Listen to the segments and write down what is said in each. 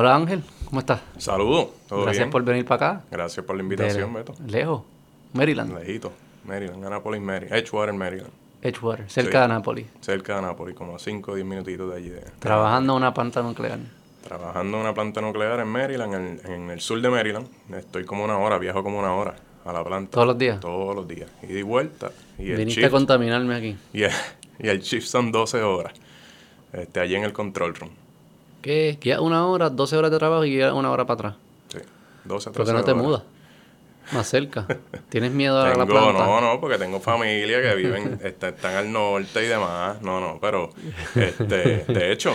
Hola Ángel, ¿cómo estás? Saludos, Gracias bien? por venir para acá. Gracias por la invitación, De- Beto. Lejos, Maryland, Lejito, Maryland, Annapolis, Maryland. Edgewater, Maryland. Edgewater, cerca Sí. de Annapolis. Cerca de Annapolis, como a 5 o 10 minutitos de allí. de- Trabajando en una planta nuclear. Trabajando en una planta nuclear en Maryland, en, en el sur de Maryland. Estoy como una hora, viajo como una hora a la planta. ¿Todos los días? Todos los días. Y de vuelta. Y el, Viniste a contaminarme aquí. y, el, y el shift son 12 horas. Este, allí en el control room. ¿Qué? ¿Guías una hora, 12 horas de trabajo y una hora para atrás? Sí, 12 a ¿Por 13 qué no te horas. mudas? Más cerca. ¿Tienes miedo a la Tengo, planta? no, no, porque tengo familia que viven, este, están al norte y demás. No, no, pero este, de hecho,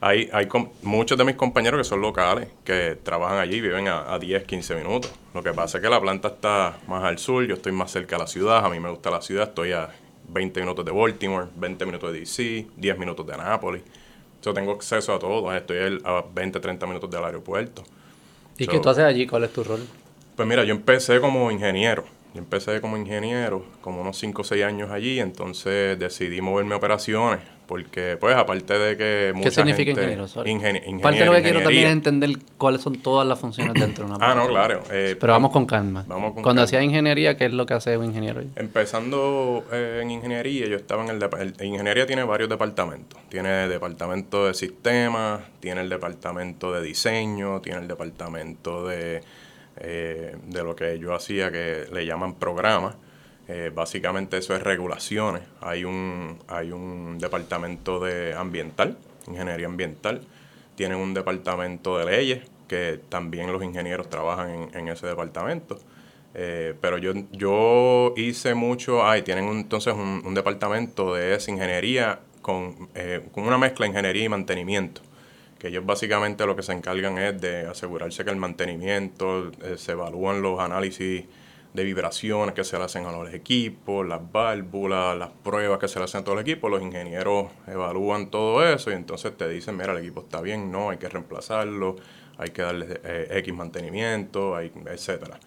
hay, hay muchos de mis compañeros que son locales, que trabajan allí, viven a, a 10, 15 minutos. Lo que pasa es que la planta está más al sur, yo estoy más cerca de la ciudad, a mí me gusta la ciudad, estoy a 20 minutos de Baltimore, 20 minutos de DC, 10 minutos de Annapolis. Yo tengo acceso a todo, estoy a 20, 30 minutos del aeropuerto. ¿Y So- qué tú haces allí? ¿Cuál es tu rol? Pues mira, yo empecé como ingeniero. Yo empecé como ingeniero, como unos 5 o 6 años allí, entonces decidí moverme a operaciones, porque pues aparte de que mucha ¿Qué significa gente- ingeniero? Sorry. Parte de lo que quiero también es entender cuáles son todas las funciones dentro de una Ah, no, claro. eh, Pero vamos con calma. Vamos con Cuando calma. hacía ingeniería, ¿qué es lo que hace un ingeniero? Empezando eh, en ingeniería, yo estaba en el, el- Ingeniería tiene varios departamentos. Tiene el departamento de sistemas, tiene el departamento de diseño, tiene el departamento de, eh, de lo que yo hacía que le llaman programas. Eh, básicamente eso es regulaciones. Hay un, hay un departamento de ambiental, ingeniería ambiental. Tienen un departamento de leyes, que también los ingenieros trabajan en, ese departamento. Eh, pero yo, yo hice mucho, ay, tienen un- entonces un, departamento de ingeniería con, eh, con una mezcla de ingeniería y mantenimiento, que ellos básicamente lo que se encargan es de asegurarse que el mantenimiento, se evalúan los análisis de vibraciones que se le hacen a los equipos, las válvulas, las pruebas que se le hacen a todos los equipos, los ingenieros evalúan todo eso y entonces te dicen, mira, el equipo está bien, no, hay que reemplazarlo, hay que darle eh, X mantenimiento, hay, etcétera.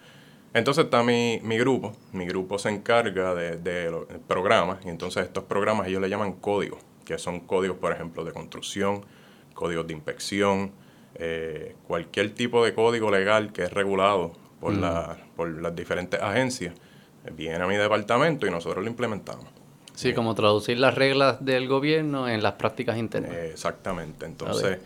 Entonces está mi, mi grupo, mi grupo se encarga de, de los programas y entonces estos programas ellos le llaman códigos, que son códigos, por ejemplo, de construcción, códigos de inspección, eh, cualquier tipo de código legal que es regulado por, la- por las diferentes agencias, viene a mi departamento y nosotros lo implementamos. Sí, como traducir las reglas del gobierno en las prácticas internas. Eh, exactamente. Entonces,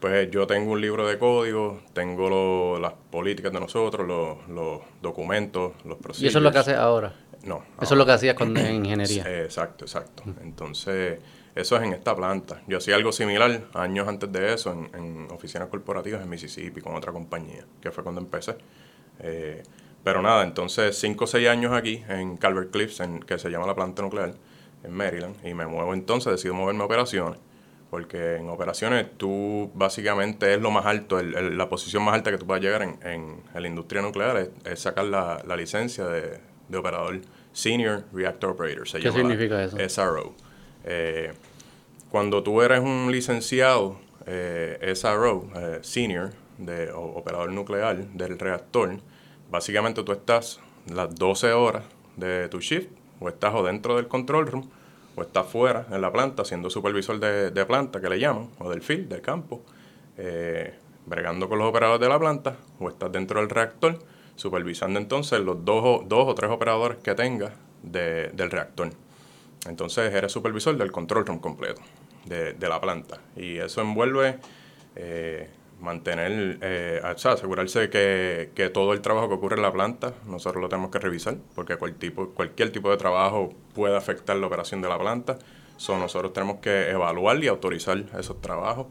pues yo tengo un libro de código, tengo lo- las políticas de nosotros, los, los documentos, los y eso es lo que haces ahora. No. Eso es lo que hacías con, en ingeniería. Exacto, exacto. Entonces, eso es en esta planta. Yo hacía algo similar años antes de eso en, en oficinas corporativas en Mississippi con otra compañía, que fue cuando empecé. Eh, pero nada, entonces cinco o seis años aquí en Calvert Cliffs, en, que se llama la planta nuclear, en Maryland, y me muevo entonces, decido moverme a operaciones, porque en operaciones tú básicamente es lo más alto, el- el- la posición más alta que tú puedas llegar en, en- en la industria nuclear es, es sacar la, la licencia de, de operador Senior Reactor Operator. Se ¿Qué significa eso? SRO. Eh, cuando tú eres un licenciado eh, SRO, eh, Senior, de o- operador nuclear del reactor, básicamente tú estás las 12 horas de tu shift, o estás o dentro del control room, o estás fuera en la planta, siendo supervisor de, de planta, que le llaman, o del field, del campo, eh, bregando con los operadores de la planta, o estás dentro del reactor, supervisando entonces los dos, o- dos o tres operadores que tengas de- del reactor. Entonces eres supervisor del control room completo de, de la planta. Y eso envuelve eh, mantener, eh, o sea, asegurarse que, que todo el trabajo que ocurre en la planta, nosotros lo tenemos que revisar, porque cual tipo, cualquier tipo de trabajo puede afectar la operación de la planta. So, nosotros tenemos que evaluar y autorizar esos trabajos.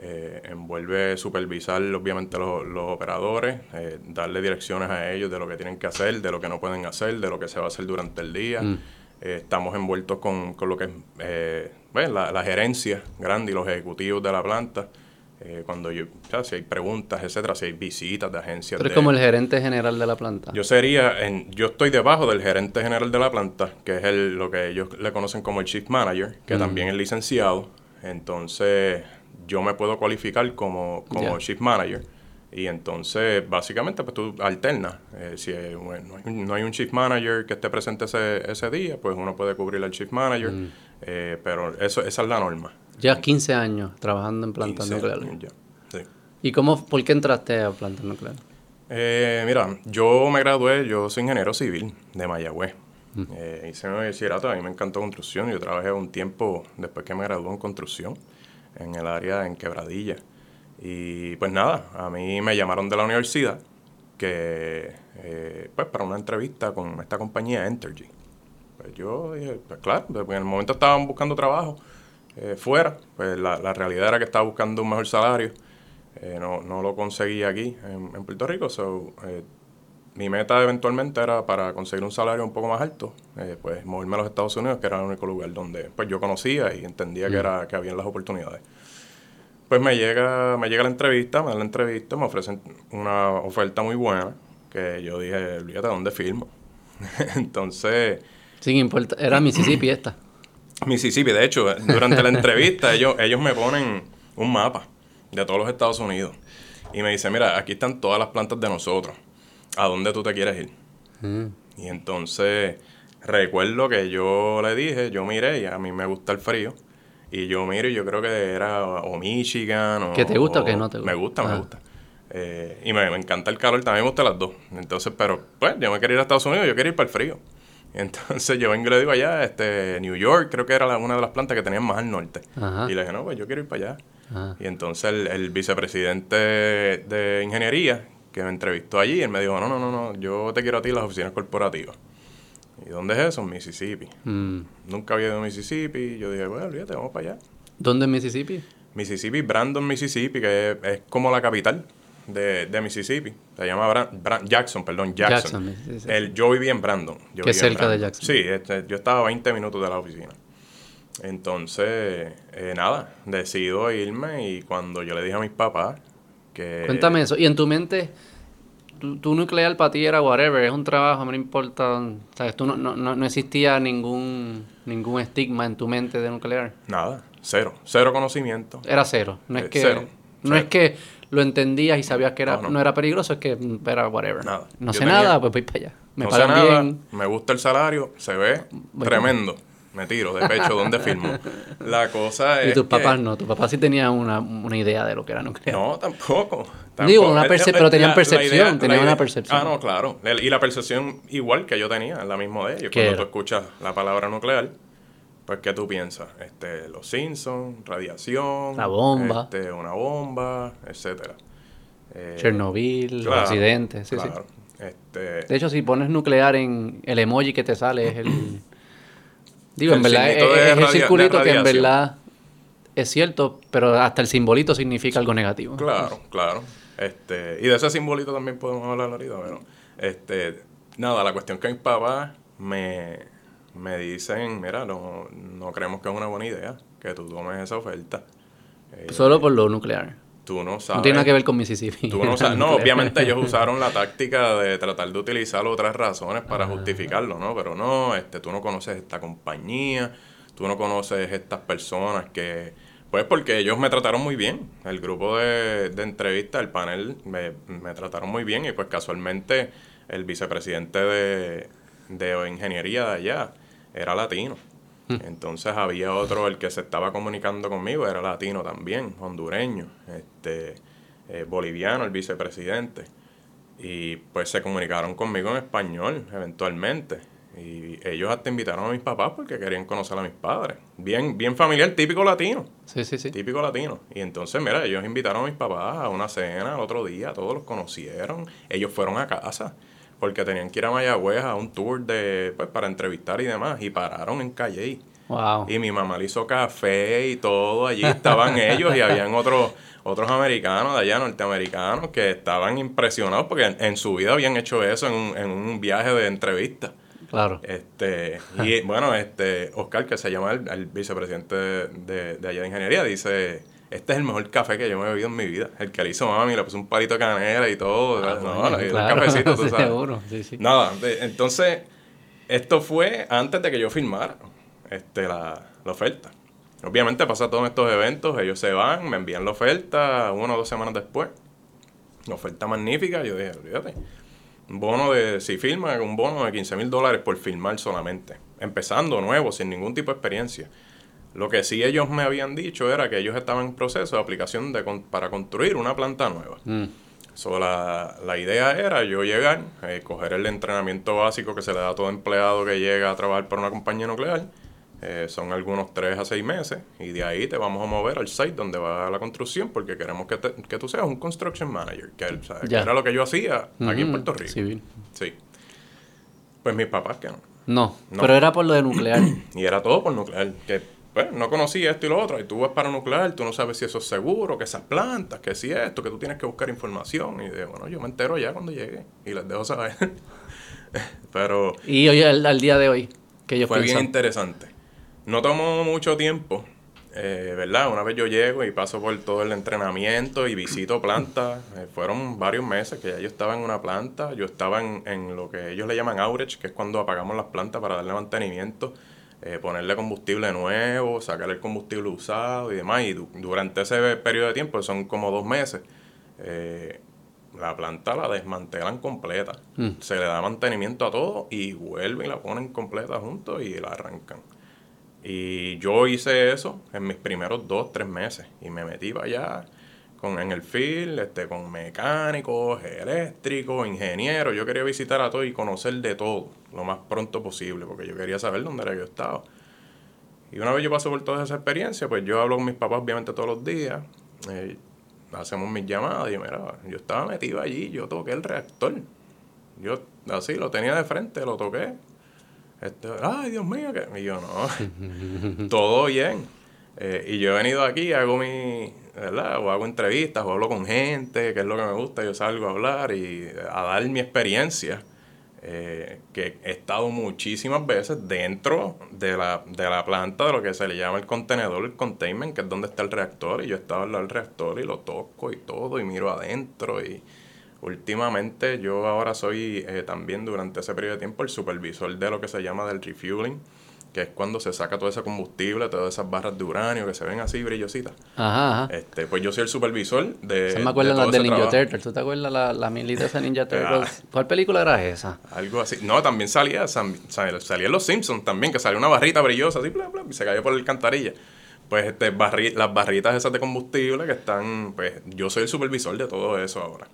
Eh, envuelve supervisar obviamente los, los operadores, eh, darle direcciones a ellos de lo que tienen que hacer, de lo que no pueden hacer, de lo que se va a hacer durante el día. Eh, estamos envueltos con, con lo que es eh, bueno, la, la gerencia grande y los ejecutivos de la planta. Eh, cuando yo, si hay preguntas, etcétera, si hay visitas de agencias. Eres de- como el gerente general de la planta. yo sería, en, yo estoy debajo del gerente general de la planta, que es el, lo que ellos le conocen como el chief manager, que también es licenciado. Entonces, yo me puedo cualificar como, como chief manager. Y entonces, básicamente, pues tú alternas. Eh, si eh, bueno, no, hay un, no hay un chief manager que esté presente ese, ese día, pues uno puede cubrir al chief manager. Eh, pero eso, esa es la norma. Llevas 15 años trabajando en plantas 15 nucleares. años ya. Sí. ¿Y cómo, por qué entraste a planta nuclear? Eh, mira, yo me gradué, yo soy ingeniero civil de Mayagüez. Eh, hice mi bachillerato, a mí me encantó construcción. Yo trabajé un tiempo después que me gradué en construcción, en el área en Quebradilla. Y pues nada, a mí me llamaron de la universidad que, eh, pues para una entrevista con esta compañía Entergy. Pues yo dije, pues claro, pues, en el momento estaban buscando trabajo eh, fuera, pues la, la, realidad era que estaba buscando un mejor salario. Eh, no, no, lo conseguí aquí en, en Puerto Rico, so, mi meta eventualmente era para conseguir un salario un poco más alto, pues moverme a los Estados Unidos, que era el único lugar donde pues yo conocía y entendía que, mm. era, que habían las oportunidades. Pues me llega, me llega la entrevista, me dan la entrevista, me ofrecen una oferta muy buena, que yo dije, olvídate, ¿dónde filmo? Entonces... Sin importar, era Mississippi esta. Mississippi, de hecho, durante la entrevista ellos, ellos me ponen un mapa de todos los Estados Unidos y me dicen, mira, aquí están todas las plantas de nosotros, ¿a dónde tú te quieres ir? Mm. Y entonces recuerdo que yo le dije, yo miré y a mí me gusta el frío y yo miro y yo creo que era o Michigan o... ¿Que te gusta o, que no te gusta? Me gusta, me gusta. Eh, y me, encanta el calor, también me gustan las dos. Entonces, pero pues yo me quería ir a Estados Unidos, yo quería ir para el frío. Entonces yo vengo y le digo allá, este, New York creo que era una de las plantas que tenían más al norte. Y le dije, no, pues yo quiero ir para allá. Y entonces el, el, vicepresidente de ingeniería que me entrevistó allí, él me dijo, no, no, no, no, yo te quiero a ti en las oficinas corporativas. ¿Y dónde es eso? Mississippi. Mm. Nunca había ido a Mississippi. Yo dije, bueno, olvídate, vamos para allá. ¿Dónde es Mississippi? Mississippi, Brandon, Mississippi, que es, como la capital de, de, Mississippi. Se llama Jackson, perdón, Jackson. El, yo viví en Brandon. Yo que cerca de Jackson. Sí, este, yo estaba a 20 minutos de la oficina. Entonces, eh, nada, decido irme y cuando yo le dije a mis papás que... Cuéntame eso. ¿Y en tu mente tu, nuclear para ti era whatever, es un trabajo, no importa, ¿sabes? Tú no, no, no existía ningún, ningún estigma en tu mente de nuclear. Nada, cero, cero conocimiento. Era cero, no es eh, que... no es que lo entendías y sabías que era, no, era peligroso, es que era whatever. Nada. No sé nada, pues voy para allá. Me pagan bien. Me gusta el salario, se ve tremendo me tiro de pecho donde firmo. La cosa es. Y tus papás no, tus papás sí tenían una, una, idea de lo que era nuclear. No, tampoco. Digo, una pero tenían percepción, tenían una percepción. Ah, no, claro. Y la percepción igual que yo tenía, la misma de ellos. Cuando tú escuchas la palabra nuclear, pues, ¿qué tú piensas? Este, los Simpsons, radiación. La bomba. Este, una bomba, etcétera. Eh, Chernobyl, los accidentes, sí, claro. Este, de hecho, si pones nuclear en el emoji que te sale, es el. Digo, en verdad es, el circulito que en verdad es cierto, pero hasta el simbolito significa algo negativo. Claro, claro. Este, y de ese simbolito también podemos hablar ahorita, pero este, nada, la cuestión que mis papás me, me dicen, mira, no, no creemos que es una buena idea que tú tomes esa oferta. Solo por lo nuclear. Tú no sabes. No tiene nada que ver con Mississippi. Tú no sabes. No, obviamente ellos usaron la táctica de tratar de utilizar otras razones para ah. justificarlo, ¿no? Pero no, este, tú no conoces esta compañía, tú no conoces estas personas que... Pues porque ellos me trataron muy bien. El grupo de, de entrevista, el panel, me, me, trataron muy bien y pues casualmente el vicepresidente de, de ingeniería de allá era latino. Hmm. Entonces había otro, el que se estaba comunicando conmigo, era latino también, hondureño, este, eh, boliviano, el vicepresidente. Y pues se comunicaron conmigo en español eventualmente. Y ellos hasta invitaron a mis papás porque querían conocer a mis padres. Bien, bien familiar, típico latino. Sí, sí, sí. Típico latino. Y entonces, mira, ellos invitaron a mis papás a una cena el otro día, todos los conocieron. Ellos fueron a casa porque tenían que ir a Mayagüez a un tour de, pues, para entrevistar y demás, y pararon en Calle. Wow. Y mi mamá le hizo café y todo, allí estaban ellos y habían otros otros americanos de allá, norteamericanos, que estaban impresionados porque en, su vida habían hecho eso en un, en un viaje de entrevista. Claro. Este, y bueno, este, Oscar, que se llama el, vicepresidente de, de allá de ingeniería, dice este es el mejor café que yo me he bebido en mi vida. El que le hizo mami, le puso un palito de canela y todo. Ah, no, un cafecito, tú sabes. Seguro. Sí, sí. Nada, entonces, esto fue antes de que yo firmara este, la, la oferta. Obviamente pasa todos estos eventos, ellos se van, me envían la oferta una o dos semanas después. Una oferta magnífica, yo dije, olvídate. Un bono de, si firma, un bono de 15 mil dólares por firmar solamente. Empezando nuevo, sin ningún tipo de experiencia Lo que sí ellos me habían dicho era que ellos estaban en proceso de aplicación de, para construir una planta nueva. Mm. la, idea era yo llegar, eh, coger el entrenamiento básico que se le da a todo empleado que llega a trabajar para una compañía nuclear. Eh, son algunos 3 a 6 meses y de ahí te vamos a mover al site donde va la construcción porque queremos que, que tú seas un construction manager, que, era lo que yo hacía aquí en Puerto Rico. Sí. Pues mis papás que no. no. pero era por lo de nuclear. y era todo por nuclear, que pues, no conocía esto y lo otro, y tú vas para nuclear, tú no sabes si eso es seguro, que esas plantas, que si esto, que tú tienes que buscar información. Y de, bueno, yo me entero ya cuando llegue y les dejo saber. Pero... Y hoy, al, día de hoy, que yo Fue bien interesante. No tomó mucho tiempo, eh, ¿verdad? Una vez yo llego y paso por todo el entrenamiento y visito plantas, eh, fueron varios meses que ya yo estaba en una planta, yo estaba en, en lo que ellos le llaman outage, que es cuando apagamos las plantas para darle mantenimiento eh, ponerle combustible nuevo, sacar el combustible usado y demás. Y durante ese periodo de tiempo, son como dos meses, eh, la planta la desmantelan completa. Mm. Se le da mantenimiento a todo y vuelven y la ponen completa juntos y la arrancan. Y yo hice eso en mis primeros dos, tres meses y me metí para allá con, en el field, este, con mecánicos, eléctricos, ingenieros. Yo quería visitar a todos y conocer de todo lo más pronto posible, porque yo quería saber dónde era que yo estaba. Y una vez yo paso por toda esa experiencia, pues yo hablo con mis papás obviamente todos los días, eh, hacemos mis llamadas y mira, yo estaba metido allí, yo toqué el reactor. Yo así lo tenía de frente, lo toqué. Este, ay, Dios mío, que... Y yo no, todo bien. Eh, y yo he venido aquí, hago mi, ¿verdad? O hago entrevistas, o hablo con gente, que es lo que me gusta, yo salgo a hablar y a dar mi experiencia, eh, que he estado muchísimas veces dentro de la, de la planta de lo que se le llama el contenedor, el containment, que es donde está el reactor, y yo he estado al lado del reactor y lo toco y todo, y miro adentro, y últimamente yo ahora soy eh, también durante ese periodo de tiempo el supervisor de lo que se llama del refueling, que es cuando se saca todo ese combustible, todas esas barras de uranio que se ven así brillositas. Ajá, ajá. Este, pues yo soy el supervisor de. Se me acuerdan las de Ninja Turtles. ¿Tú te acuerdas la, la milita Ninja ah. Turtles? ¿Cuál película era esa? Algo así. No, también salía, salía Los Simpsons también, que salía una barrita brillosa así, bla, bla, y se cayó por el cantarilla. Pues este, las barritas esas de combustible que están, pues yo soy el supervisor de todo eso ahora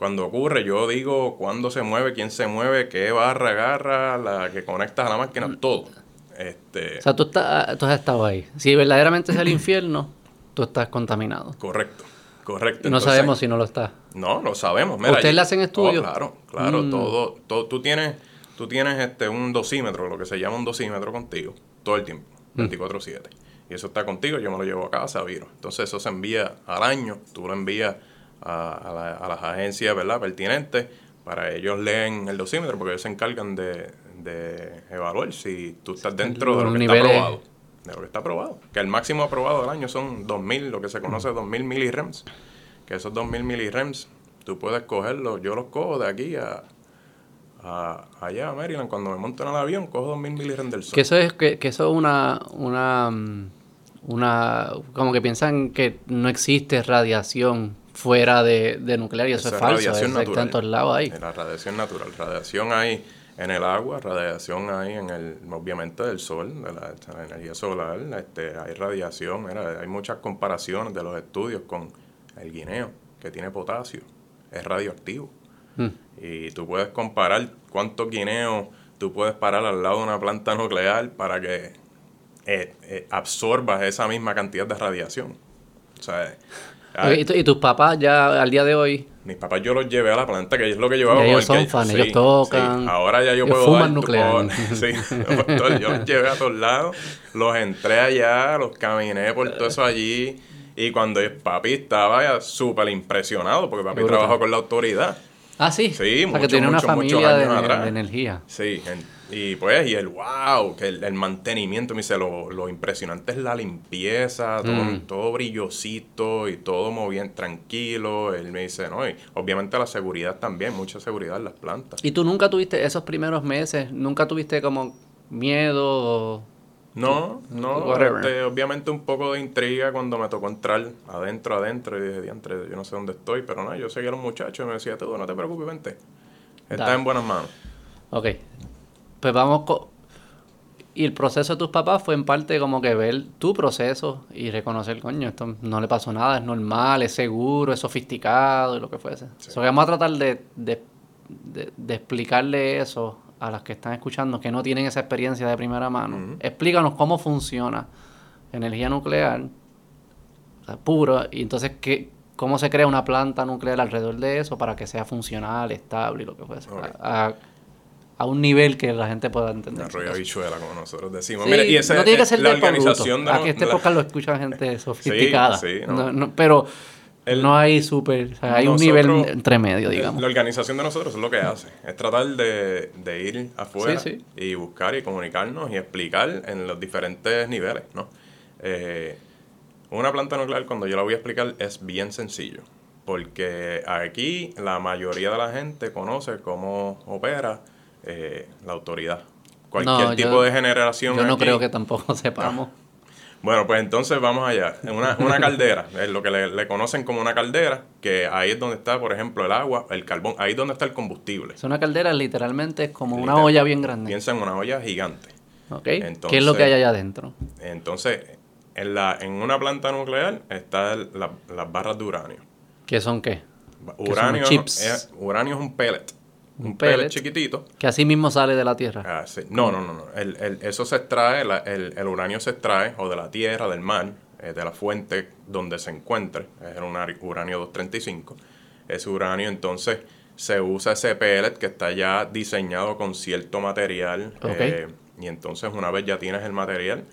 cuando ocurre, yo digo cuándo se mueve, quién se mueve, qué barra agarra, la que conectas a la máquina, todo. Este, o sea, tú, estás, tú has estado ahí. Si verdaderamente es el infierno, tú estás contaminado. Correcto, correcto. no sabemos si no lo está. No, lo sabemos. ¿Ustedes le hacen estudios? claro, claro. Mm. Todo, todo, tú tienes, tú tienes este, un dosímetro, lo que se llama un dosímetro contigo, todo el tiempo, 24-7. Mm. Y eso está contigo, yo me lo llevo a casa, Viro. Entonces eso se envía al año, tú lo envías a, a las agencias ¿verdad? pertinentes para ellos leen el dosímetro porque ellos se encargan de, de evaluar si tú estás dentro de lo que está aprobado. De lo que está aprobado. Que el máximo aprobado del año son 2000, lo que se conoce 2000 milirems. Que esos 2000 milirems, tú puedes cogerlos, yo los cojo de aquí a, allá a Maryland. Cuando me monto en el avión, cojo 2000 milirems del sol. Que eso es, que, que eso es una, una, una, como que piensan que no existe radiación fuera de, nuclear y eso es falso. Radiación natural. Está en lados ahí. La radiación natural. Radiación hay en el agua, radiación hay en el, obviamente del sol, de la, energía solar, este, hay radiación, hay muchas comparaciones de los estudios con el guineo, que tiene potasio, es radioactivo. Hmm. Y tú puedes comparar cuántos guineos tú puedes parar al lado de una planta nuclear para que eh, eh, absorbas esa misma cantidad de radiación. O sea, ¿Y, tus papás ya al día de hoy? Mis papás yo los llevé a la planta, que es lo que hago. ellos son fans, ellos tocan. Ahora ya yo puedo fuman nuclear. sí, yo los llevé a todos lados, los entré allá, los caminé por todo eso allí. Y cuando papi estaba súper impresionado, porque papi trabajó con la autoridad. Ah, sí. Sí, mucho, que tiene una familia de, energía. Sí, y pues, y el wow, que el, mantenimiento, me dice, lo, lo, impresionante es la limpieza, todo, mm. todo brillosito y todo muy bien, tranquilo. Él me dice, no, y obviamente la seguridad también, mucha seguridad en las plantas. ¿Y tú nunca tuviste esos primeros meses, nunca tuviste como miedo? No, no, este, obviamente un poco de intriga cuando me tocó entrar adentro, adentro, y dije, diantre, yo no sé dónde estoy, pero no, yo seguía a los muchachos y me decía, tú no te preocupes, vente, estás en buenas manos. Ok, pues vamos con... Y el proceso de tus papás fue en parte como que ver tu proceso y reconocer, coño, esto no le pasó nada, es normal, es seguro, es sofisticado y lo que fuese. vamos a tratar de, de, de, explicarle eso a las que están escuchando que no tienen esa experiencia de primera mano. Explícanos cómo funciona energía nuclear pura y entonces qué, cómo se crea una planta nuclear alrededor de eso para que sea funcional, estable y lo que fuese a un nivel que la gente pueda entender. Arroyo bichuela, como nosotros decimos. Mira, y esa, no tiene que ser la organización de... A que este podcast lo escucha gente sofisticada. Sí, no. pero no hay súper... O sea, hay un nivel entre medio, digamos. La organización de nosotros es lo que hace. Es tratar de, de ir afuera y buscar y comunicarnos y explicar en los diferentes niveles, ¿no? Eh, una planta nuclear, cuando yo la voy a explicar, es bien sencillo. Porque aquí la mayoría de la gente conoce cómo opera eh, la autoridad. Cualquier tipo de generación. Yo no creo que tampoco sepamos. Bueno, pues entonces vamos allá. Una, una caldera, es lo que le, conocen como una caldera, que ahí es donde está, por ejemplo, el agua, el carbón, ahí es donde está el combustible. Es una caldera literalmente es como una olla bien grande. Piensa en una olla gigante. ¿Qué es lo que hay allá adentro? Entonces, en, la, en una planta nuclear están las barras de uranio. ¿Qué son qué? Uranio, chips? uranio es un pellet un pellet, chiquitito. Que así mismo sale de la Tierra. Ah, no, no, no. no. El, el, eso se extrae, el, el, uranio se extrae o de la Tierra, del mar, eh, de la fuente donde se encuentre. Es el uranio 235. Ese uranio entonces se usa ese pellet que está ya diseñado con cierto material. Eh, y entonces una vez ya tienes el material,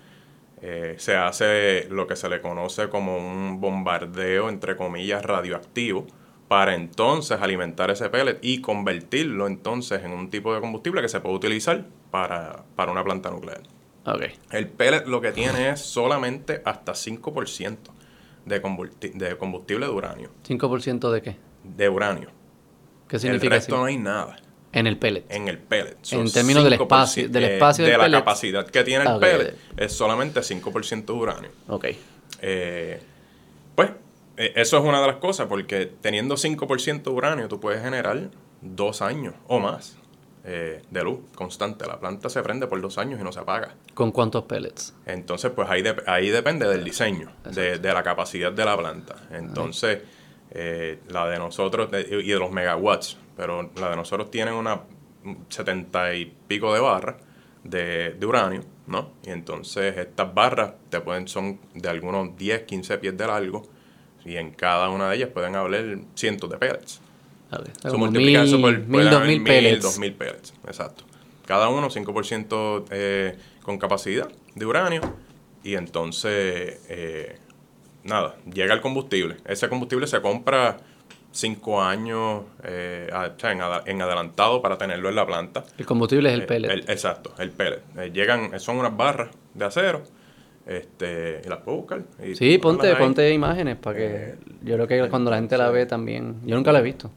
eh, se hace lo que se le conoce como un bombardeo, entre comillas, radioactivo para entonces alimentar ese pellet y convertirlo entonces en un tipo de combustible que se puede utilizar para, una planta nuclear. Okay. El pellet lo que tiene es solamente hasta 5% de, de combustible de uranio. ¿5% de qué? De uranio. ¿Qué significa El resto no hay nada. En el pellet. En el pellet. en términos del espacio, del espacio de la capacidad que tiene el pellet es solamente 5% de uranio. Ok. Eh, pues eso es una de las cosas, porque teniendo 5% de uranio, tú puedes generar dos años o más eh, de luz constante. La planta se prende por dos años y no se apaga. ¿Con cuántos pellets? Entonces, pues ahí, ahí depende del diseño, de, la capacidad de la planta. Entonces, eh, la de nosotros, y de los megawatts, pero la de nosotros tiene una 70 y pico de barras de, de, uranio, ¿no? Y entonces estas barras te pueden, son de algunos 10, 15 pies de largo y en cada una de ellas pueden haber cientos de pellets. Se multiplica eso por mil, dos mil pellets. dos mil pellets, exacto. Cada uno 5% eh, con capacidad de uranio y entonces, eh, nada, llega el combustible. Ese combustible se compra cinco años eh, en, adelantado para tenerlo en la planta. El combustible es el pellet. exacto, el pellet. llegan, son unas barras de acero este, y las puedo buscar. sí, ponte, ponte imágenes para que. Eh, yo creo que cuando la gente la ve también. Yo nunca la he visto.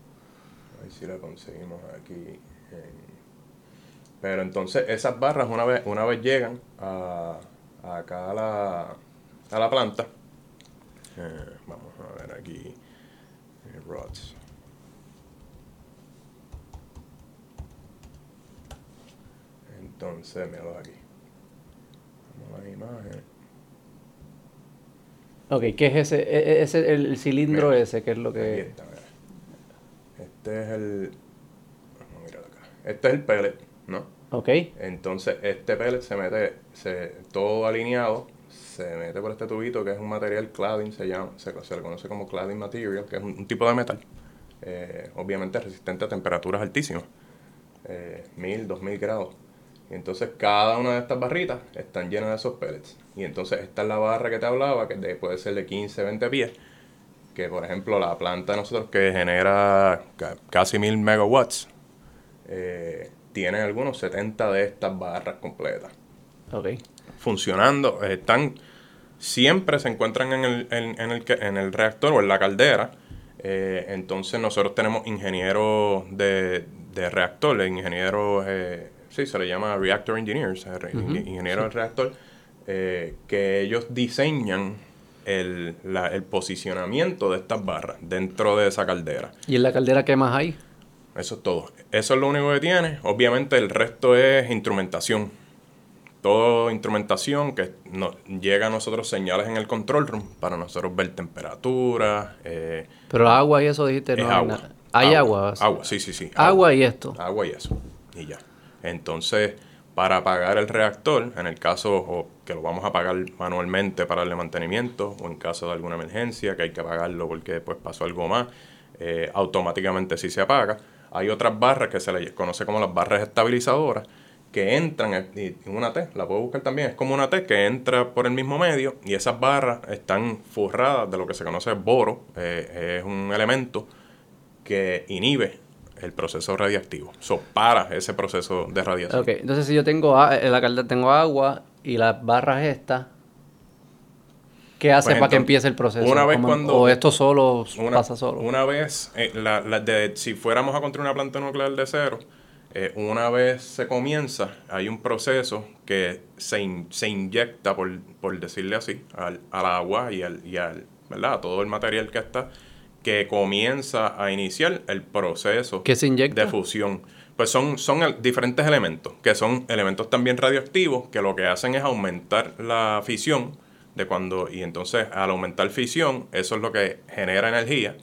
A ver si la conseguimos aquí. Pero entonces esas barras una vez, una vez llegan a, acá a la, a la planta. Eh, vamos a ver aquí. Eh, rods. Entonces, míralo aquí. Vamos a la imagen. Ok, ¿qué es ese, e, e, ese el cilindro ese? ¿Qué es lo que...? Este es el... Vamos a acá. Este es el pellet, ¿no? Ok. Entonces, este pellet se mete, se, todo alineado, se mete por este tubito que es un material cladding, se llama, se, le conoce como cladding material, que es un, tipo de metal, eh, obviamente resistente a temperaturas altísimas, eh, 1000, 2000 grados. Y entonces cada una de estas barritas están llenas de esos pellets. Y entonces esta es la barra que te hablaba, que puede ser de 15, 20 pies. Que por ejemplo la planta de nosotros que genera casi 1000 megawatts, eh, tiene algunos 70 de estas barras completas. Ok. Funcionando, están, siempre se encuentran en el, en, el, en el reactor o en la caldera. Eh, entonces nosotros tenemos ingenieros de, de reactor, ingenieros... Eh, sí, se le llama Reactor Engineers, ingeniero del reactor, eh, que ellos diseñan el, posicionamiento de estas barras dentro de esa caldera. ¿Y en la caldera qué más hay? Eso es todo. Eso es lo único que tiene. Obviamente el resto es instrumentación. toda instrumentación que nos llega a nosotros señales en el control room para nosotros ver temperatura. Eh, Pero agua y eso dijiste, no agua. Hay agua. Agua, sí, sí, sí. Agua, y esto. Agua y eso. Y ya. Entonces, para apagar el reactor, en el caso que lo vamos a apagar manualmente para darle mantenimiento, o en caso de alguna emergencia que hay que apagarlo porque después pasó algo más, eh, automáticamente sí se apaga. Hay otras barras que se le conoce como las barras estabilizadoras, que entran en una T, la puedo buscar también, es como una T que entra por el mismo medio y esas barras están forradas de lo que se conoce boro, eh, es un elemento que inhibe el proceso radiactivo, so para ese proceso de radiación. Ok, entonces si yo tengo, en la caldera tengo agua y las barras estas, ¿Qué hace pues para que empiece el proceso? Una vez cuando, ¿O esto solo pasa solo? Una vez, eh, la, de, si fuéramos a construir una planta nuclear de cero, eh, una vez se comienza, hay un proceso que se, se inyecta, por, por, decirle así, al, al agua y al, y al, ¿verdad? A todo el material que está, que comienza a iniciar el proceso ¿Qué se de fusión. Pues son, son diferentes elementos, que son elementos también radioactivos, que lo que hacen es aumentar la fisión de cuando, y entonces al aumentar fisión, eso es lo que genera energía,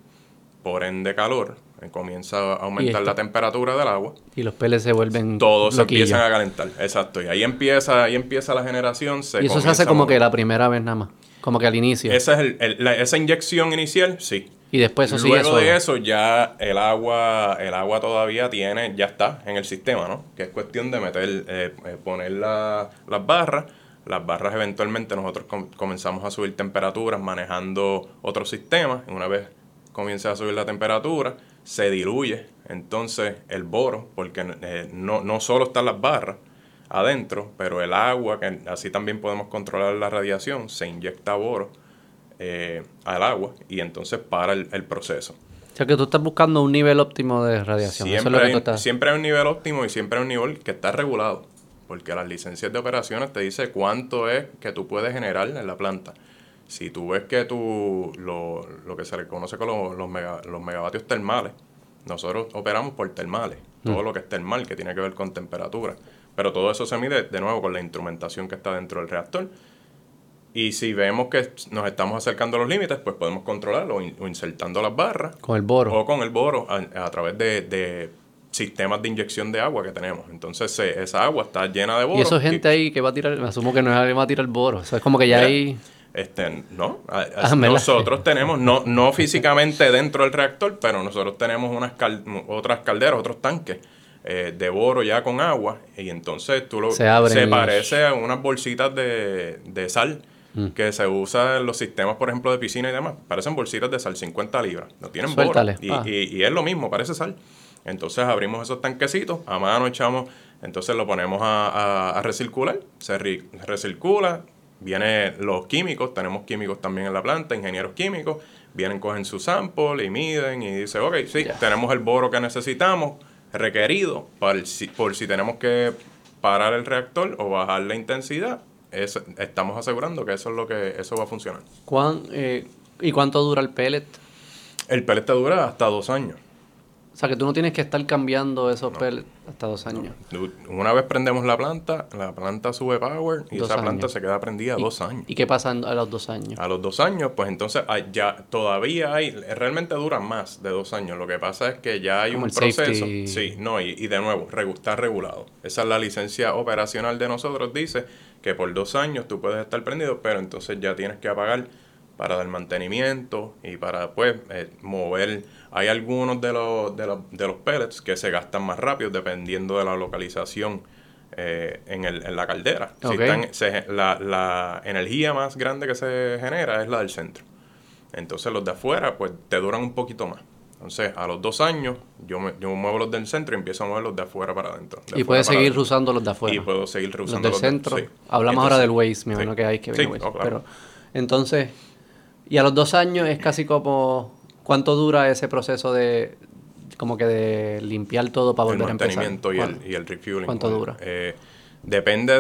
por ende calor, eh, comienza a aumentar la temperatura del agua. Y los peles se vuelven Todos se empiezan a calentar, exacto. Y ahí empieza, ahí empieza la generación. y eso se hace como que la primera vez nada más, como que al inicio. Esa, es el, esa inyección inicial, sí. Y después eso Luego de eso ya el agua, el agua todavía tiene, ya está en el sistema, ¿no? Que es cuestión de meter, eh, eh, poner las barras las barras eventualmente nosotros comenzamos a subir temperaturas manejando otros sistemas. Una vez comienza a subir la temperatura, se diluye entonces el boro, porque eh, no, no solo están las barras adentro, pero el agua, que así también podemos controlar la radiación, se inyecta boro eh, al agua y entonces para el, proceso. O sea que tú estás buscando un nivel óptimo de radiación. siempre hay un nivel óptimo y siempre hay un nivel que está regulado porque las licencias de operaciones te dice cuánto es que tú puedes generar en la planta. Si tú ves que tú, lo, lo que se reconoce como los, los, megavatios termales, nosotros operamos por termales, todo mm. lo que es termal, que tiene que ver con temperatura. Pero todo eso se mide de nuevo con la instrumentación que está dentro del reactor. Y si vemos que nos estamos acercando a los límites, pues podemos controlarlo o, insertando las barras. Con el boro. O con el boro a, través de sistemas de inyección de agua que tenemos. Entonces esa agua está llena de boro. Y eso es gente ahí que va a tirar, me asumo que no es alguien va a tirar el boro. Eso es como que ya hay... Este, no, ah, nosotros tenemos, no, no físicamente dentro del reactor, pero nosotros tenemos unas otras calderas, otros tanques eh, de boro ya con agua, y entonces tú lo se, se parece a unas bolsitas de, de sal mm. que se usa en los sistemas, por ejemplo, de piscina y demás. Parecen bolsitas de sal, 50 libras. No tienen boro. Y, ah. y, y, es lo mismo, parece sal. Entonces abrimos esos tanquecitos, a mano echamos, entonces lo ponemos a, recircular, se recircula, vienen los químicos, tenemos químicos también en la planta, ingenieros químicos, vienen, cogen su sample y miden y dicen, ok, sí, tenemos el boro que necesitamos, requerido, si, por si tenemos que parar el reactor o bajar la intensidad, estamos asegurando que eso es lo que eso va a funcionar. Eh, ¿Y cuánto dura el pellet? El pellet dura hasta dos años. O sea, que tú no tienes que estar cambiando esos pellets hasta dos años. Una vez prendemos la planta, la planta sube power y esa planta se queda prendida dos años. ¿Y qué pasa a los dos años? A los dos años, pues entonces ya todavía hay, realmente dura más de dos años. Lo que pasa es que ya hay un proceso. Sí, no, y, de nuevo, está regulado. Esa es la licencia operacional de nosotros, dice que por dos años tú puedes estar prendido, pero entonces ya tienes que apagar para dar mantenimiento y para pues eh, mover hay algunos de los, de, los, de los pellets que se gastan más rápido dependiendo de la localización eh, en, el, en la caldera. la, la energía más grande que se genera es la del centro. Entonces los de afuera pues te duran un poquito más. Entonces, a los dos años, yo, me, yo muevo los del centro y empiezo a mover los de afuera para adentro. y puedes seguir usando los de afuera. Y puedo seguir usando los del centro. Hablamos ahora del waste, me imagino que hay que ver oh, Pero, entonces, y a los dos años es casi como ¿Cuánto dura ese proceso de como que de limpiar todo para volver a empezar? El mantenimiento y el, y el refueling. ¿Cuánto dura? Eh, depende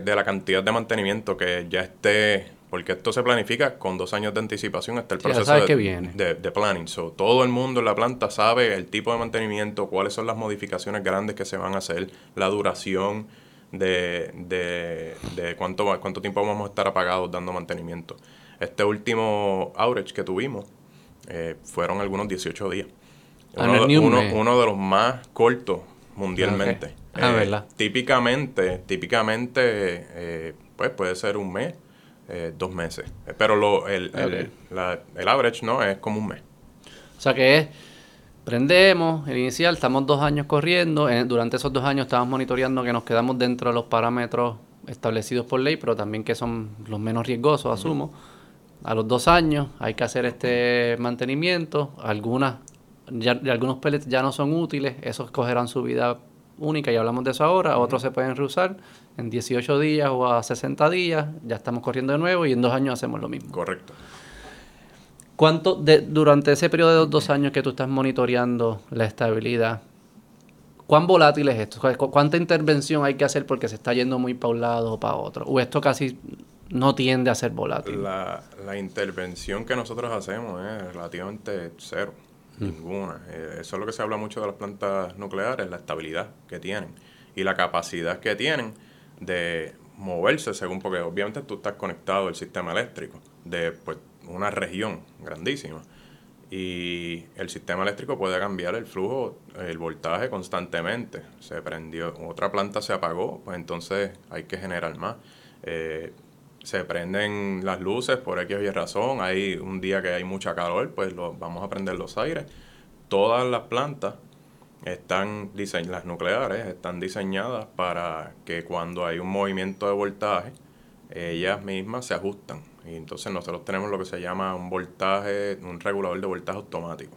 de, la cantidad de mantenimiento que ya esté, porque esto se planifica con dos años de anticipación hasta el proceso de, de, planning. So, todo el mundo en la planta sabe el tipo de mantenimiento, cuáles son las modificaciones grandes que se van a hacer, la duración de, de, de cuánto, cuánto tiempo vamos a estar apagados dando mantenimiento. Este último outage que tuvimos eh, fueron algunos 18 días. Ah, Uno, no de los más cortos mundialmente. Ah, Eh, ¿verdad? Típicamente, típicamente eh, pues puede ser un mes, eh, dos meses. Pero lo, el, el, la- el average no es como un mes. O sea que es, prendemos el inicial, estamos dos años corriendo, eh, durante esos dos años estamos monitoreando que nos quedamos dentro de los parámetros establecidos por ley, pero también que son los menos riesgosos, asumo. A los dos años hay que hacer este mantenimiento, algunas, ya, algunos pellets ya no son útiles, esos cogerán su vida única y hablamos de eso ahora, otros se pueden reusar en 18 días o a 60 días, ya estamos corriendo de nuevo y en dos años hacemos lo mismo. Correcto. ¿Cuánto de, durante ese periodo de los dos años que tú estás monitoreando la estabilidad, cuán volátil es esto? ¿Cu- ¿Cuánta intervención hay que hacer porque se está yendo muy para un lado o para otro? ¿O esto casi no tiende a ser volátil? La, la intervención que nosotros hacemos es relativamente cero, ninguna. Eh, eso es lo que se habla mucho de las plantas nucleares, la estabilidad que tienen y la capacidad que tienen de moverse según, porque obviamente tú estás conectado al sistema eléctrico de pues, una región grandísima y el sistema eléctrico puede cambiar el flujo, el voltaje constantemente. Se prendió, otra planta se apagó, pues entonces hay que generar más. Eh, se prenden las luces por X o Y razón, hay un día que hay mucha calor, pues lo, vamos a prender los aires. Todas las plantas están las nucleares están diseñadas para que cuando hay un movimiento de voltaje, ellas mismas se ajustan. Y entonces nosotros tenemos lo que se llama un voltaje, un regulador de voltaje automático.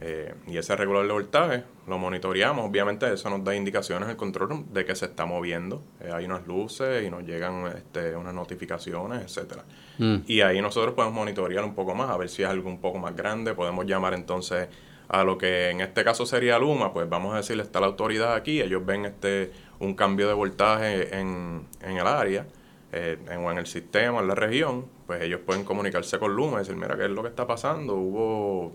Eh, y ese regulador de voltaje lo monitoreamos. Obviamente eso nos da indicaciones al control de que se está moviendo. Eh, hay unas luces y nos llegan este, unas notificaciones, etcétera. Mm. Y ahí nosotros podemos monitorear un poco más, a ver si es algo un poco más grande. Podemos llamar entonces a lo que en este caso sería Luma, pues vamos a decirle, está la autoridad aquí, ellos ven este un cambio de voltaje en, en el área, eh, en, o en el sistema, en la región, pues ellos pueden comunicarse con Luma y decir, mira, ¿qué es lo que está pasando? Hubo,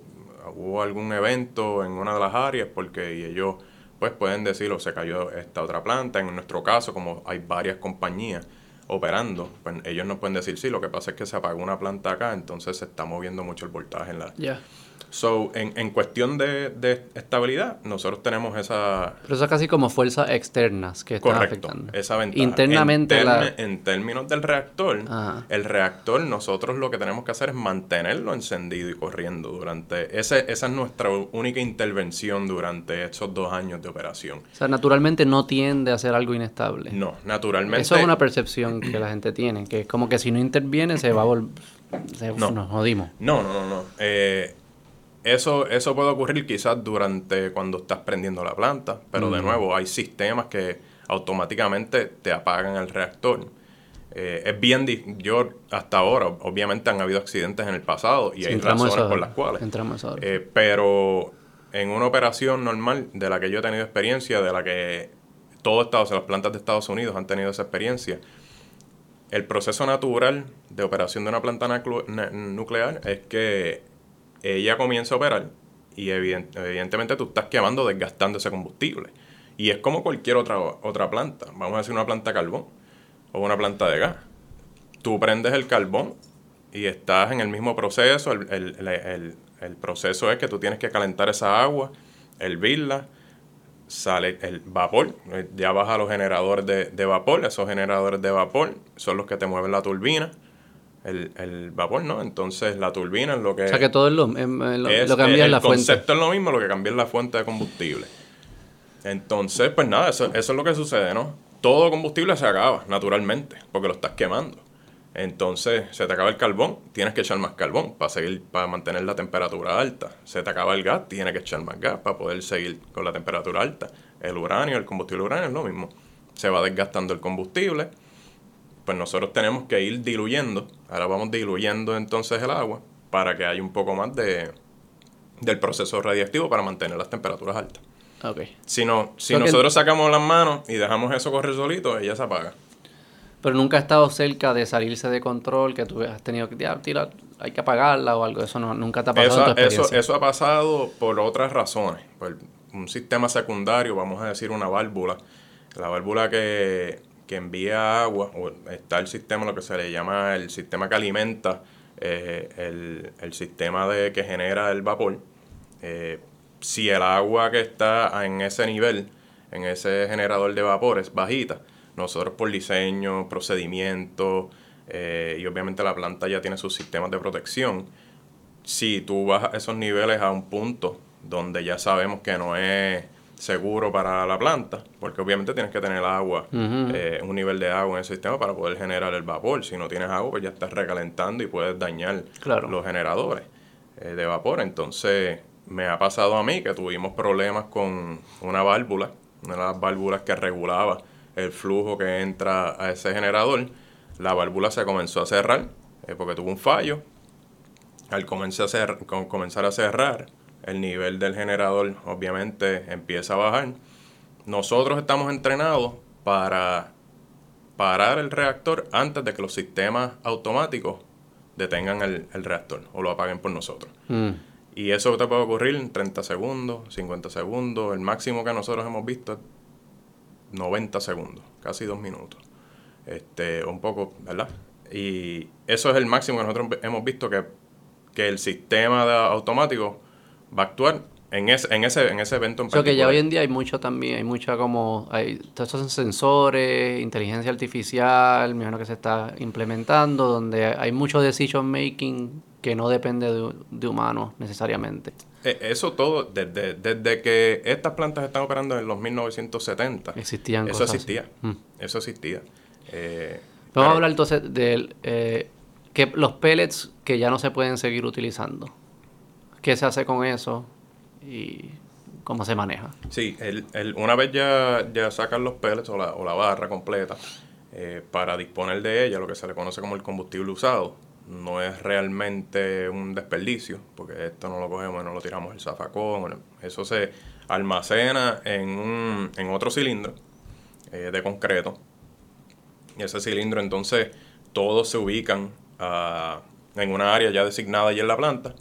hubo algún evento en una de las áreas, porque y ellos pues pueden decir, o se cayó esta otra planta, en nuestro caso, como hay varias compañías operando, pues ellos nos pueden decir, sí, lo que pasa es que se apagó una planta acá, entonces se está moviendo mucho el voltaje en la... So, en, en cuestión de, de estabilidad, nosotros tenemos esa... Pero eso es casi como fuerzas externas que están Correcto, afectando. esa ventaja. Internamente en, la... termi- en términos del reactor, Ajá. el reactor nosotros lo que tenemos que hacer es mantenerlo encendido y corriendo durante... Ese, esa es nuestra única intervención durante estos dos años de operación. O sea, naturalmente no tiende a ser algo inestable. No, naturalmente... Eso es una percepción que la gente tiene, que es como que si no interviene se va a volver... No. Nos jodimos. No, no, no, no. Eh, eso, eso puede ocurrir quizás durante cuando estás prendiendo la planta, pero de nuevo hay sistemas que automáticamente te apagan el reactor. Eh, es bien, yo hasta ahora, obviamente han habido accidentes en el pasado y Sí, hay razones por las cuales. Entramos ahora. Eh, pero en una operación normal de la que yo he tenido experiencia, de la que todo Estados, las plantas de Estados Unidos han tenido esa experiencia, el proceso natural de operación de una planta nuclear es que ella comienza a operar y evident- evidentemente tú estás quemando, desgastando ese combustible. Y es como cualquier otra, otra planta. Vamos a decir una planta de carbón o una planta de gas. Tú prendes el carbón y estás en el mismo proceso. El, el- el- el- proceso es que tú tienes que calentar esa agua, hervirla, sale el vapor, ya baja los generadores de, de vapor, esos generadores de vapor son los que te mueven la turbina, el, el vapor no, entonces la turbina es lo que... o sea, que todo es lo, em, lo, es- lo cambia el es la fuente. concepto es lo mismo, lo que cambia es la fuente de combustible. Entonces, pues nada, eso, eso es lo que sucede, ¿no? Todo combustible se acaba, naturalmente, porque lo estás quemando. Entonces, se te acaba el carbón, tienes que echar más carbón para seguir, para mantener la temperatura alta. Se te acaba el gas, tienes que echar más gas para poder seguir con la temperatura alta. El uranio, el combustible uranio es lo mismo. Se va desgastando el combustible, pues nosotros tenemos que ir diluyendo. Ahora vamos diluyendo entonces el agua para que haya un poco más de, del proceso radiactivo para mantener las temperaturas altas. Ok. Si, no, si nosotros sacamos las manos y dejamos eso correr solito, ella se apaga. Pero nunca ha estado cerca de salirse de control, que tú has tenido que "Ya, tira, hay que apagarla o algo. Eso no, nunca te ha pasado Eso, en tu eso, eso ha pasado por otras razones. Por un sistema secundario, vamos a decir una válvula, La válvula que, que envía agua, o está el sistema, lo que se le llama el sistema que alimenta eh, el, el, sistema de, que genera el vapor. Eh, si el agua que está en ese nivel, en ese generador de vapor es bajita, nosotros por diseño, procedimiento eh, y obviamente la planta ya tiene sus sistemas de protección, si tú bajas esos niveles a un punto donde ya sabemos que no es seguro para la planta, porque obviamente tienes que tener agua, eh, un nivel de agua en el sistema para poder generar el vapor. Si no tienes agua, pues ya estás recalentando y puedes dañar los generadores eh, de vapor. Entonces, me ha pasado a mí que tuvimos problemas con una válvula, una de las válvulas que regulaba el flujo que entra a ese generador. La válvula se comenzó a cerrar eh, porque tuvo un fallo. Al comenzar a, comenzar a cerrar, el nivel del generador obviamente empieza a bajar. Nosotros estamos entrenados para parar el reactor antes de que los sistemas automáticos detengan el, reactor o lo apaguen por nosotros. Mm. Y eso te puede ocurrir en 30 segundos, 50 segundos. El máximo que nosotros hemos visto es 90 segundos, casi dos minutos. Este, un poco, ¿verdad? Y eso es el máximo que nosotros hemos visto que, que el sistema de automático va a actuar en ese, en ese, en ese evento en particular. que ya hoy en día hay mucho también, hay mucha como, hay todos esos sensores, inteligencia artificial, me imagino que se está implementando, donde hay mucho decision making que no depende de, de humanos necesariamente. E, eso todo, desde, desde que estas plantas están operando en los 1970, Existían eso existía, mm. eso existía. Eh, Vamos a hablar entonces de eh, que los pellets que ya no se pueden seguir utilizando qué se hace con eso y cómo se maneja. Sí, el, el, una vez ya, ya sacan los pellets o la, o la barra completa, eh, para disponer de ella, lo que se le conoce como el combustible usado, no es realmente un desperdicio, porque esto no lo cogemos no lo tiramos el zafacón, eso se almacena en, un, en otro cilindro eh, de concreto. Y ese cilindro entonces todos se ubican ah, en una área ya designada allí en la planta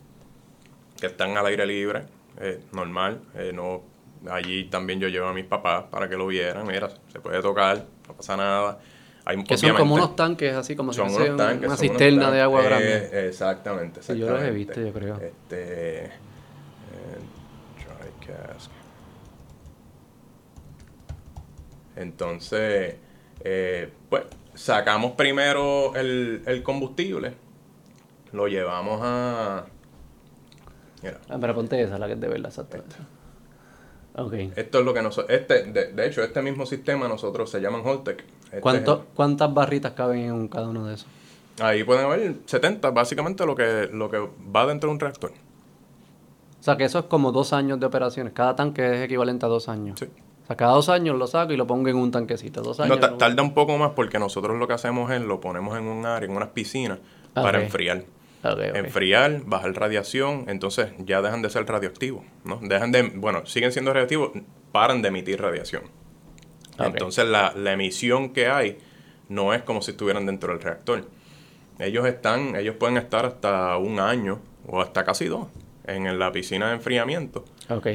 que están al aire libre, eh, normal. Eh, no, allí también yo llevo a mis papás para que lo vieran. Mira, se puede tocar, no pasa nada. Hay, que son como unos tanques, así como si fuese una cisterna de agua grande. Eh, exactamente, exactamente. yo los he visto, yo creo. Este, Entonces, pues sacamos primero el, el combustible, lo llevamos a, Ah, pero ponte esa, la que es de verdad, exacto. Okay. Esto es lo que nosotros, este, de, hecho, este mismo sistema nosotros se llaman Holtec. Este ¿Cuántas barritas caben en cada uno de esos? Ahí pueden haber 70, básicamente lo que, lo que va dentro de un reactor. O sea que eso es como dos años de operaciones. Cada tanque es equivalente a dos años. Sí. O sea, cada dos años lo saco y lo pongo en un tanquecito. Dos años. No, tarda un poco más porque nosotros lo que hacemos es lo ponemos en un área, en unas piscinas, para enfriar enfriar, bajar radiación, entonces ya dejan de ser radioactivos, ¿no? Dejan de, bueno, siguen siendo radioactivos, paran de emitir radiación. Entonces la, emisión que hay no es como si estuvieran dentro del reactor. Ellos están, ellos pueden estar hasta un año o hasta casi dos en la piscina de enfriamiento.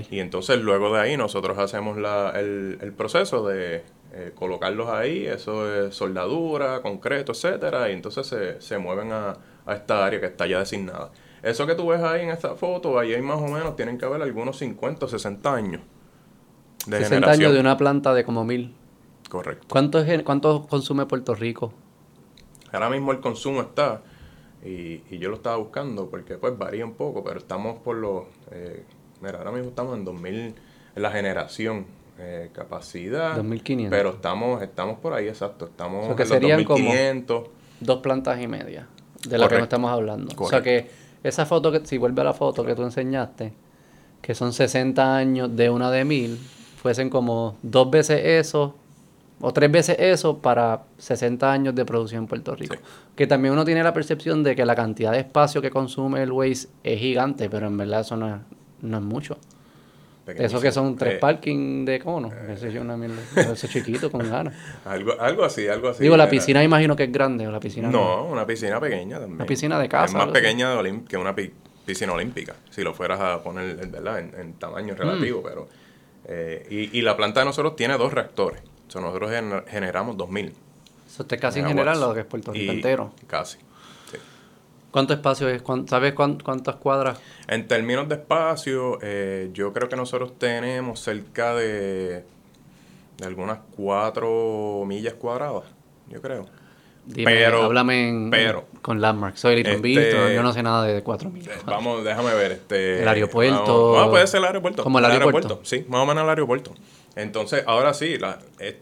Y entonces luego de ahí nosotros hacemos el, proceso de eh, colocarlos ahí, eso es soldadura, concreto, etcétera, y entonces se, se mueven a, a esta área que está ya designada. Eso que tú ves ahí en esta foto, ahí hay más o menos, tienen que haber algunos 50 o 60 años de 60 años de una planta de como mil. Correcto. ¿Cuánto, es, ¿Cuánto consume Puerto Rico? Ahora mismo el consumo está, y, y, yo lo estaba buscando porque pues varía un poco, pero estamos por los... Eh, mira, ahora mismo estamos en 2000, en la generación, eh, capacidad. 2500. Pero estamos, estamos por ahí, exacto. Estamos en los 2500. Como dos plantas y media de la que no estamos hablando. O sea que esa foto, que si vuelve a la foto que tú enseñaste, que son 60 años de una de mil, fuesen como dos veces eso o tres veces eso para 60 años de producción en Puerto Rico. Que también uno tiene la percepción de que la cantidad de espacio que consume el Waze es gigante, pero en verdad eso no no es mucho. Eso que son tres eh, parking de cono. Eh, Ese es una mierda. Eso chiquito, con ganas. algo, algo así, algo así. Digo, la piscina imagino que es grande. ¿o la piscina no, una piscina pequeña también. Una piscina de casa. Es más pequeña que una piscina olímpica, si lo fueras a poner ¿verdad? En, tamaño relativo. Mm. pero eh, y, y, la planta de nosotros tiene dos reactores. nosotros generamos 2.000. Eso usted casi en general lo que es Puerto Rico entero. Casi. ¿Cuánto espacio es? ¿Sabes cuántas cuadras? En términos de espacio, eh, yo creo que nosotros tenemos cerca de, de algunas cuatro millas cuadradas, yo creo. pero, háblame con Landmark. Soy el este, yo no sé nada de cuatro millas. Vamos, déjame ver. Este, el aeropuerto. puede ser el aeropuerto. Como el aeropuerto. Sí, más o menos el aeropuerto. Entonces, ahora sí, la,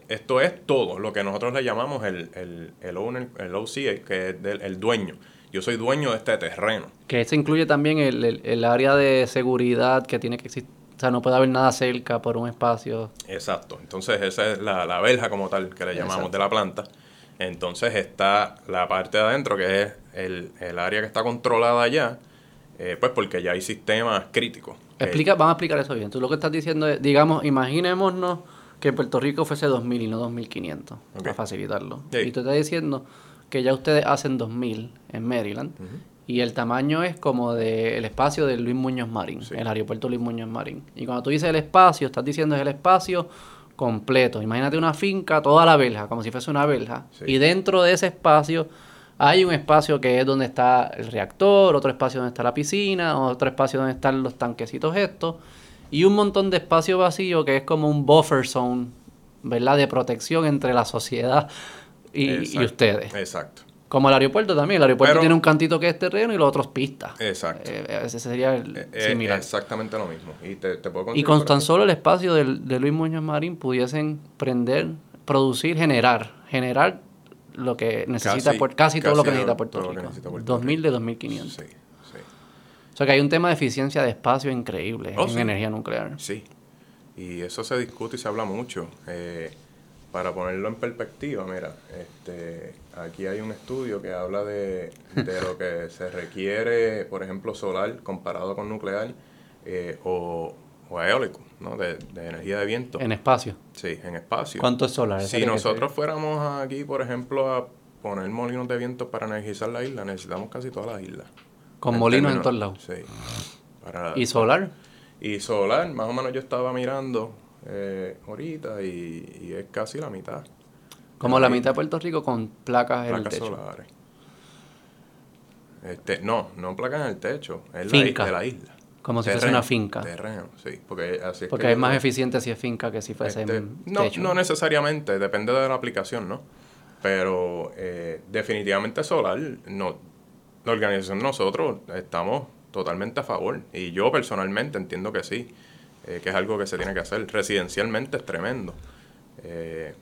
esto es todo lo que nosotros le llamamos el, el, el owner, el OCA, que es el dueño yo soy dueño de este terreno. Que eso incluye también el, área de seguridad que tiene que existir. O sea, no puede haber nada cerca por un espacio. Exacto. Entonces, esa es la, la verja como tal que le llamamos de la planta. Entonces está la parte de adentro, que es el, área que está controlada allá, eh, pues porque ya hay sistemas críticos. Explica, vamos a explicar eso bien. Tú lo que estás diciendo es, digamos, imaginémonos que Puerto Rico fuese 2.000 y no 2.500, para facilitarlo. Y tú estás diciendo que ya ustedes hacen 2000 en Maryland. Y el tamaño es como del espacio de Luis Muñoz Marín, el aeropuerto Luis Muñoz Marín. Y cuando tú dices el espacio, estás diciendo es el espacio completo. Imagínate una finca, toda la verja, como si fuese una verja. Y dentro de ese espacio hay un espacio que es donde está el reactor, otro espacio donde está la piscina, otro espacio donde están los tanquecitos estos. Y un montón de espacio vacío que es como un buffer zone, ¿verdad? De protección entre la sociedad y, ustedes. Exacto. Como el aeropuerto también. El aeropuerto tiene un cantito que es terreno y los otros pistas. Exacto. Eh, ese sería el eh, eh, similar. exactamente lo mismo. Y, te, y con tan solo el espacio de Luis Muñoz Marín pudiesen prender, producir, generar. Generar lo que necesita casi, casi todo lo que necesita Puerto Rico. Necesita 2000 de 2500. Sí, sí. O sea que hay un tema de eficiencia de espacio increíble oh, en energía nuclear. Sí. Y eso se discute y se habla mucho. Eh, para ponerlo en perspectiva, mira, este, aquí hay un estudio que habla de, lo que se requiere, por ejemplo, solar comparado con nuclear eh, o, eólico, ¿no? De, energía de viento. En espacio. Sí, en espacio. ¿Cuánto es solar? Si nosotros fuéramos aquí, por ejemplo, a poner molinos de viento para energizar la isla, necesitamos casi todas las islas. ¿Con molinos en todos lados? Sí. ¿Y solar? y solar, más o menos yo estaba mirando eh, ahorita y, es casi la mitad. Como la mitad de Puerto Rico con placas, en el techo. solares. Este, no, no placas en el techo, es la, de la isla. Como si fuese una finca. Terreno, sí. Porque, así porque es, más eficiente si es finca que si fuese este, no, techo. No necesariamente, depende de la aplicación, ¿no? Pero eh, definitivamente solar, no, la organización de nosotros estamos totalmente a favor. Y yo personalmente entiendo que sí. Eh, que es algo que se tiene que hacer. Residencialmente es tremendo. Eh,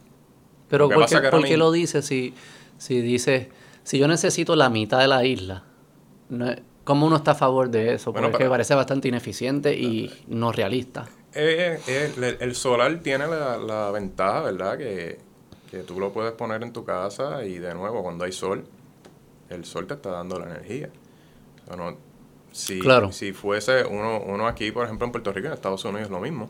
Pero ¿por, qué, lo dices si, si dices, si yo necesito la mitad de la isla? ¿Cómo uno está a favor de eso? Porque parece bastante ineficiente y no realista. Eh, el, solar tiene la, ventaja, ¿verdad? Que, que tú lo puedes poner en tu casa y de nuevo, cuando hay sol, el sol te está dando la energía. O no, si, si fuese uno, uno aquí, por ejemplo, en Puerto Rico, en Estados Unidos, lo mismo.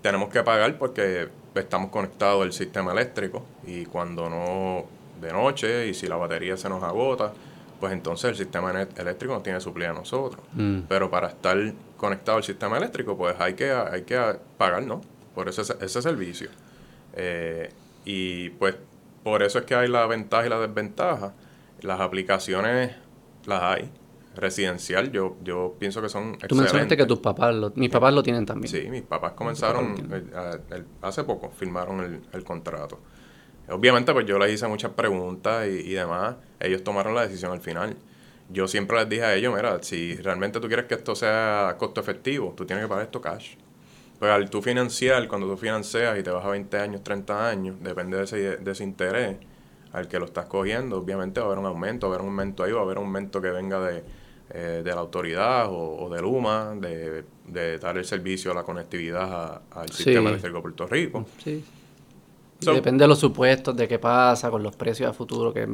Tenemos que pagar porque estamos conectados al sistema eléctrico y cuando no de noche y si la batería se nos agota, pues entonces el sistema eléctrico no tiene suplida a nosotros. Mm. Pero para estar conectado al sistema eléctrico, pues hay que, hay que pagar, ¿no? Por ese, ese servicio. Eh, y pues por eso es que hay la ventaja y la desventaja. Las aplicaciones las hay residencial, yo, yo pienso que son Tú mencionaste que tus papás, mis papás lo tienen también. Sí, mis papás comenzaron, eh, hace poco firmaron el, contrato. Obviamente, pues yo les hice muchas preguntas y, demás. Ellos tomaron la decisión al final. Yo siempre les dije a ellos, mira, si realmente tú quieres que esto sea costo efectivo, tú tienes que pagar esto cash. Pues al tú financiar, cuando tú financias y te vas a 20 años, 30 años, depende de ese, de ese interés al que lo estás cogiendo, obviamente va a haber un aumento, va a haber un aumento ahí, va a haber un aumento que venga de, eh, de la autoridad o, de Luma de, de, dar el servicio a la conectividad al sistema eléctrico de Puerto Rico. Sí. Depende de los supuestos, de qué pasa con los precios a futuro, que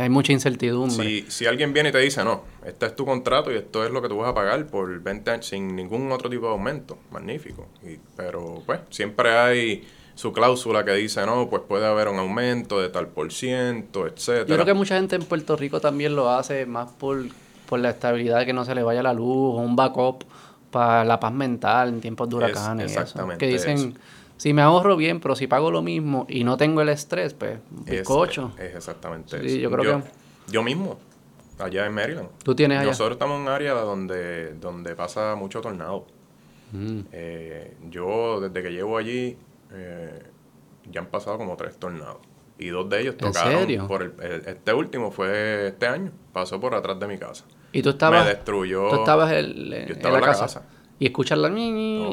hay mucha incertidumbre. Si, si alguien viene y te dice, no, este es tu contrato y esto es lo que tú vas a pagar por 20 años sin ningún otro tipo de aumento, magnífico. Y, pero pues siempre hay su cláusula que dice, no, pues puede haber un aumento de tal por ciento, etcétera. Yo creo que mucha gente en Puerto Rico también lo hace más por por la estabilidad, que no se le vaya la luz, un backup para la paz mental en tiempos de huracanes. exactamente. Que dicen, Si me ahorro bien, pero si pago lo mismo y no tengo el estrés, pues, bizcocho. Es, es exactamente Sí, eso. yo creo que- Yo mismo, allá en Maryland. Tú tienes allá. Nosotros estamos en un área donde, donde pasa mucho tornado. Mm. Eh, yo, desde que llevo allí, eh, ya han pasado como tres tornados. Y dos de ellos ¿En tocaron serio? por el, el- este último fue este año, pasó por atrás de mi casa. Y tú estabas, Me destruyó. tú estabas el- en, Yo estaba la, casa. Y escuchas la, No,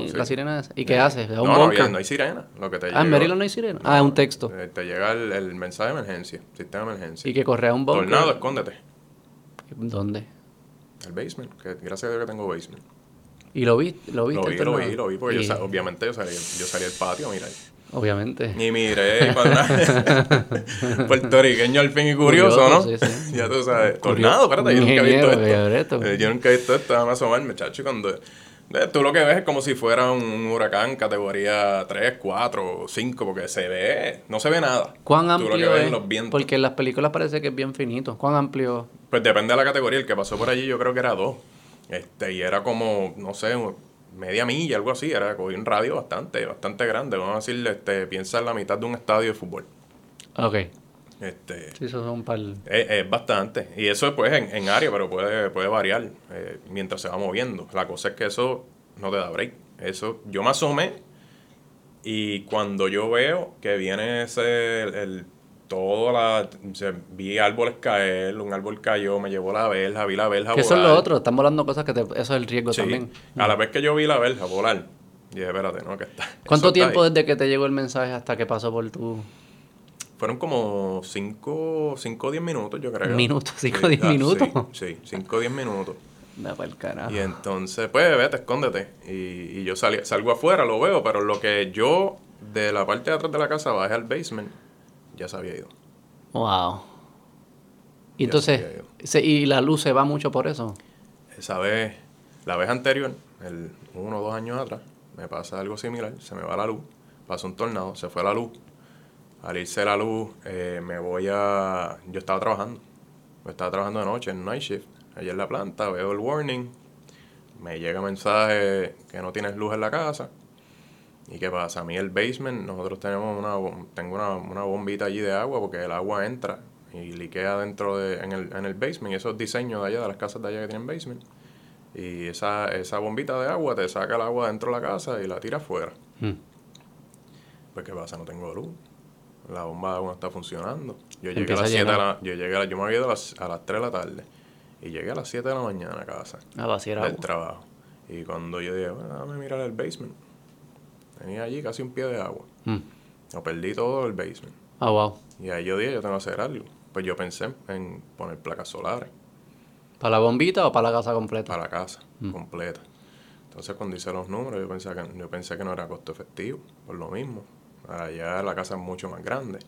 sí. la sirena esa. ¿Y qué haces? ¿Da No, un no, había- no hay sirena. Lo que te Ah, en Maryland no hay sirena. Ah, es un texto. eh, te llega el, el mensaje de emergencia, sistema de emergencia. Y que corre a un bunker. Tornado, escóndete. ¿Dónde? El basement, que gracias a Dios que tengo basement. ¿Y lo vi? ¿Lo viste? Lo vi, lo vi, lo vi, porque yo, obviamente yo salí, yo salí al patio, mira. Obviamente. Y miré cuando puertorriqueño al fin y curioso, Curioso, ¿no? sí, sí. Ya tú sabes. Tornado, espérate, yo nunca he visto esto. Eh, Yo nunca he visto esto, déjame asomarme, muchacho, cuando... eh, Tú lo que ves es como si fuera un, huracán categoría 3, 4, 5, porque se ve, no se ve nada. ¿Cuán Tú lo que amplio ves es? los vientos. Porque en las películas parece que es bien finito. ¿Cuán amplio? Pues depende de la categoría. El que pasó por allí yo creo que era 2. Este, y era como, no sé, media milla, algo así. Era cogí un radio bastante, bastante grande. Vamos a decirle, este, piensa en la mitad de un estadio de fútbol. Ok. Este, Sí, eso son un par... es, es bastante. Y eso es pues en, en área, pero puede, puede variar eh, mientras se va moviendo. La cosa es que eso no te da break. Eso, yo me asomé y cuando yo veo que viene ese, el, el- todo la, se- vi árboles caer, un árbol cayó, me llevó la verja, vi la verja Que eso es volar. lo otro. Están volando cosas que te... Eso es el riesgo Sí. también. A la vez que yo vi la verja volar, dije, espérate, no, que está. ¿Cuánto está tiempo desde que te llegó el mensaje hasta que pasó por tu... Fueron como 5 o 10 minutos, yo creo. Minutos, cinco o Sí, diez ah, minutos. Sí, 5 o 10 minutos. Da pa'l carajo. Y entonces, pues, vete, escóndete. Y, y yo salí, salgo afuera, lo veo, pero lo que yo de la parte de atrás de la casa bajé al basement, ya se había ido. Wow. Y Ya entonces... se- y la luz se va mucho por eso. Esa vez, la vez anterior, el uno o dos años atrás, me pasa algo similar, se me va la luz, pasa un tornado, se fue la luz. Al irse la luz, eh, me voy a... Yo estaba trabajando, yo estaba trabajando de noche en night shift, allá en la planta, veo el warning, me llega mensaje que no tienes luz en la casa. ¿Y qué pasa? A mí el basement, nosotros tenemos una, tengo una, una bombita allí de agua porque el agua entra y liquea dentro de, en el, en el basement, y esos diseños de allá, de las casas de allá que tienen basement. Y esa, esa bombita de agua te saca el agua dentro de la casa y la tira afuera. Mm. Pues, ¿qué pasa? No tengo luz. La bomba de agua no está funcionando. Yo llegué, Empieza a las a 7 de la, yo, llegué a la- yo me había ido a las, a las 3 de la tarde. Y llegué a las 7 de la mañana a casa A vaciar del agua. trabajo. Y cuando yo dije, bueno, dame mirar el basement. Tenía allí casi un pie de agua. Mm. Lo perdí todo el basement. Ah, wow. Y ahí yo dije, yo tengo que hacer algo. Pues yo pensé en poner placas solares ¿Para la bombita o para la casa completa? para la casa completa. Entonces cuando hice los números yo pensé, que, yo pensé que no era costo efectivo, por lo mismo. Allá la casa es mucho más grande.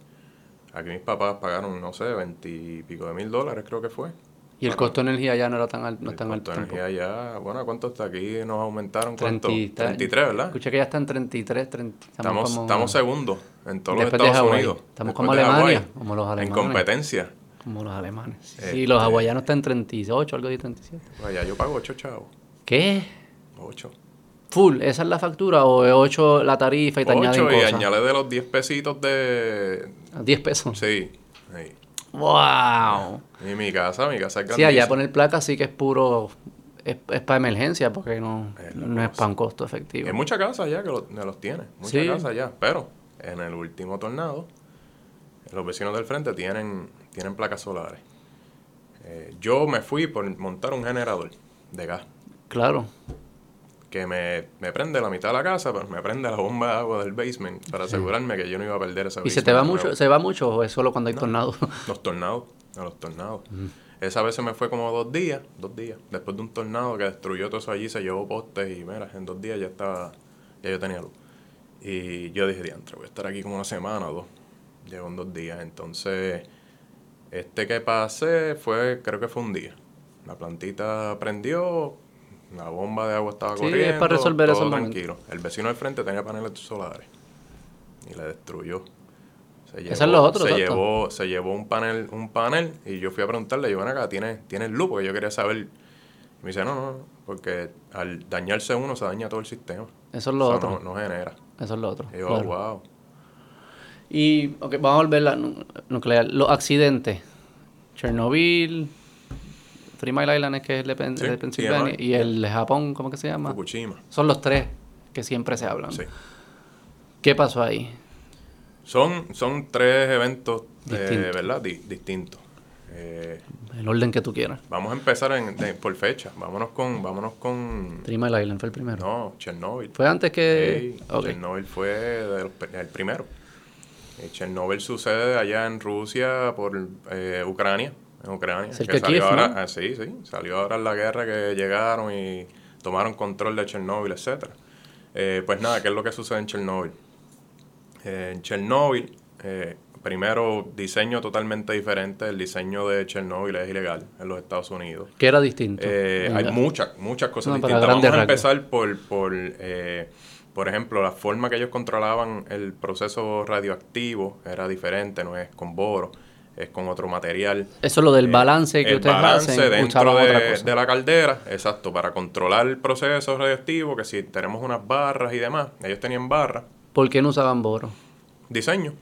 Aquí mis papás pagaron, no sé, veintipico de mil dólares creo que fue. Y el costo de energía ya no era tan alto. No El tan costo de energía ya, bueno, ¿cuánto está aquí? Nos aumentaron, ¿cuánto? 33. 33, ¿verdad? Escuché que ya está en 33, 30. Estamos, como- estamos segundos en todos los Estados Hawái. Unidos. Estamos como Alemania, Hawái. como los En alemanes. competencia. Como los alemanes. Sí, Este- los hawaianos están en 38, algo de 37. Allá yo pago 8 chavos. ¿Qué? 8. ¿Full? ¿Esa es la factura o es 8 la tarifa y te añaden 8 y cosas? añade de los 10 pesitos de... A 10 pesos. Sí. sí. ¡Wow! Y mi casa, mi casa es Sí, allá poner placa sí que es puro... Es, es para emergencia porque no, Es no es para un costo efectivo. Hay muchas casas allá que, lo- que los tiene. Muchas Sí. casas allá. Pero en el último tornado, los vecinos del frente tienen, tienen placas solares. Eh, yo me fui por montar un generador de gas. Claro. Que me, me prende la mitad de la casa, pero me prende la bomba de agua del basement para asegurarme que yo no iba a perder esa ¿Y se te va mucho, nuevo. se va mucho o es solo cuando hay tornado? Los tornados, a los tornados. Esa vez se me fue como dos días, dos días, después de un tornado que destruyó todo eso allí, se llevó postes y mira, en dos días ya estaba, ya yo tenía luz. Y yo dije, diantre, voy a estar aquí como una semana o dos. Llegó en dos días, entonces, este que pasé fue, creo que fue un día. La plantita prendió, la bomba de agua estaba Sí, es corriendo, para resolver todo momentos. tranquilo. El vecino del frente tenía paneles solares y le destruyó. Se Eso es lo otro, se exacto. llevó, se llevó un panel, un panel y yo fui a preguntarle, yo ven acá, ¿tienes, ¿tienes luz? Porque yo quería saber. Y me dice, no, no, no, porque al dañarse uno se daña todo el sistema. Eso es lo otro. No, genera. Eso es lo otro. Y yo, wow. Y, ok, vamos a volver a la nuclear. Los accidentes. Chernobyl, Three Mile Island es que es el de, Pennsylvania. Y el de Japón, ¿cómo que se llama? Fukushima. Son los tres que siempre se hablan. Sí. ¿Qué pasó ahí? Son, son tres eventos, eh, ¿verdad? distintos. Eh, el orden que tú quieras. Vamos a empezar en, por fecha. Vámonos con... Vámonos con Three Mile Island fue el primero. No, Chernobyl. ¿Fue antes que...? Chernobyl fue el primero. Eh, Chernobyl sucede allá en Rusia por eh, Ucrania. En Ucrania. que salió ahora, ah, sí, sí. Salió ahora en la guerra que llegaron y tomaron control de Chernobyl, etcétera. Eh, pues nada, ¿qué es lo que sucede en Chernobyl? en Chernobyl, primero, diseño totalmente diferente. El diseño de Chernobyl es ilegal en los Estados Unidos. ¿Qué era distinto? hay muchas, muchas cosas distintas. Vamos a empezar por, por por ejemplo, la forma que ellos controlaban el proceso radioactivo era diferente, no es con boro, es con otro material. Eso es lo del eh, balance que el balance dentro de, de, la caldera, exacto, para controlar el proceso radioactivo, que si tenemos unas barras y demás, ellos tenían barras. ¿Por qué no usaban boro? Diseño,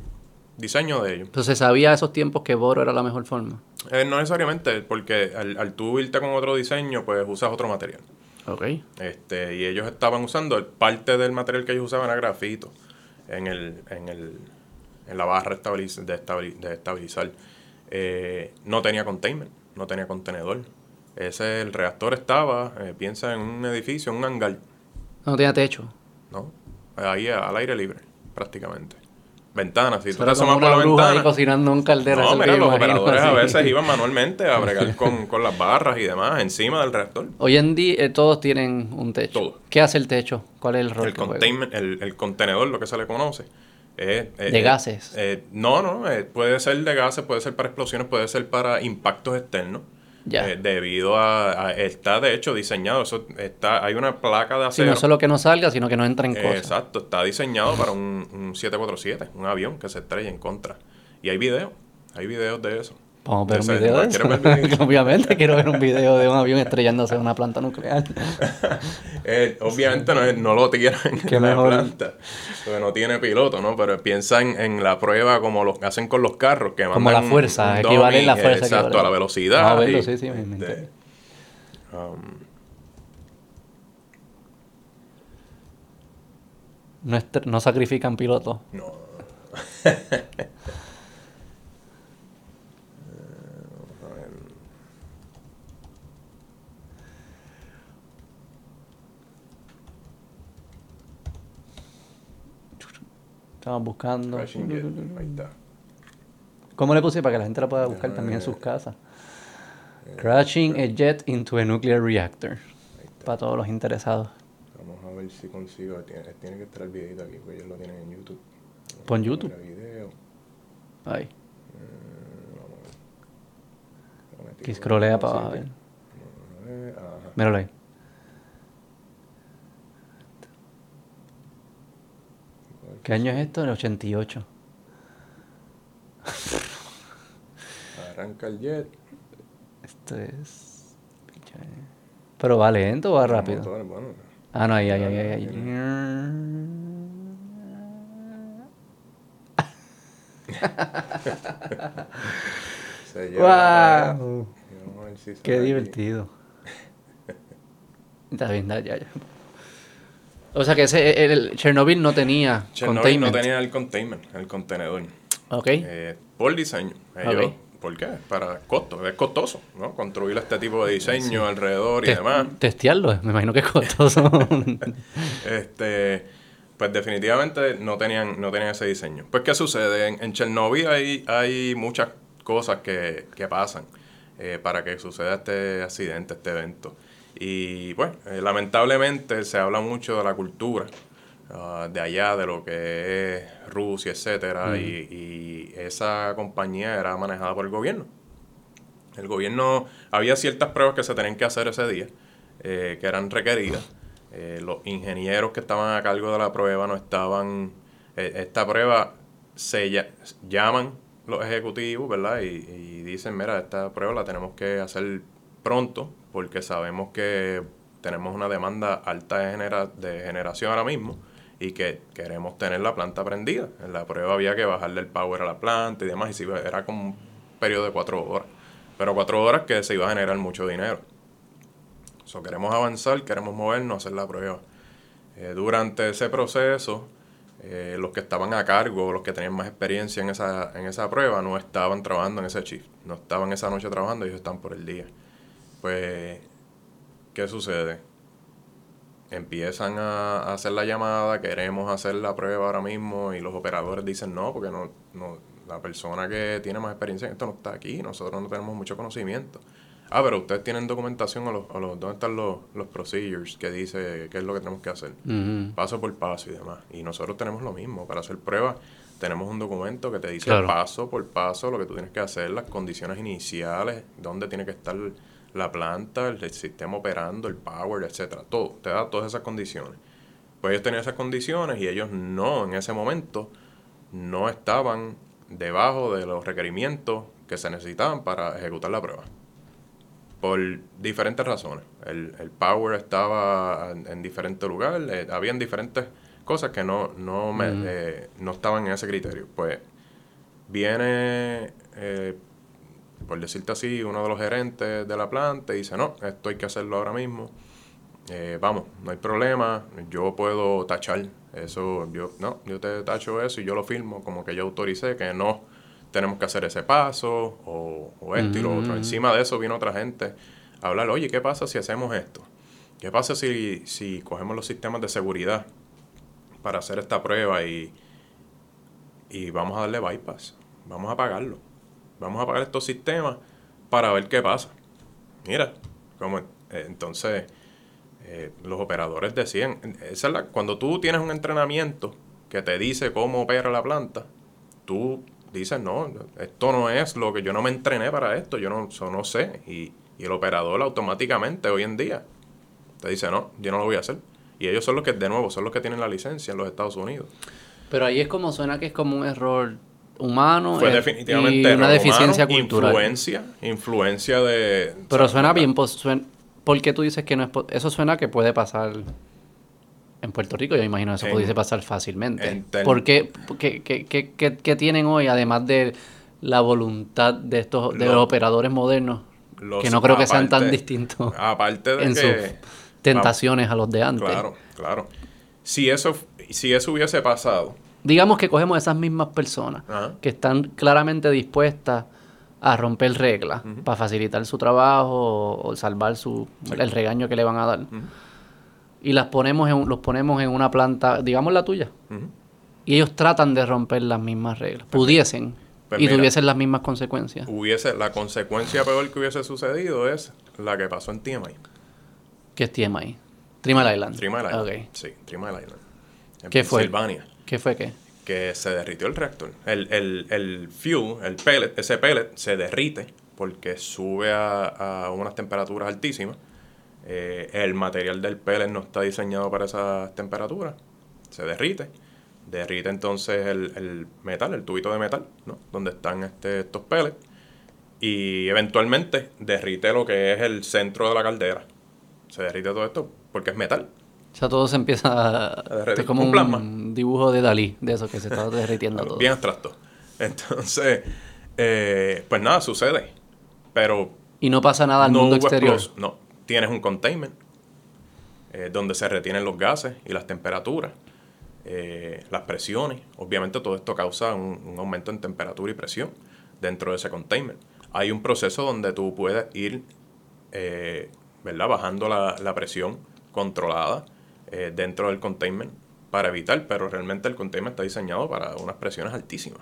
diseño de ellos. Entonces, ¿sabía a esos tiempos que boro era la mejor forma? Eh, no necesariamente, porque al, al tú irte con otro diseño, pues usas otro material. Okay. Este, y ellos estaban usando, parte del material que ellos usaban era grafito en, el, en, el, en la barra de, estabilizar. Eh, no tenía containment, no tenía contenedor. Ese, el reactor estaba, eh, piensa en un edificio, en un hangar. No tenía techo. No, ahí al aire libre, prácticamente ventanas. Si tú te asomas por la ventana. cocinando un caldero. No, mira, los operadores a veces iban manualmente a bregar con, con, las barras y demás encima del reactor. Hoy en día eh, todos tienen un techo. Todo. ¿Qué hace el techo? ¿Cuál es el rol? El, containment, el, el, contenedor, lo que se le conoce. Eh, ¿De gases? Eh, no, no. puede ser de gases, puede ser para explosiones, puede ser para impactos externos. Eh, debido a, Está de hecho diseñado. Eso está Hay una placa de acero. Sí, no solo que no salga, sino que no entra en cosas. Exacto. Está diseñado para un, un 747, un avión que se estrella en contra. Y hay videos. Hay videos de eso. Vamos a ver un video de eso. obviamente quiero ver un video de un avión estrellándose en una planta nuclear. Eh, obviamente no, no, lo tiran en la planta, porque no tiene piloto, ¿no? Pero piensa en, la prueba como lo hacen con los carros, que Como la fuerza, equivale la fuerza. Exacto, a la velocidad. Vamos a verlo, sí, sí, este, um, no, no sacrifican pilotos. No. Estamos buscando. ¿Cómo le puse para que la gente la pueda buscar también en sus casas? Crashing a jet into a nuclear reactor. Para todos los interesados. Vamos a ver si consigo. Tiene, tiene que estar el videito aquí, porque ellos lo tienen en YouTube. Pon YouTube. Ahí. Eh, que scrollea para abajo. Míralo ahí. ¿Qué año es esto? El 88. Arranca el jet. Esto es. Pero va lento o va rápido. Ah, no, ahí, ahí, ahí, ahí. ¡Wow! Qué divertido. Está bien, ya, ya. O sea que ese, el Chernobyl no tenía Chernobyl no tenía el containment, el contenedor. Ok. Eh, por diseño. ¿Por qué? Para costo. Es costoso, ¿no? Construir este tipo de diseño alrededor y demás. Testearlo, me imagino que es costoso. este, pues definitivamente no tenían, no tenían ese diseño. Pues, ¿qué sucede? En, Chernobyl hay, hay muchas cosas que, que pasan eh, para que suceda este accidente, este evento. Y bueno, eh, lamentablemente se habla mucho de la cultura ah, de allá, de lo que es Rusia, etcétera, y, esa compañía era manejada por el gobierno. El gobierno, había ciertas pruebas que se tenían que hacer ese día, eh, que eran requeridas. Eh, los ingenieros que estaban a cargo de la prueba no estaban. esta prueba se llaman los ejecutivos, ¿verdad? Y, y dicen: Mira, esta prueba la tenemos que hacer pronto porque sabemos que tenemos una demanda alta de, genera de generación ahora mismo y que queremos tener la planta prendida. En la prueba había que bajarle el power a la planta y demás, y si era como un periodo de cuatro horas. Pero cuatro horas que se iba a generar mucho dinero. So, queremos avanzar, queremos movernos, hacer la prueba. Eh, durante ese proceso, eh, los que estaban a cargo, los que tenían más experiencia en esa, en esa prueba, no estaban trabajando en ese shift. No estaban esa noche trabajando, ellos están por el día. Pues, ¿qué sucede? empiezan a, hacer la llamada, queremos hacer la prueba ahora mismo y los operadores dicen no, porque no, no, la persona que tiene más experiencia en esto no está aquí, nosotros no tenemos mucho conocimiento. Ah, pero ustedes tienen documentación o los, o los, dónde están los, los procedures que dice qué es lo que tenemos que hacer, paso por paso y demás. Y nosotros tenemos lo mismo, para hacer pruebas tenemos un documento que te dice paso por paso lo que tú tienes que hacer, las condiciones iniciales, dónde tiene que estar la planta, el, sistema operando, el power, etcétera, todo, te da todas esas condiciones. Pues ellos tenían esas condiciones y ellos no, en ese momento, no estaban debajo de los requerimientos que se necesitaban para ejecutar la prueba. Por diferentes razones. El, el power estaba en, diferente lugar, eh, habían diferentes cosas que no, no, me, eh, no estaban en ese criterio. Pues viene eh, por decirte así, uno de los gerentes de la planta dice, no, esto hay que hacerlo ahora mismo. Eh, vamos, no hay problema, yo puedo tachar eso, yo, no, yo te tacho eso y yo lo firmo, como que yo autoricé que no tenemos que hacer ese paso o, esto y lo otro. Encima de eso vino otra gente a hablar, oye, ¿qué pasa si hacemos esto? ¿Qué pasa si, si cogemos los sistemas de seguridad para hacer esta prueba y, y vamos a darle bypass? Vamos a pagarlo vamos a pagar estos sistemas para ver qué pasa. Mira, como, eh, entonces eh, los operadores decían, esa es cuando tú tienes un entrenamiento que te dice cómo opera la planta, tú dices, no, esto no es lo que yo no me entrené para esto, yo no, no sé. Y, y el operador automáticamente hoy en día te dice, no, yo no lo voy a hacer. Y ellos son los que, de nuevo, son los que tienen la licencia en los Estados Unidos. Pero ahí es como suena que es como un error humano Fue definitivamente y una deficiencia cultural. Influencia, influencia de... Pero suena bien, pues, ¿por qué tú dices que no es... Eso suena que puede pasar en Puerto Rico, yo imagino que eso pudiese pasar fácilmente. ¿Por qué, qué, tienen hoy, además de la voluntad de estos de los operadores modernos, que no creo que sean tan distintos aparte de en sus tentaciones a los de antes? Claro, claro. Si eso, si eso hubiese pasado digamos que cogemos esas mismas personas que están claramente dispuestas a romper reglas para facilitar su trabajo o, salvar su, el regaño que le van a dar. Y las ponemos en, los ponemos en una planta, digamos la tuya. Y ellos tratan de romper las mismas reglas. Pues Pudiesen. Pues y tuviesen las mismas consecuencias. Hubiese, la consecuencia peor que hubiese sucedido es la que pasó en TMI. ¿Qué es TMI? Trimble Island. Trimble Island. Sí, Trimble Island. En ¿Qué fue? ¿Qué fue qué? Que se derritió el reactor. El, el, el fuel, el pellet, ese pellet se derrite porque sube a, unas temperaturas altísimas. Eh, el material del pellet no está diseñado para esas temperaturas. Se derrite. Derrite entonces el, metal, el tubito de metal, ¿no? Donde están este, estos pellets. Y eventualmente derrite lo que es el centro de la caldera. Se derrite todo esto porque es metal. Sea, todo se empieza a... Es como un, dibujo de Dalí, de eso que se está derritiendo todo. Bien abstracto. Entonces, eh, pues nada, sucede. Pero... Y no pasa nada al mundo exterior. no, tienes un containment eh, donde se retienen los gases y las temperaturas, eh, las presiones. Obviamente todo esto causa un, aumento en temperatura y presión dentro de ese containment. Hay un proceso donde tú puedes ir, ¿verdad? Bajando la, la presión controlada eh, dentro del containment para evitar, pero realmente el containment está diseñado para unas presiones altísimas.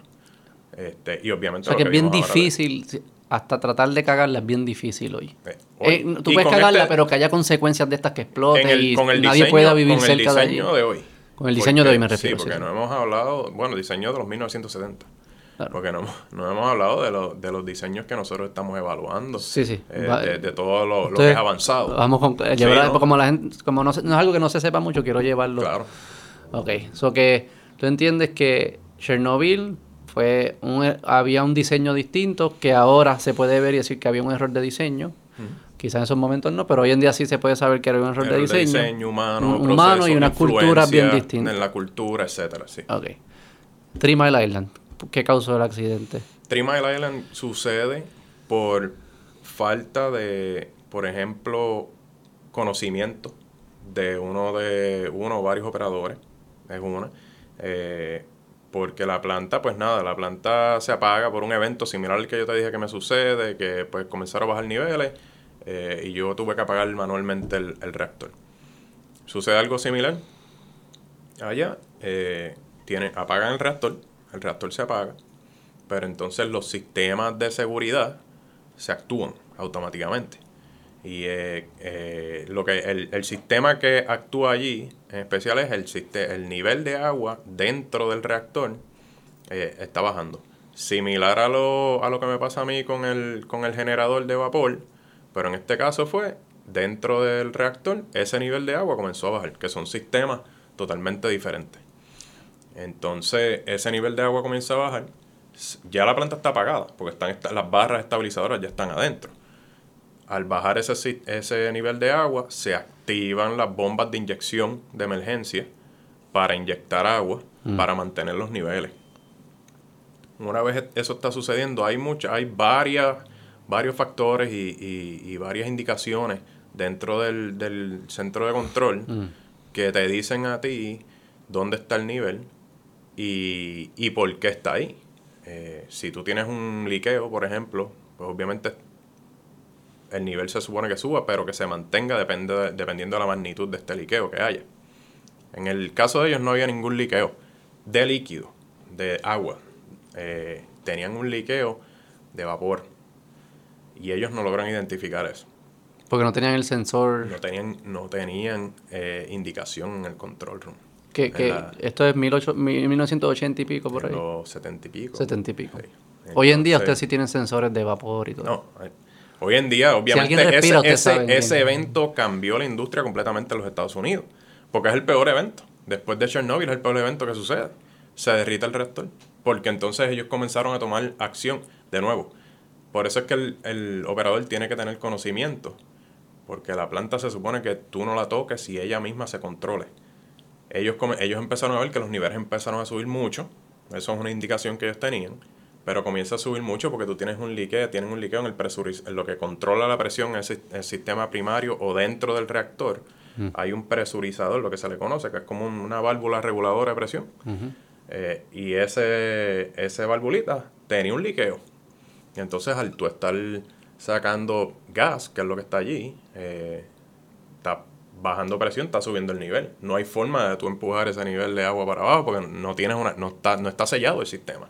Este, y obviamente... O sea que, es bien difícil, hasta tratar de cagarla es bien difícil hoy. Eh, eh, tú puedes cagarla, este pero que haya consecuencias de estas que exploten y nadie pueda vivir cerca de Con el diseño de, hoy. Con el diseño de hoy me refiero. Sí, porque no hemos hablado, bueno, diseño de los 1970. Porque no, no, hemos hablado de, lo, de los diseños que nosotros estamos evaluando. Sí, sí. Eh, de, todo lo, que es avanzado. Vamos con, eh, como la gente, como no, es algo que no se sepa mucho, quiero llevarlo. Claro. Ok, so que tú entiendes que Chernobyl fue un, había un diseño distinto que ahora se puede ver y decir que había un error de diseño Quizás en esos momentos no, pero hoy en día sí se puede saber que era un error de Error diseño. diseño humano, un- humano y proceso, unas culturas bien distintas. En la cultura, etcétera, sí. Ok. Three Mile Island. ¿Qué causó el accidente? Three Mile Island sucede por falta de, por ejemplo, conocimiento de uno de uno o varios operadores, es una, eh, porque la planta, pues nada, la planta se apaga por un evento similar al que yo te dije que me sucede, que pues comenzaron a bajar niveles eh, y yo tuve que apagar manualmente el, reactor. Sucede algo similar allá, eh, tiene, apagan el reactor, el reactor se apaga, pero entonces los sistemas de seguridad se actúan automáticamente. Y eh, eh, lo que el, sistema que actúa allí, en especial, es el, el nivel de agua dentro del reactor eh, está bajando. Similar a lo, a lo que me pasa a mí con el, con el generador de vapor, pero en este caso fue dentro del reactor, ese nivel de agua comenzó a bajar, que son sistemas totalmente diferentes. Entonces, ese nivel de agua comienza a bajar. Ya la planta está apagada, porque están esta- las barras estabilizadoras ya están adentro. Al bajar ese, ese nivel de agua, se activan las bombas de inyección de emergencia para inyectar agua, para mantener los niveles. Una vez eso está sucediendo, hay muchas, hay varias, varios factores y, y- y varias indicaciones dentro del, del centro de control que te dicen a ti dónde está el nivel y, y por qué está ahí. Eh, si tú tienes un liqueo, por ejemplo, pues obviamente el nivel se supone que suba, pero que se mantenga depende de- dependiendo de la magnitud de este liqueo que haya. En el caso de ellos no había ningún liqueo de líquido, de agua. Eh, tenían un liqueo de vapor. Y ellos no logran identificar eso. Porque no tenían el sensor. No tenían, no tenían eh, indicación en el control room. Que, en que la- esto es 18 mil- 1980 y pico por ahí. los 70 y pico. 70 y pico. Sí. Hoy en día ustedes sí tienen sensores de vapor y todo. No, eh, hoy en día, obviamente, respira, ese, ese, ese evento cambió la industria completamente en los Estados Unidos. Porque es el peor evento. Después de Chernobyl es el peor evento que sucede. Se derrita el reactor. Porque entonces ellos comenzaron a tomar acción de nuevo. Por eso es que el, el operador tiene que tener conocimiento. Porque la planta se supone que tú no la toques y ella misma se controle. Ellos, ellos empezaron a ver que los niveles empezaron a subir mucho. Eso es una indicación que ellos tenían. Pero comienza a subir mucho porque tú tienes un liqueo, tienen un liqueo en, el presuriz- en lo que controla la presión, es el sistema primario o dentro del reactor. Hay un presurizador, lo que se le conoce, que es como un- una válvula reguladora de presión. Eh, y ese, ese valvulita tenía un liqueo. Entonces al tú estar sacando gas, que es lo que está allí, eh, bajando presión, está subiendo el nivel. No hay forma de tú empujar ese nivel de agua para abajo porque no tienes una, no está, no está sellado el sistema.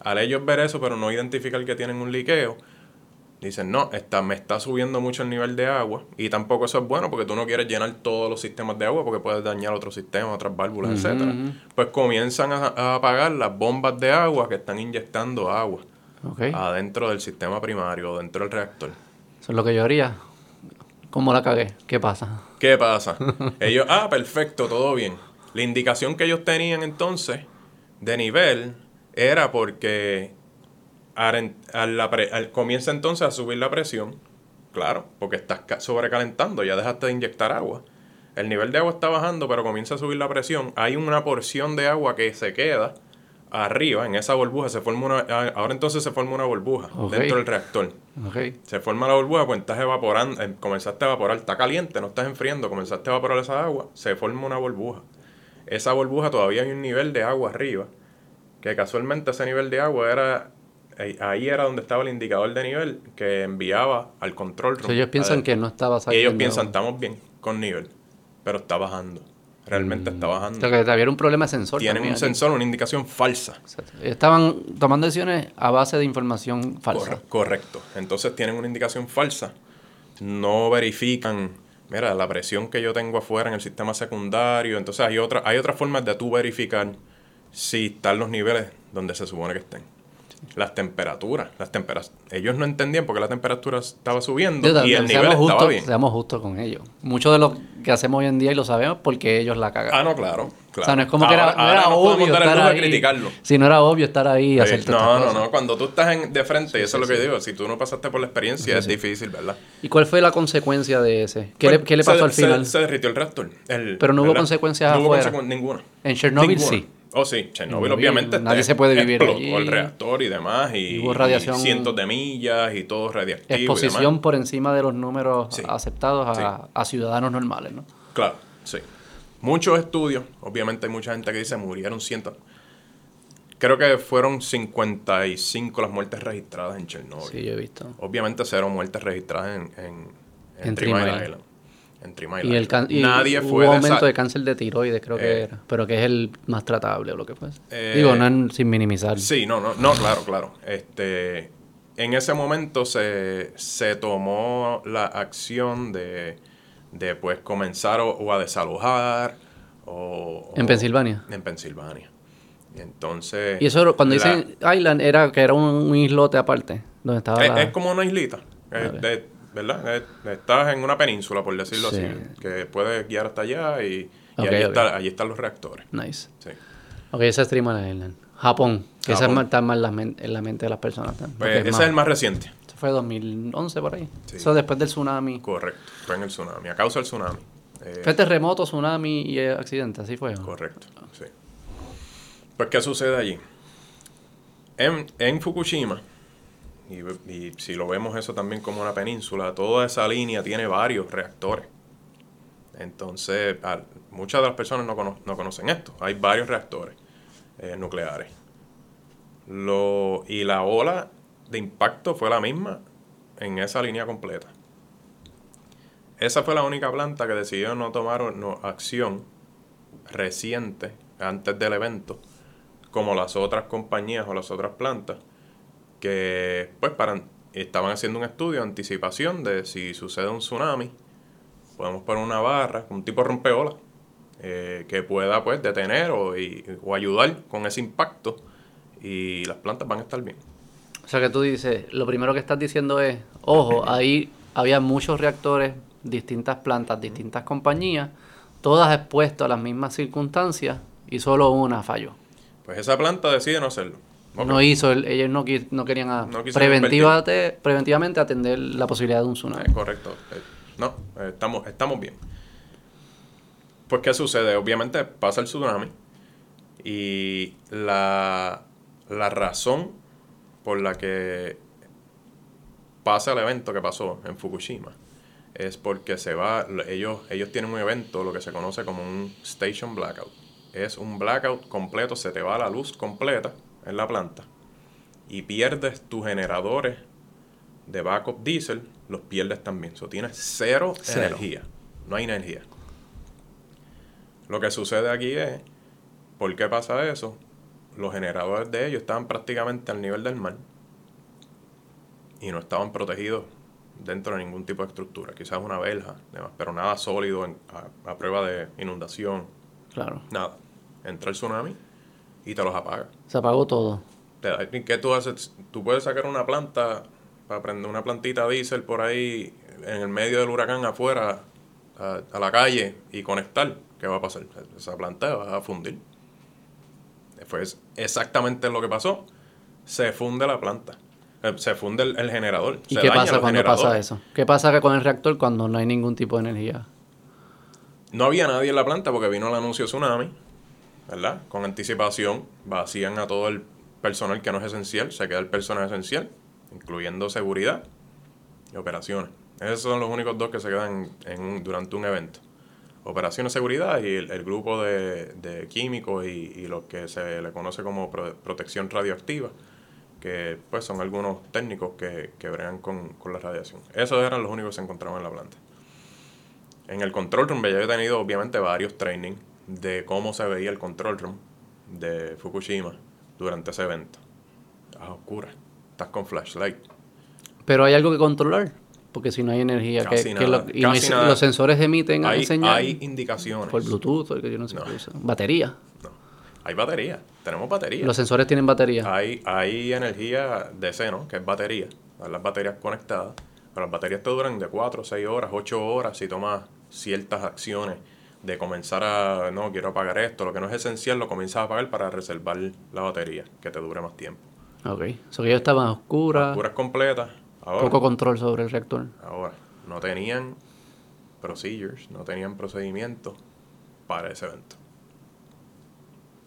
Al ellos ver eso, pero no identificar que tienen un liqueo, dicen, no, está, me está subiendo mucho el nivel de agua. Y tampoco eso es bueno porque tú no quieres llenar todos los sistemas de agua porque puedes dañar otros sistemas, otras válvulas, etcétera. Pues comienzan a, a apagar las bombas de agua que están inyectando agua Ok. adentro del sistema primario, dentro del reactor. Eso es lo que yo haría. ¿Cómo la cagué? ¿Qué pasa? ¿Qué pasa? Ellos, ah, perfecto, todo bien. La indicación que ellos tenían entonces de nivel era porque al, comienza entonces a subir la presión, claro, porque estás ca- sobrecalentando, ya dejaste de inyectar agua. El nivel de agua está bajando, pero comienza a subir la presión. Hay una porción de agua que se queda arriba, en esa burbuja, se forma una, ah, ahora entonces se forma una burbuja dentro del reactor. Ok. Se forma la burbuja, pues estás evaporando, eh, comenzaste a evaporar, está caliente, no estás enfriando, comenzaste a evaporar esa agua, se forma una burbuja. Esa burbuja todavía hay un nivel de agua arriba, que casualmente ese nivel de agua era, eh, ahí era donde estaba el indicador de nivel que enviaba al control room. Ellos piensan que no estaba Y saliendo. ellos piensan, estamos bien con nivel, pero está bajando, realmente está O bajando. sea, que había un problema sensor. Tienen también un aquí. sensor, una indicación falsa. Exacto. Estaban tomando decisiones a base de información falsa. Corre- correcto. Entonces tienen una indicación falsa. No verifican, mira, la presión que yo tengo afuera en el sistema secundario. Entonces hay, otra, hay otras formas de tú verificar si están los niveles donde se supone que estén. Las temperaturas, las temperaturas. Ellos no entendían por qué la temperatura estaba subiendo Yo y el nivel seamos estaba bien. seamos justos con ellos. Mucho de lo que hacemos hoy en día y lo sabemos porque ellos la cagan. Ah, no, claro. claro. O sea, no es como que era, no era obvio estar ahí. criticarlo. Si no era obvio estar ahí y Sí, hacer no, no, no. Cuando tú estás en- de frente, y eso Sí, es lo que sí. digo. Si tú no pasaste por la experiencia, es difícil, ¿verdad? ¿Y cuál fue la consecuencia de ese? ¿Qué, Pues, le, qué le se- pasó al se- final? Se, derritió el reactor. El- Pero no hubo ¿verdad? consecuencias no hubo afuera. consecu- ninguna. En Chernobyl Ninguna. sí. Oh, sí. Chernobyl, Chernobyl, obviamente. nadie se puede vivir allí. el reactor y demás. Y, Y hubo radiación- y cientos de millas y todo radiactivo. y Exposición demás. por encima de los números Sí. aceptados a, Sí. a ciudadanos normales, ¿no? Claro, sí. Muchos estudios, obviamente hay mucha gente que dice murieron cientos. Creo que fueron 55 las muertes registradas en Chernobyl. Sí, yo he visto. Obviamente cero muertes registradas en, en, en, En. Island. En Three Mile Y, el y Nadie hubo fue de aumento esa- de cáncer de tiroides, creo que Eh. era. Pero que es el más tratable o lo que fuese. Eh, Digo, no en- sin minimizar. Sí, no, no, no, claro, claro. Este, en ese momento se, se tomó la acción de, de pues comenzar o, o a desalojar o, ¿En o- Pensilvania? En Pensilvania. Y entonces... Y eso, cuando la- dicen island, era que era un, un islote aparte, donde estaba es, la... es como una islita, es de- ¿verdad? Es- estás en una península, por decirlo Sí. así, que puedes guiar hasta allá y, y Ok, allí, ok. está- allí están los reactores. Nice. Sí. Ok, ese es Mile Island. Japón, que Japón. es más- está más en la, men- en la mente de las personas. Pues ese es el más reciente. Eso fue 2011 por ahí. Sí. Eso después del tsunami. Correcto. Fue en el tsunami, a causa del tsunami. Eh, Fue terremoto, tsunami y eh, accidente, así fue. ¿no? Correcto, sí. Pues, ¿qué sucede allí? En, en Fukushima, y, y si lo vemos eso también como una península, toda esa línea tiene varios reactores. Entonces, muchas de las personas no, cono- no conocen esto. Hay varios reactores eh, nucleares. Lo, y la ola de impacto fue la misma en esa línea completa. Esa fue la única planta que decidió no tomar no, acción reciente, antes del evento, como las otras compañías o las otras plantas, que pues para, estaban haciendo un estudio de anticipación de si sucede un tsunami, podemos poner una barra, un tipo rompeola, eh, que pueda pues detener o, y- o ayudar con ese impacto y las plantas van a estar bien. O sea que tú dices, lo primero que estás diciendo es, ojo, ahí había muchos reactores, distintas plantas, distintas compañías, todas expuestas a las mismas circunstancias y solo una falló. Pues esa planta decide no hacerlo. No hizo, el- ellos no, no querían a- No preventivamente atender la posibilidad de un tsunami. Es correcto. Eh, no, eh, estamos, estamos bien. Pues, ¿qué sucede? Obviamente pasa el tsunami y la, la razón por la que pasa el evento que pasó en Fukushima es porque se va, ellos, ellos tienen un evento, lo que se conoce como un station blackout. Es un blackout completo, se te va la luz completa en la planta y pierdes tus generadores de backup diesel, los pierdes también. So, tienes cero, Cero. energía. No hay energía. Lo que sucede aquí es, ¿por qué pasa eso? Los generadores de ellos estaban prácticamente al nivel del mar y no estaban protegidos dentro de ningún tipo de estructura. Quizás una verja, pero nada sólido en- a, a prueba de inundación, Claro. nada. Entra el tsunami y te los apaga. Se apagó todo. ¿Qué tú haces? Tú puedes sacar una planta para prender una plantita diésel por ahí en el medio del huracán afuera a, a la calle y conectar. ¿Qué va a pasar? Esa planta va a fundir. Fue exactamente lo que pasó. Se funde la planta. Eh, Se funde el, el generador. ¿Y se qué pasa cuando pasa eso? ¿Qué pasa con el reactor cuando no hay ningún tipo de energía? No había nadie en la planta porque vino el anuncio de tsunami, ¿verdad? Con anticipación, vacían a todo el personal que no es esencial, se queda el personal esencial, incluyendo seguridad y operaciones. Esos son los únicos dos que se quedan durante un evento. Operaciones, seguridad y el, grupo de, químicos y, lo que se le conoce como pro- protección radioactiva, que pues son algunos técnicos que, que con, con la radiación. Esos eran los únicos que se encontraban en la planta. En el control room, yo he tenido obviamente varios training de cómo se veía el control room de Fukushima durante ese evento. Estás a oscuras, estás con flashlight. Pero hay algo que controlar, porque si no hay energía, que, Casi que nada, lo- y no hay- casi nada. los sensores emiten Hay, señal hay indicaciones. por Bluetooth, o que yo no sé No. qué. Batería. No. Hay batería, tenemos batería. Los sensores tienen batería. Hay, hay energía DC, ¿no? Que es batería. Las baterías conectadas. Pero las baterías te duran de 4, 6 horas, 8 horas si tomas ciertas acciones de comenzar a, no, quiero apagar esto, lo que no es esencial lo comienzas a apagar para reservar la batería, que te dure más tiempo. Ok, eso que ya estaban oscuras. Oscuras completas. Ahora, poco control sobre el reactor. Ahora, no tenían procedures, no tenían procedimientos para ese evento.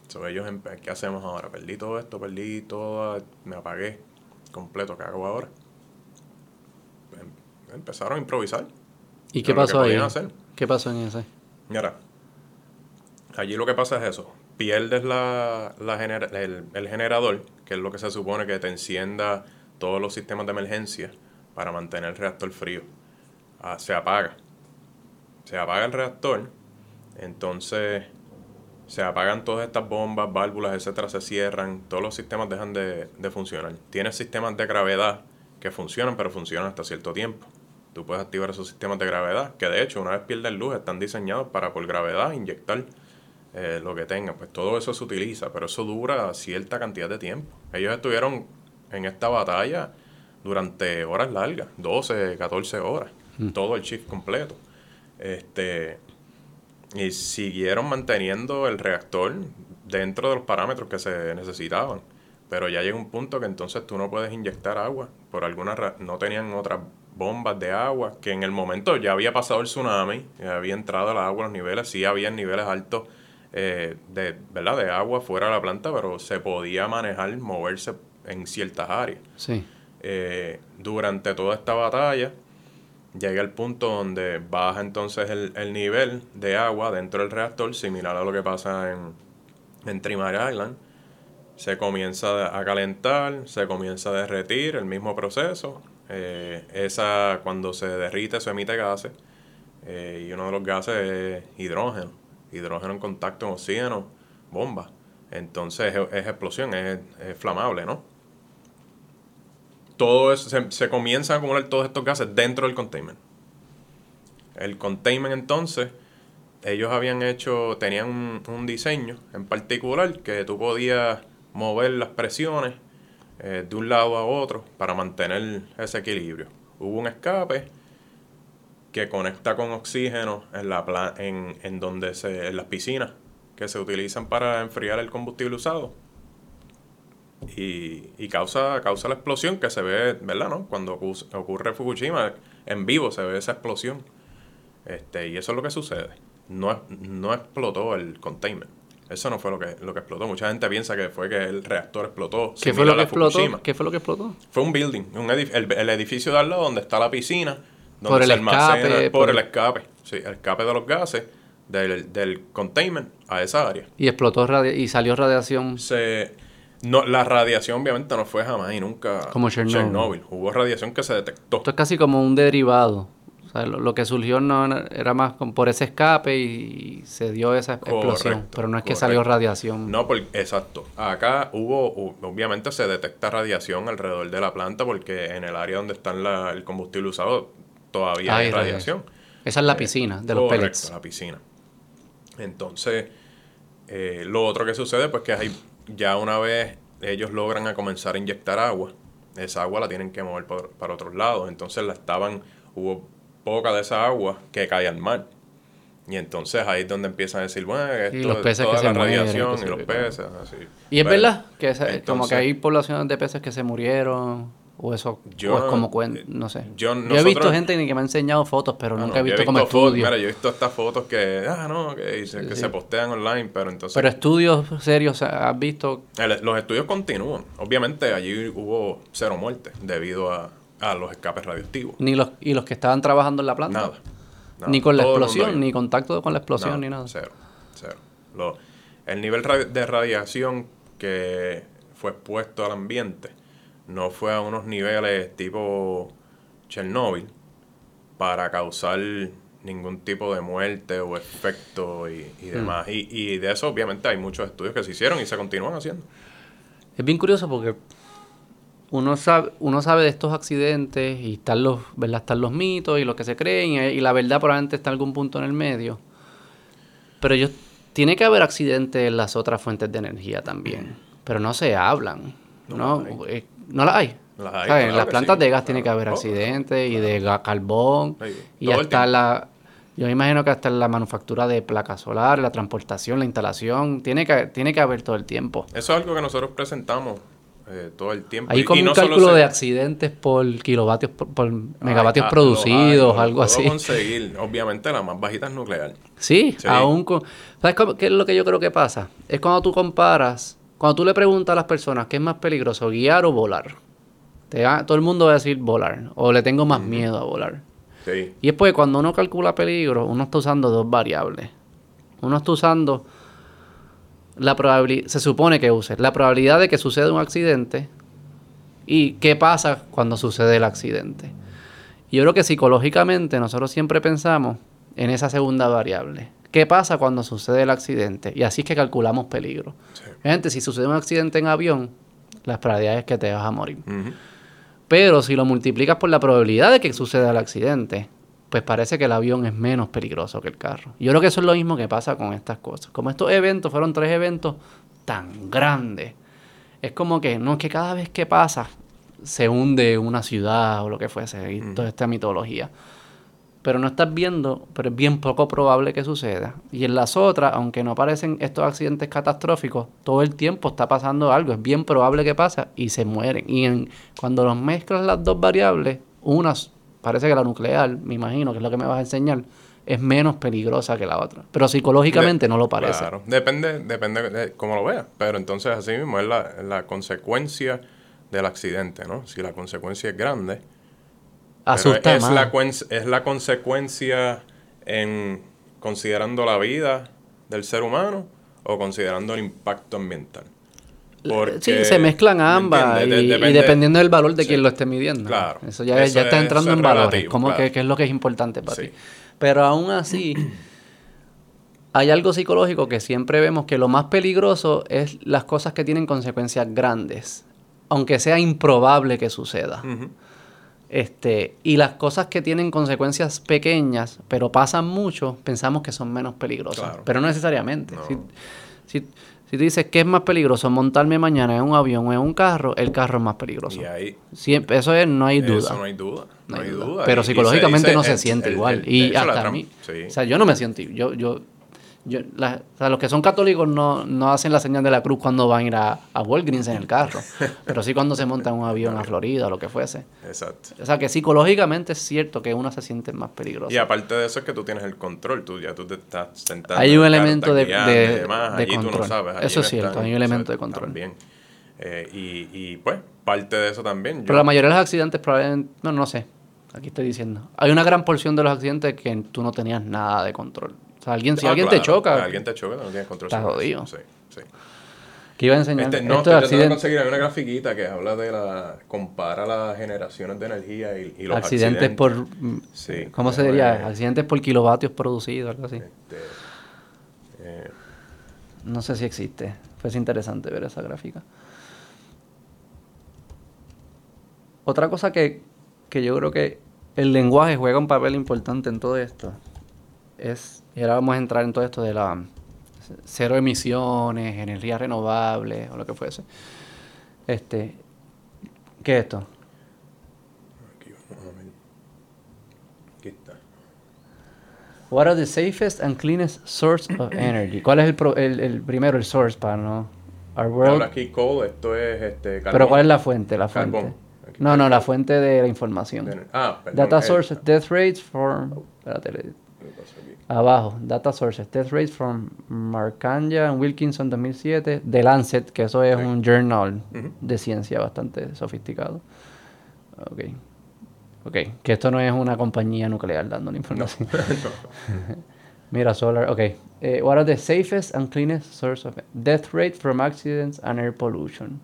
So, ellos, ¿qué hacemos ahora? Perdí todo esto, perdí todo, me apagué completo, ¿qué hago ahora? Em, empezaron a improvisar. ¿Y qué pasó ahí? ¿Qué pasó en ese? Mira, allí lo que pasa es eso. Pierdes la, la el, el, generador, que es lo que se supone que te encienda todos los sistemas de emergencia para mantener el reactor frío. Ah, se apaga. Se apaga el reactor, entonces se apagan todas estas bombas, válvulas, etcétera, se cierran, todos los sistemas dejan de, de funcionar. Tienes sistemas de gravedad que funcionan, pero funcionan hasta cierto tiempo. Tú puedes activar esos sistemas de gravedad, que de hecho, una vez pierden luz, están diseñados para por gravedad inyectar eh, lo que tengan. Pues todo eso se utiliza, pero eso dura cierta cantidad de tiempo. Ellos estuvieron en esta batalla durante horas largas, 12, 14 horas, mm. todo el shift completo. Este, y siguieron manteniendo el reactor dentro de los parámetros que se necesitaban. Pero ya llega un punto que entonces tú no puedes inyectar agua. Por alguna no tenían otras bombas de agua, que en el momento ya había pasado el tsunami, ya había entrado el agua, los niveles, sí había niveles altos eh, de, ¿verdad? de agua fuera de la planta, pero se podía manejar, moverse en ciertas áreas. Sí. Eh, durante toda esta batalla, llega el punto donde baja entonces el, el, nivel de agua dentro del reactor, similar a lo que pasa en, en Trimar Island. Se comienza a calentar, se comienza a derretir, el mismo proceso, eh, esa, cuando se derrite, se emite gases. Eh, y uno de los gases es hidrógeno. Hidrógeno en contacto con oxígeno, bomba. Entonces es, explosión, es, flamable, ¿no? Todo eso, se, se comienza a acumular todos estos gases dentro del containment. El containment entonces, ellos habían hecho, tenían un, un diseño en particular que tú podías mover las presiones eh, de un lado a otro para mantener ese equilibrio. Hubo un escape que conecta con oxígeno en, la en, en, donde se, en las piscinas que se utilizan para enfriar el combustible usado. Y, y causa, causa la explosión que se ve, ¿verdad? No? Cuando ocurre Fukushima, en vivo se ve esa explosión. Este, y eso es lo que sucede. No, no explotó el containment. Eso no fue lo que, lo que explotó. Mucha gente piensa que fue que el reactor explotó. ¿Qué fue lo que explotó? ¿Qué fue lo que explotó? Fue un building, un el, edificio de al lado donde está la piscina, donde por el se almacena escape, por, el escape. Sí, el escape de los gases del, del containment a esa área. Y explotó y salió radiación. Se no, la radiación obviamente no fue jamás y nunca como Chernobyl. Chernobyl. Hubo radiación que se detectó. Esto es casi como un derivado lo, que surgió no era más por ese escape y se dio esa explosión, pero no es que salió radiación. No, porque, exacto. Acá hubo, obviamente se detecta radiación alrededor de la planta porque en el área donde está el combustible usado todavía hay, radiación. Esa es la eh, piscina de los pellets. la piscina. Entonces, eh, lo otro que sucede pues que hay, ya una vez ellos logran a comenzar a inyectar agua, esa agua la tienen que mover para otros lados. Entonces la estaban, hubo poca de esa agua que cae al mar. Y entonces ahí es donde empiezan a decir, bueno, esto, y los peces toda que la se radiación y los peces, así. Y es verdad que como que hay poblaciones de peces que se murieron o eso yo, es como cuento, no sé. Yo, he visto gente que me ha enseñado fotos, pero ah, nunca he visto como estudios. Mira, yo he visto estas fotos que, ah, no, que, se postean online, pero entonces... Pero estudios serios, ¿has visto? los estudios continúan. Obviamente allí hubo cero muertes debido a, a los escapes radioactivos. Ni los, ¿Y los que estaban trabajando en la planta? Nada. Ni con la explosión, ni contacto con la explosión, ni nada. Cero, cero. el nivel de radiación que fue expuesto al ambiente no fue a unos niveles tipo Chernóbil para causar ningún tipo de muerte o efecto y, y hmm. demás. Y, y de eso obviamente hay muchos estudios que se hicieron y se continúan haciendo. Es bien curioso porque uno sabe, uno sabe de estos accidentes y están los, ¿verdad? Están los mitos y lo que se creen y, la verdad probablemente está en algún punto en el medio. Pero yo tiene que haber accidentes en las otras fuentes de energía también, pero no se hablan. No, no, eh, no las hay. en las plantas de gas tiene que haber accidentes y de carbón y hasta la... Yo me imagino que hasta la manufactura de placas solares, la transportación, la instalación, tiene que, tiene que haber todo el tiempo. Eso es algo que nosotros presentamos eh, todo el tiempo. Hay como un cálculo de accidentes por kilovatios, por, megavatios producidos, algo así. conseguir. Obviamente la más bajita es nuclear. Sí, aún con... ¿Sabes qué es lo que yo creo que pasa? Es cuando tú comparas, cuando tú le preguntas a las personas qué es más peligroso, guiar o volar. Te todo el mundo va a decir volar, o le tengo más miedo a volar. Sí. Y es porque cuando uno calcula peligro, uno está usando dos variables. Uno está usando la probabilidad, se supone que use la probabilidad de que suceda un accidente y qué pasa cuando sucede el accidente. Yo creo que psicológicamente nosotros siempre pensamos en esa segunda variable. ¿Qué pasa cuando sucede el accidente? Y así es que calculamos peligro. Gente, si sucede un accidente en avión, la probabilidad es que te vas a morir. Pero si lo multiplicas por la probabilidad de que suceda el accidente, pues parece que el avión es menos peligroso que el carro. Yo creo que eso es lo mismo que pasa con estas cosas. Como estos eventos fueron tres eventos tan grandes, es como que no es que cada vez que pasa se hunde una ciudad o lo que fuese, y toda esta mitología. Pero no estás viendo, pero es bien poco probable que suceda. Y en las otras, aunque no aparecen estos accidentes catastróficos, todo el tiempo está pasando algo, es bien probable que pasa y se mueren. Y en, cuando los mezclas las dos variables, unas parece que la nuclear, me imagino, que es lo que me vas a enseñar, es menos peligrosa que la otra. Pero psicológicamente no lo parece. Claro, depende, depende de cómo lo veas. Pero entonces así mismo es la, consecuencia del accidente, ¿no? Si la consecuencia es grande, Asusta es, La, es la consecuencia en considerando la vida del ser humano o considerando el impacto ambiental sí, se mezclan ambas y, dependiendo del valor de quien lo esté midiendo. Claro. Eso ya, ya está entrando en valores, como que, es lo que es importante para ti. Pero aún así, hay algo psicológico que siempre vemos que lo más peligroso es las cosas que tienen consecuencias grandes, aunque sea improbable que suceda. Este, y las cosas que tienen consecuencias pequeñas, pero pasan mucho, pensamos que son menos peligrosas. Pero no necesariamente. si, si tú dices, ¿qué es más peligroso? Montarme mañana en un avión o en un carro, el carro es más peligroso. Y ahí, Siempre, eso es, no hay duda. Eso no hay duda. No, hay duda. Pero psicológicamente no se siente igual. y hasta a mí. O sea, yo no me siento. Yo, yo, yo, o sea, los que son católicos no, no, hacen la señal de la cruz cuando van a ir a, a Walgreens en el carro, pero sí cuando se monta en un avión a Florida o lo que fuese. Exacto. O sea, que psicológicamente es cierto que uno se siente más peligroso. Y aparte de eso es que tú tienes el control, tú ya tú te estás sentado. Hay un elemento de, de, control. sabes, eso es cierto, hay un elemento de control. También. Eh, y, y pues, parte de eso también. Pero la mayoría de los accidentes probablemente, no, no sé, aquí estoy diciendo. Hay una gran porción de los accidentes que tú no tenías nada de control alguien, si alguien te choca. alguien te choca, no tienes control. Estás jodido. Sí, sí. ¿Qué iba a enseñar? Este, no, estoy tratando de conseguir una grafiquita que habla de la. compara las generaciones de energía y, los accidentes. accidentes por. Sí, ¿Cómo se diría? Accidentes por kilovatios producidos, algo así. Este, eh, no sé si existe. Fue interesante ver esa gráfica. Otra cosa que, que yo creo que el lenguaje juega un papel importante en todo esto es y ahora vamos a entrar en todo esto de la cero emisiones, energía renovable o lo que fuese. Este, ¿Qué es esto? Aquí vamos a ver. Aquí está. What are the safest and cleanest source of energy? ¿Cuál es el, el, primero, el source para no? Our world. Ahora aquí coal, esto es este, carbón. Pero ¿cuál es la fuente? La fuente. no, no, la fuente de la información. Ah, perdón, Data sources, death rates for... Espérate, Abajo, Data Sources, Test Rates from Markanja and Wilkinson 2007, The Lancet, que eso es un journal de ciencia bastante sofisticado. Ok. Ok, que esto no es una compañía nuclear dando la información. Mira, solar, ok. Eh, what are the safest and cleanest sources of death rate from accidents and air pollution?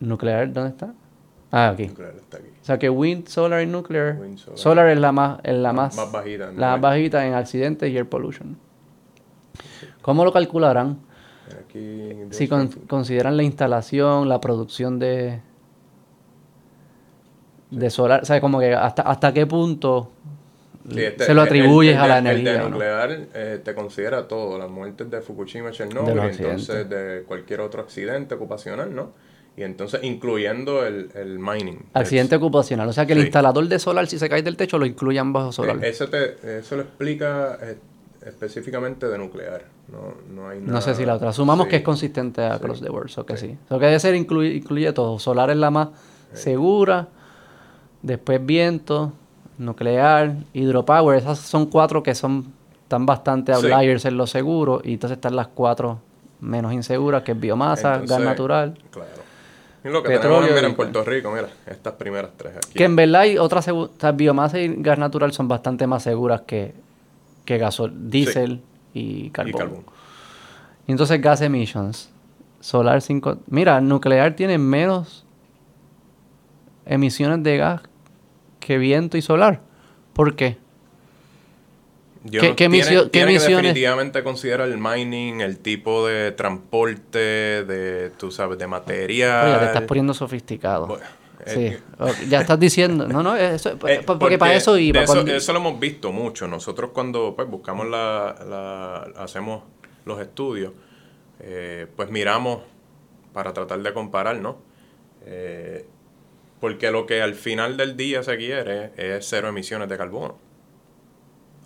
Nuclear, ¿dónde está? Ah, aquí. O sea que wind, solar y nuclear. solar. es la más, es la más, bajita. La más bajita en accidentes y air pollution. ¿Cómo lo calcularán? si consideran la instalación, la producción de de solar, o sea, como que hasta, hasta qué punto este, se lo atribuyes el, a la el energía. de ¿no? nuclear eh, te considera todo, las muertes de Fukushima, Chernobyl, De entonces de cualquier otro accidente ocupacional, ¿no? Y entonces incluyendo el, el mining. Accidente ocupacional. O sea que el Sí. instalador de solar, si se cae del techo, lo incluyan bajo solar. Eh, Eso, te, eso lo explica eh, específicamente de nuclear. No, no hay nada. No sé si la otra. Asumamos Sí. que es consistente across the board, o que sí. O que debe ser incluye, incluye todo. Solar es la más segura, después viento, nuclear, hidropower. Esas son cuatro que son están bastante Sí. outliers en lo seguro y entonces están las cuatro menos inseguras, que es biomasa, gas Entonces, natural. Claro. Lo que Petróleo tenemos mira, en Puerto Rico, mira, estas primeras tres aquí. Que en verdad hay otras o sea, biomasa y gas natural son bastante más seguras que, que gasol, diésel y carbón. y carbón. Entonces gas emissions. Solar 5. Mira, nuclear tiene menos emisiones de gas que viento y solar. ¿Por qué? Yo ¿Qué- qué tiene- emisio- qué tiene que emisiones? definitivamente considera el mining, el tipo de transporte, de, tú sabes, de material. Oye, te estás poniendo sofisticado. Bueno, sí. eh, ya estás diciendo. No, no, eso, Eh, porque, para eso. Eso, cuando- eso lo hemos visto mucho. Nosotros cuando pues, buscamos la, la- hacemos los estudios, eh, pues miramos para tratar de comparar, ¿no? Eh, porque lo que al final del día se quiere es cero emisiones de carbono.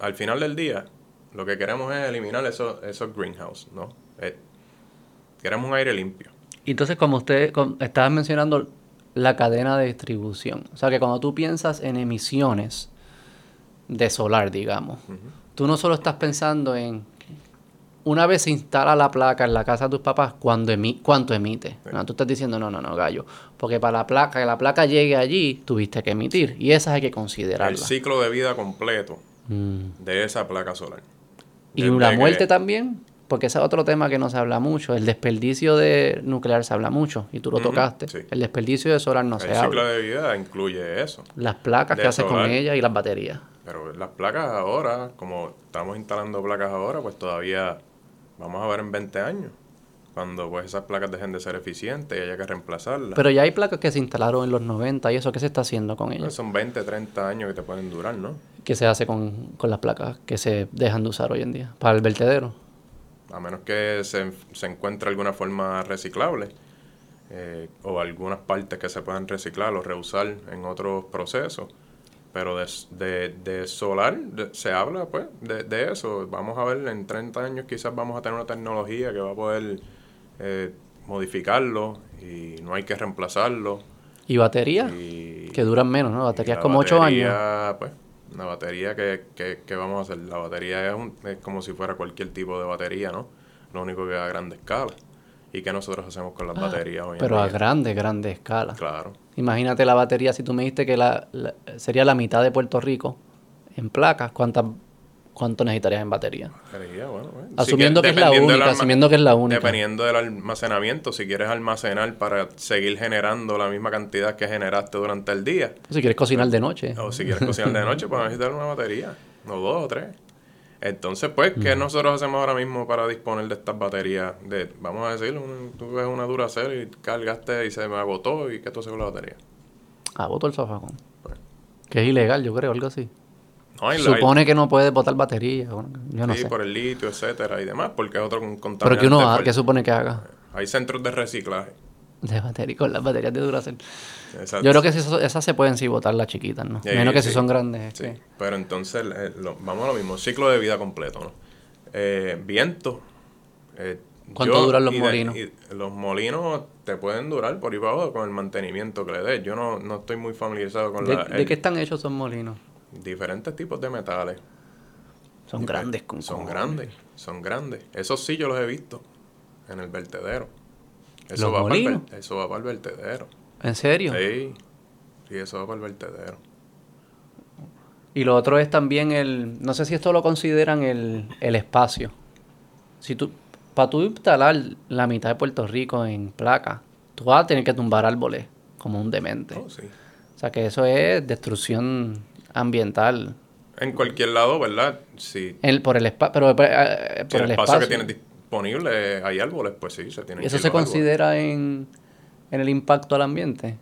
Al final del día, lo que queremos es eliminar esos, esos greenhouse, ¿no? Eh, queremos un aire limpio. Y entonces, como usted com- estabas mencionando la cadena de distribución. O sea, que cuando tú piensas en emisiones de solar, digamos, tú no solo estás pensando en una vez se instala la placa en la casa de tus papás, cuando emi- ¿cuánto emite? No, tú estás diciendo, no, no, no, gallo. Porque para la placa, que la placa llegue allí, tuviste que emitir. Y esas hay que El considerarlas. ciclo de vida completo Mm. de esa placa solar. Y la que- muerte también, porque ese es otro tema que no se habla mucho. El desperdicio de nuclear se habla mucho, y tú lo tocaste. sí. El desperdicio de solar no El se ciclo habla. de vida incluye eso. Las placas que haces con ellas y las baterías. Pero las placas ahora, como estamos instalando placas ahora, pues todavía vamos a ver en 20 años. Cuando pues esas placas dejen de ser eficientes y haya que reemplazarlas. Pero ya hay placas que se instalaron en los 90 y eso, ¿qué se está haciendo con Pues ellas? son 20, 30 años que te pueden durar, ¿no? ¿Qué se hace con, con las placas que se dejan de usar hoy en día? Para el vertedero. A menos que se, se encuentre alguna forma reciclable eh, o algunas partes que se puedan reciclar o reusar en otros procesos. Pero de, de, de solar de- se habla pues de, de eso. Vamos a ver, en 30 años quizás vamos a tener una tecnología que va a poder eh, modificarlo y no hay que reemplazarlo. ¿Y baterías? Que duran menos, ¿no? Baterías la como 8 años. batería, Pues, una batería que, que, que vamos a hacer. La batería es, un- es como si fuera cualquier tipo de batería, ¿no? Lo único que a grande escala. ¿Y qué nosotros hacemos con las baterías hoy en Ah, Pero a día? grande, grande escala. Claro. Imagínate la batería, si tú me dijiste que la, la- sería la mitad de Puerto Rico en placas, ¿cuántas, ¿cuánto necesitarías en batería? Batería, bueno, bueno. Asumiendo que es la única, asumiendo que es la única. Dependiendo del almacenamiento, si quieres almacenar para seguir generando la misma cantidad que generaste durante el día, Si quieres cocinar de noche. O si quieres cocinar de noche, pues necesitar una batería, o dos o tres. Entonces, pues, ¿qué nosotros hacemos ahora mismo para disponer de estas baterías? De, vamos a decir, un- tú ves una Duracell y cargaste y se me agotó, ¿y qué tú haces con la batería? Boto el zafacón. Pues, Que es ilegal, yo creo, algo así. No, Supone que no puedes botar batería. yo no sí, sé. por el litio, etcétera, y demás, porque es otro con- Pero contaminante. que uno haga. ¿qué supone que haga? Hay centros de reciclaje. De batería, con las baterías de Duracell. Exacto. Yo creo que si eso- esas se pueden sí botar las chiquitas, ¿no? Menos que si son grandes. Sí, pero entonces eh, lo- vamos a lo mismo, ciclo de vida completo, ¿no? Eh, viento. eh, ¿Cuánto duran los de- molinos? los molinos te pueden durar por ahí para abajo con el mantenimiento que le des. Yo no, no estoy muy familiarizado con ¿De, la, de el- qué están hechos esos molinos? Diferentes tipos de metales. Son grandes con Son cojones. grandes, son grandes. Esos sí yo los he visto en el vertedero. Eso, ¿Los va para el, eso va para el vertedero. ¿En serio? Sí, sí, eso va para el vertedero. Y lo otro es también el, no sé si esto lo consideran el, el espacio. Si tú, para tú instalar la mitad de Puerto Rico en placa, tú vas a tener que tumbar árboles como un demente. Oh, sí. O sea que eso es destrucción ambiental. En cualquier lado, ¿verdad? El, por el espacio, pero eh, Si por el el espacio, espacio. que tienes disponible hay árboles, pues sí, se tienen ¿Eso que se árboles. considera en, en el impacto al ambiente?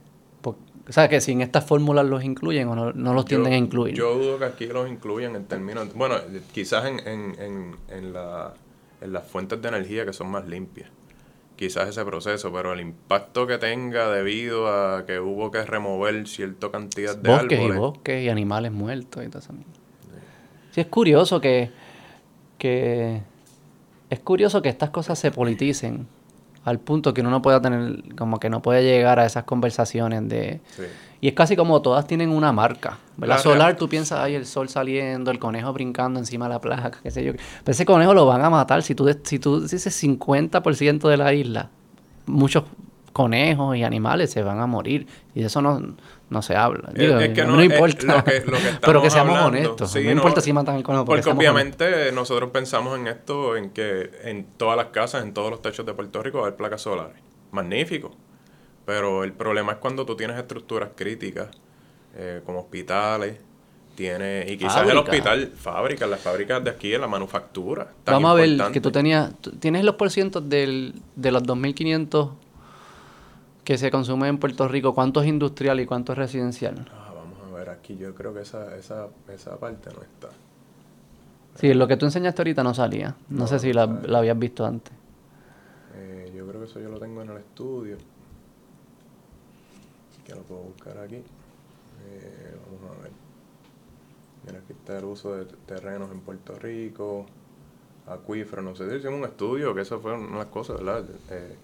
O sea, que si en estas fórmulas los incluyen o no, no los tienden a incluir. Yo dudo que aquí los incluyan en términos... Bueno, quizás en, en, en, en, la, en las fuentes de energía que son más limpias. Quizás ese proceso, pero el impacto que tenga debido a que hubo que remover cierta cantidad de bosques árboles... y bosques y animales muertos y todo eso. Sí, es curioso que, que... Es curioso que estas cosas se politicen al punto que uno no pueda tener, como que no puede llegar a esas conversaciones de... Sí. Y es casi como todas tienen una marca. ¿verdad? La Solar, tú piensas, ay, el sol saliendo, el conejo brincando encima de la placa, qué sé yo. Pero ese conejo lo van a matar. Si tú, si tú dices 50% de la isla, muchos conejos y animales se van a morir. Y de eso no, no se habla. Digo, es que no- no, importa. lo que- lo que pero que seamos hablando. honestos. Sí, no, no, importa si matan al conejo. Porque seamos obviamente nosotros pensamos en esto, en que en todas las casas, en todos los techos de Puerto Rico haber placas solares. Magnífico. Pero el problema es cuando tú tienes estructuras críticas, eh, como hospitales, tiene y quizás el Fábricas. hospital, fábricas, las fábricas de aquí, la manufactura. Vamos a ver importante. que tú tenías, tienes los porcientos del, de los 2.500 que se consume en Puerto Rico, ¿cuánto es industrial y cuánto es residencial? Ah, vamos a ver aquí, yo creo que esa, esa, esa parte no está. Sí, lo que tú enseñaste ahorita no salía. No, No, sé si la, la habías visto antes. Eh, yo creo que eso yo lo tengo en el estudio. Que lo puedo buscar aquí. Eh, vamos a ver. Mira, aquí está el uso de terrenos en Puerto Rico, acuíferos, no sé si hicimos un estudio, que eso fue una cosas, ¿verdad? Eh,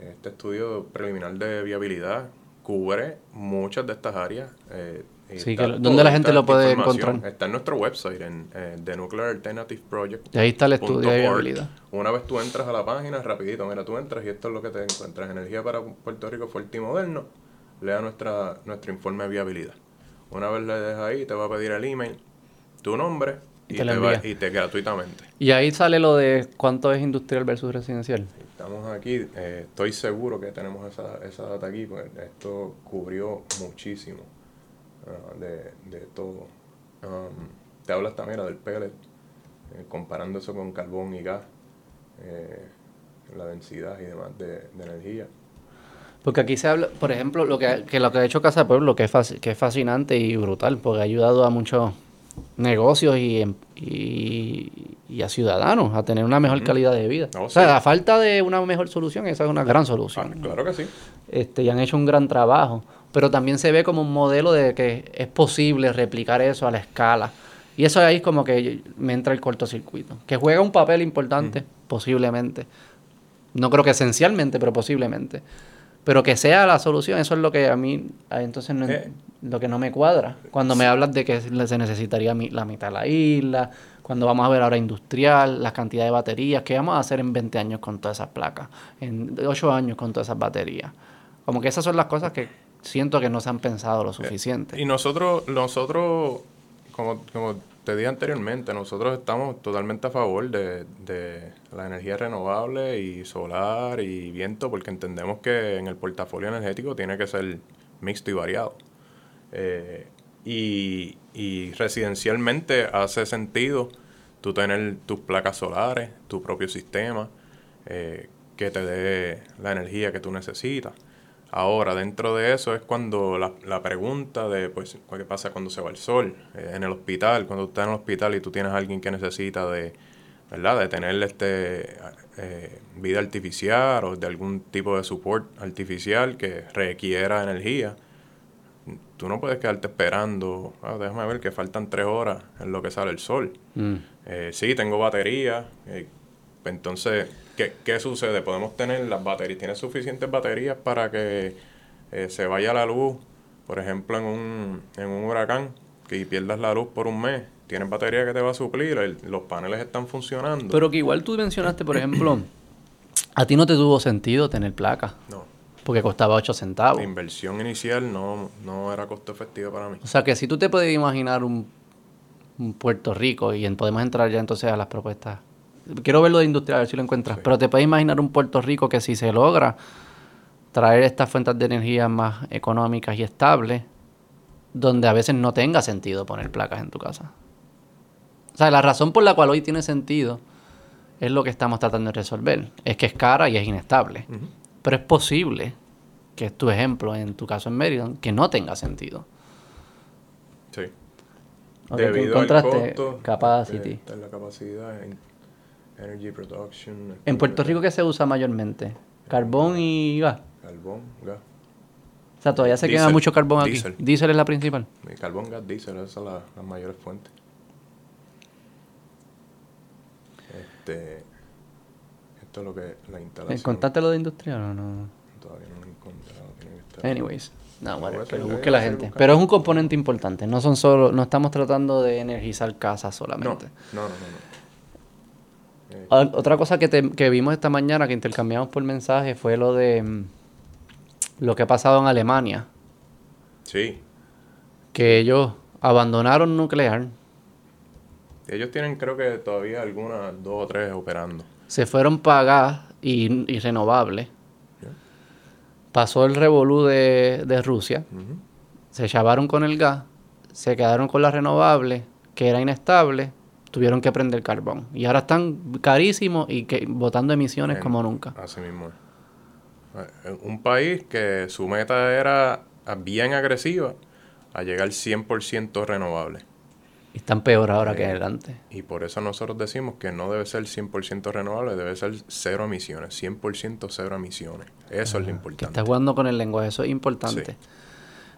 este estudio preliminar de viabilidad cubre muchas de estas áreas. eh, Sí, que lo- ¿dónde la gente lo puede encontrar? Está en nuestro website, en eh, The Nuclear Alternative Project. Y ahí está el estudio de viabilidad. Una vez tú entras a la página, rapidito, mira, tú entras y esto es lo que te encuentras. Energía para Puerto Rico fuerte y moderno. Lea nuestra, nuestro informe de viabilidad. Una vez le dejas ahí, te va a pedir el email, tu nombre Y y, te te, va, y te gratuitamente. Y ahí sale lo de cuánto es industrial versus residencial. Estamos aquí, eh, estoy seguro que tenemos esa, esa data aquí, pues esto cubrió muchísimo ah, de, de todo. Um, te hablas también del pellet, eh, comparando eso con carbón y gas, eh, la densidad y demás de, energía. Porque aquí se habla, por ejemplo, lo que, que lo que ha hecho Casa Pueblo, que es, que es fascinante y brutal, porque ha ayudado a muchos negocios y, em- y, y a ciudadanos a tener una mejor calidad de vida. Oh, o sea, sí. a falta de una mejor solución, esa es una gran Ah, solución. claro que sí. este, y han hecho un gran trabajo. Pero también se ve como un modelo de que es posible replicar eso a la escala. Y eso ahí es como que me entra el cortocircuito. Que juega un papel importante, posiblemente. No creo que esencialmente, pero posiblemente. Pero que sea la solución, eso es lo que a mí, ah, entonces, no, Eh. lo que no me cuadra. Cuando me hablas de que se necesitaría mi- la mitad de la isla, cuando vamos a ver ahora industrial, las cantidades de baterías, ¿qué vamos a hacer en 20 años con todas esas placas? En 8 años con todas esas baterías. Como que esas son las cosas que siento que no se han pensado lo suficiente. Y nosotros, nosotros como, como te dije anteriormente, nosotros estamos totalmente a favor de, de la energía renovable y solar y viento, porque entendemos que en el portafolio energético tiene que ser mixto y variado. Eh, y, y residencialmente hace sentido tú tener tus placas solares, tu propio sistema, eh, que te dé la energía que tú necesitas. Ahora, dentro de eso es cuando la, la pregunta de, pues, ¿qué pasa cuando se va el sol? Eh, en el hospital, cuando estás en el hospital y tú tienes a alguien que necesita de, ¿verdad? De tener este, eh, vida artificial o de algún tipo de support artificial que requiera energía. Tú no puedes quedarte esperando, "Ah, déjame ver que faltan tres horas en lo que sale el sol. Mm. Eh, sí, tengo batería. eh, entonces, ¿qué, qué sucede? Podemos tener las baterías. ¿Tienes suficientes baterías para que eh, se vaya la luz? Por ejemplo, en un, en un huracán, que pierdas la luz por un mes. Tienes batería que te va a suplir, el- los paneles están funcionando. Pero que igual tú mencionaste, por ejemplo, a ti no te tuvo sentido tener placa, no, porque costaba 8 centavos. la inversión inicial no, no era costo efectiva para mí. O sea que si tú te puedes imaginar un, un Puerto Rico, y en- podemos entrar ya entonces a las propuestas. Quiero ver lo de industrial, a ver si lo encuentras. Pero te puedes imaginar un Puerto Rico que si se logra traer estas fuentes de energía más económicas y estables, donde a veces no tenga sentido poner placas en tu casa. O sea, la razón por la cual hoy tiene sentido es lo que estamos tratando de resolver. Es que es cara y es inestable. Pero es posible que es tu ejemplo en tu caso en Maryland, que no tenga sentido. Sí. Debido al costo, capacity. eh, la capacidad en energy production. En Puerto Rico, ¿qué se usa mayormente? Carbón y gas. Carbón, gas. O sea, todavía se quema Diesel, mucho carbón aquí. diesel. Diesel es la principal. Carbón, gas, diésel, esas son las, las mayores fuentes. Este, esto es lo que la instalación. ¿Contaste lo de industrial o no? Todavía no lo he encontrado. Tiene que estar. Anyways. No, bueno, que lo busque la gente. buscar. Pero es un componente importante. No son solo, no estamos tratando de energizar casas No, solamente. no, no, no. no. Eh, Ah, Otra cosa que, te- que vimos esta mañana, que intercambiamos por mensaje, fue lo de mm, lo que ha pasado en Alemania. sí, Que ellos abandonaron nuclear, ellos tienen creo que todavía algunas, dos o tres operando. se fueron para gas y, y renovables. Pasó el revolú de, de Rusia, se chavaron con el gas, se quedaron con las renovables, que era inestable, tuvieron que prender carbón. Y ahora están carísimos y que, botando emisiones En- como nunca. Así mismo. Eh, Un país que su meta era ah, bien agresiva a llegar 100% renovable. Y están peor ahora Eh, que adelante. Y por eso nosotros decimos que no debe ser 100% renovable, debe ser cero emisiones, 100% cero emisiones. Eso es lo Que importante. está jugando con el lenguaje, eso es importante. Sí.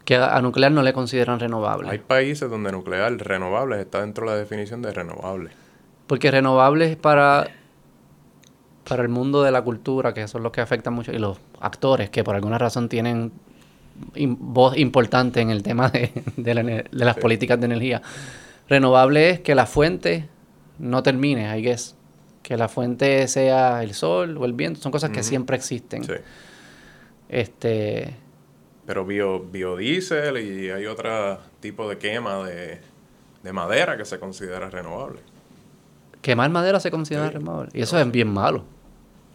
Que a, nuclear no le consideran renovable. Hay países donde nuclear renovable está dentro de la definición de renovable. Porque renovable es para, para el mundo de la cultura, que son los que afectan mucho, y los actores, que por alguna razón tienen voz importante en el tema de, de la ener- de las Sí. políticas de energía. Renovable es que la fuente no termine, I guess. Que la fuente sea el sol o el viento, son cosas que siempre existen. Sí. Este, Pero bio, biodiesel y hay otro tipo de quema de, de madera que se considera renovable. Quemar madera se considera Sí. renovable. Y eso es bien malo.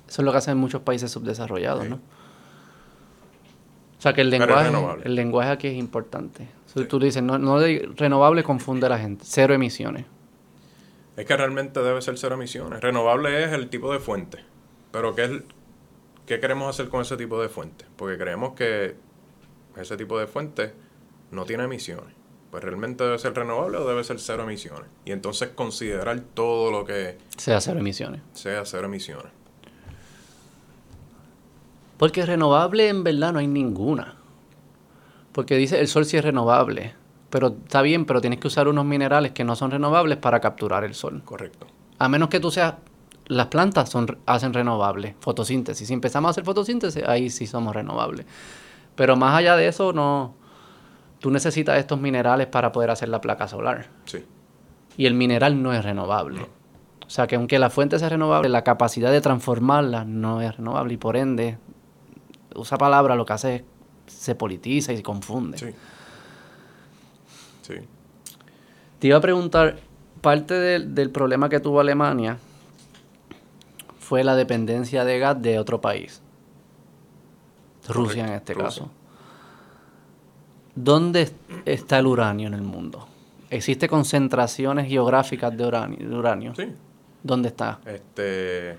Eso es lo que hacen muchos países subdesarrollados, Sí. ¿no? O sea que el lenguaje, el lenguaje aquí es importante. Sí. tú dices, no, no de- renovable confunde a la gente. Cero emisiones. Es que realmente debe ser cero emisiones. Renovable es el tipo de fuente. Pero ¿qué, es, ¿qué queremos hacer con ese tipo de fuente? Porque creemos que ese tipo de fuente no tiene emisiones. Pues realmente debe ser renovable o debe ser cero emisiones. Y entonces considerar todo lo que Sea cero emisiones. sea cero emisiones. Porque renovable en verdad no hay ninguna. Porque dice el sol sí es renovable. Pero está bien, pero tienes que usar unos minerales que no son renovables para capturar el sol. Correcto. A menos que tú seas... Las plantas son, hacen renovable, fotosíntesis. Si empezamos a hacer fotosíntesis, ahí sí somos renovables. Pero más allá de eso, no... Tú necesitas estos minerales para poder hacer la placa solar. Sí. Y el mineral no es renovable. O sea que aunque la fuente sea renovable, la capacidad de transformarla no es renovable. Y por ende, usa palabra lo que hace es se politiza y se confunde. Sí. Sí. Te iba a preguntar, parte del problema que tuvo Alemania fue la dependencia de gas de otro país. Rusia en este Rusia. caso. ¿Dónde est- está el uranio en el mundo? ¿Existe concentraciones geográficas de uranio? de uranio? Sí. ¿Dónde está? Este,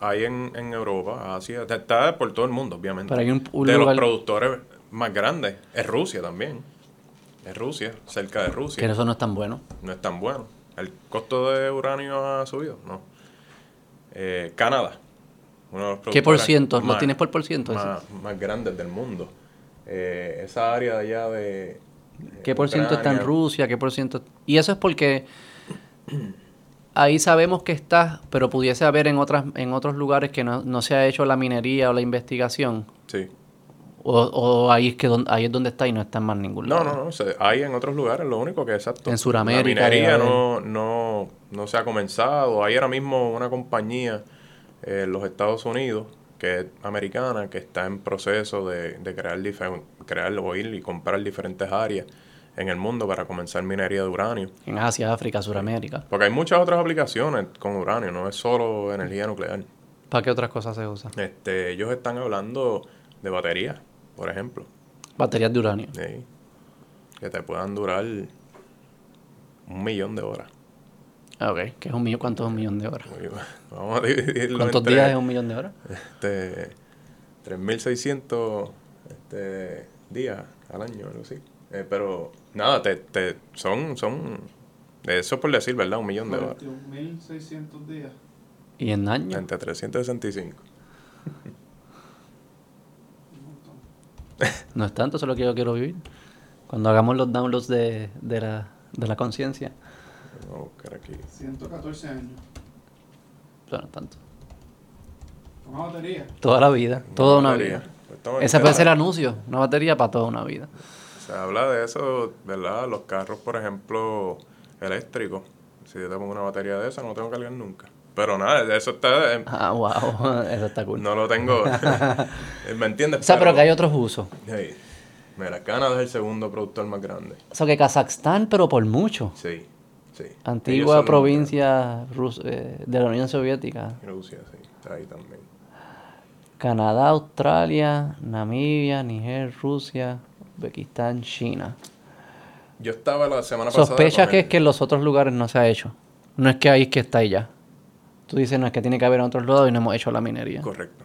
hay en, en Europa, Asia, está- por todo el mundo, obviamente. Pero hay un- un de lugar- los productores más grandes, es Rusia también. Es Rusia, cerca de Rusia. Que eso no es tan bueno. No es tan bueno. ¿El costo de uranio ha subido? No. Eh, Canadá. Uno de los ¿Qué por ciento? ¿Lo tienes por por ciento? Más, más grandes del mundo. Eh, esa área de allá de... ¿Qué por ciento está en Rusia? ¿Qué por ciento? Y eso es porque ahí sabemos que está, pero pudiese haber en otras en otros lugares que no, no se ha hecho la minería o la investigación. Sí. O, o ahí es que ahí es donde está y no está en más ningún No, lado. no, no. se- hay en otros lugares, lo único que exacto. En Sudamérica La minería no, no, no se ha comenzado. Hay ahora mismo una compañía eh, los Estados Unidos, que es americana, que está en proceso de, de crear, crear o ir y comprar diferentes áreas en el mundo para comenzar minería de uranio. En Asia, África, Sudamérica. Porque hay muchas otras aplicaciones con uranio, no es solo energía nuclear. ¿Para qué otras cosas se usa? Este, ellos están hablando de baterías, por ejemplo. Baterías de uranio. Sí. Que te puedan durar un millón de horas. Ah, Ok, que es un millón, ¿cuánto es un millón de horas? Vamos a dividirlo ¿Cuántos entre, días es un millón de horas? Este, 3.600 este, días al año, algo así. Eh, pero nada, te, te, son, son, eso por decir, ¿verdad? Un millón de dólares. 21.600 días. ¿Y en años? Entre 365. No es tanto, eso es lo que yo quiero vivir. Cuando hagamos los downloads de, de la, de la conciencia. Vamos a buscar aquí. 114 años. Eso no es tanto. Una batería. Toda la vida, toda una vida. Pues Ese puede ser anuncio, una batería para toda una vida. Se habla de eso, ¿verdad? Los carros, por ejemplo, eléctricos. Si yo te pongo una batería de esa, no tengo que cargar nunca. Pero nada, de eso está... en- Ah, wow, eso está cool. No lo tengo... ¿Me entiendes? o sea, pero que hay otros usos. Hey, mira, Canadá es el segundo productor más grande. O sea, que Kazajstán, pero por mucho. Sí, sí. Antigua provincia rus- eh, de la Unión Soviética. Rusia, sí, está ahí también. Canadá, Australia, Namibia, Niger, Rusia, Uzbekistán, China. Yo estaba la semana pasada... Sospecha que el- es que en los otros lugares no se ha hecho. No es que ahí es que está ya. Tú dices, no es que tiene que haber en otros lados y no hemos hecho la minería. Correcto.